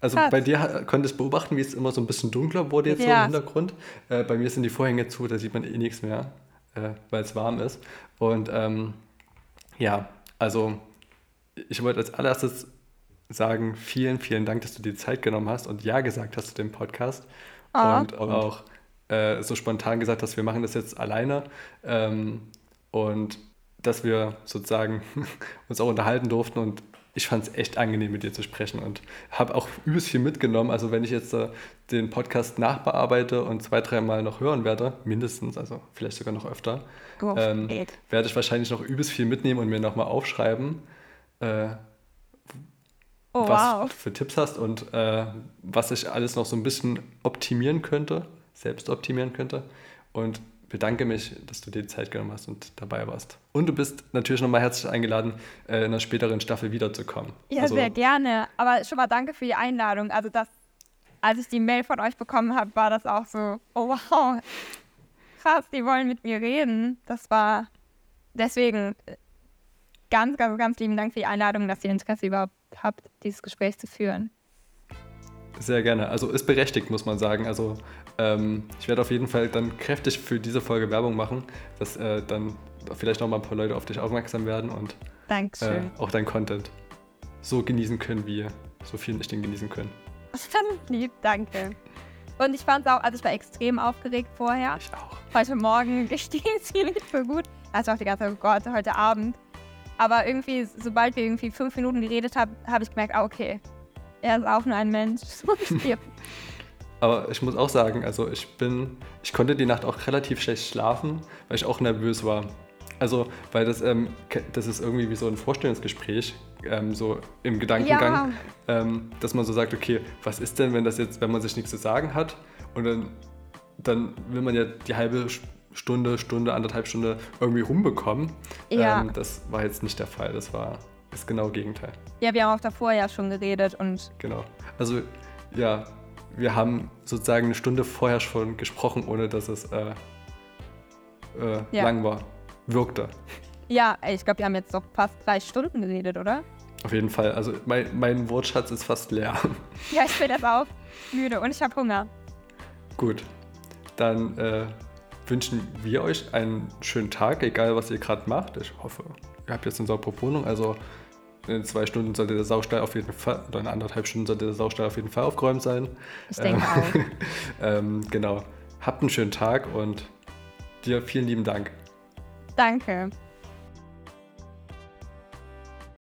Also Krass. bei dir konnte ich beobachten, wie es immer so ein bisschen dunkler wurde jetzt so Ja. im Hintergrund. Äh, bei mir sind die Vorhänge zu, da sieht man eh nichts mehr, äh, weil es warm ist. Und ähm, ja, also ich wollte als allererstes sagen, vielen, vielen Dank, dass du dir die Zeit genommen hast und Ja gesagt hast zu dem Podcast. Ah. Und auch äh, so spontan gesagt hast, wir machen das jetzt alleine. Ähm, und dass wir sozusagen uns auch unterhalten durften und ich fand es echt angenehm, mit dir zu sprechen und habe auch übelst viel mitgenommen. Also wenn ich jetzt äh, den Podcast nachbearbeite und zwei, dreimal noch hören werde, mindestens, also vielleicht sogar noch öfter, ähm, werde ich wahrscheinlich noch übelst viel mitnehmen und mir nochmal aufschreiben, äh, Oh, was wow. du für Tipps hast und äh, was ich alles noch so ein bisschen optimieren könnte, selbst optimieren könnte. Und bedanke mich, dass du dir die Zeit genommen hast und dabei warst. Und du bist natürlich nochmal herzlich eingeladen, äh, in einer späteren Staffel wiederzukommen. Ja, Also, sehr gerne. Aber schon mal danke für die Einladung. Also das, als ich die Mail von euch bekommen habe, war das auch so, oh wow, krass, die wollen mit mir reden. Das war deswegen äh, ganz, ganz, ganz lieben Dank für die Einladung, dass ihr Interesse überhaupt habt, dieses Gespräch zu führen. Sehr gerne. Also ist berechtigt, muss man sagen. Also ähm, ich werde auf jeden Fall dann kräftig für diese Folge Werbung machen, dass äh, dann vielleicht noch mal ein paar Leute auf dich aufmerksam werden und äh, auch dein Content so genießen können, wie Sophie und ich den genießen können. Lieb, danke. Und ich fand es auch, also ich war extrem aufgeregt vorher. Ich auch. Heute Morgen ging es mir nicht so gut. Also auch die ganze Zeit, oh Gott, heute Abend. Aber irgendwie, sobald wir irgendwie fünf Minuten geredet haben, habe ich gemerkt, ah, okay, er ist auch nur ein Mensch. So wie wir. Aber ich muss auch sagen, also ich bin, ich konnte die Nacht auch relativ schlecht schlafen, weil ich auch nervös war. Also, weil das, ähm, das ist irgendwie wie so ein Vorstellungsgespräch, ähm, so im Gedankengang, ähm, dass man so sagt, okay, was ist denn, wenn das jetzt, wenn man sich nichts zu sagen hat und dann, dann will man ja die halbe Stunde, Stunde, anderthalb Stunde irgendwie rumbekommen. Ja. Ähm, das war jetzt nicht der Fall, das war das genaue Gegenteil. ja, wir haben auch davor ja schon geredet und Genau. Also ja, wir haben sozusagen eine Stunde vorher schon gesprochen, ohne dass es äh, äh, Ja. lang war. Wirkte. ja, ich glaube, wir haben jetzt doch fast drei Stunden geredet, oder? Auf jeden Fall. Also mein, mein Wortschatz ist fast leer. Ja, ich bin jetzt auch müde und ich habe Hunger. Gut. Dann äh, wünschen wir euch einen schönen Tag, egal was ihr gerade macht. Ich hoffe, ihr habt jetzt eine saubere Wohnung. Also in zwei Stunden sollte der Saustall auf jeden Fall, oder in anderthalb Stunden sollte der Saustall auf jeden Fall aufgeräumt sein. Ich denke auch. ähm, genau. Habt einen schönen Tag und dir vielen lieben Dank. Danke.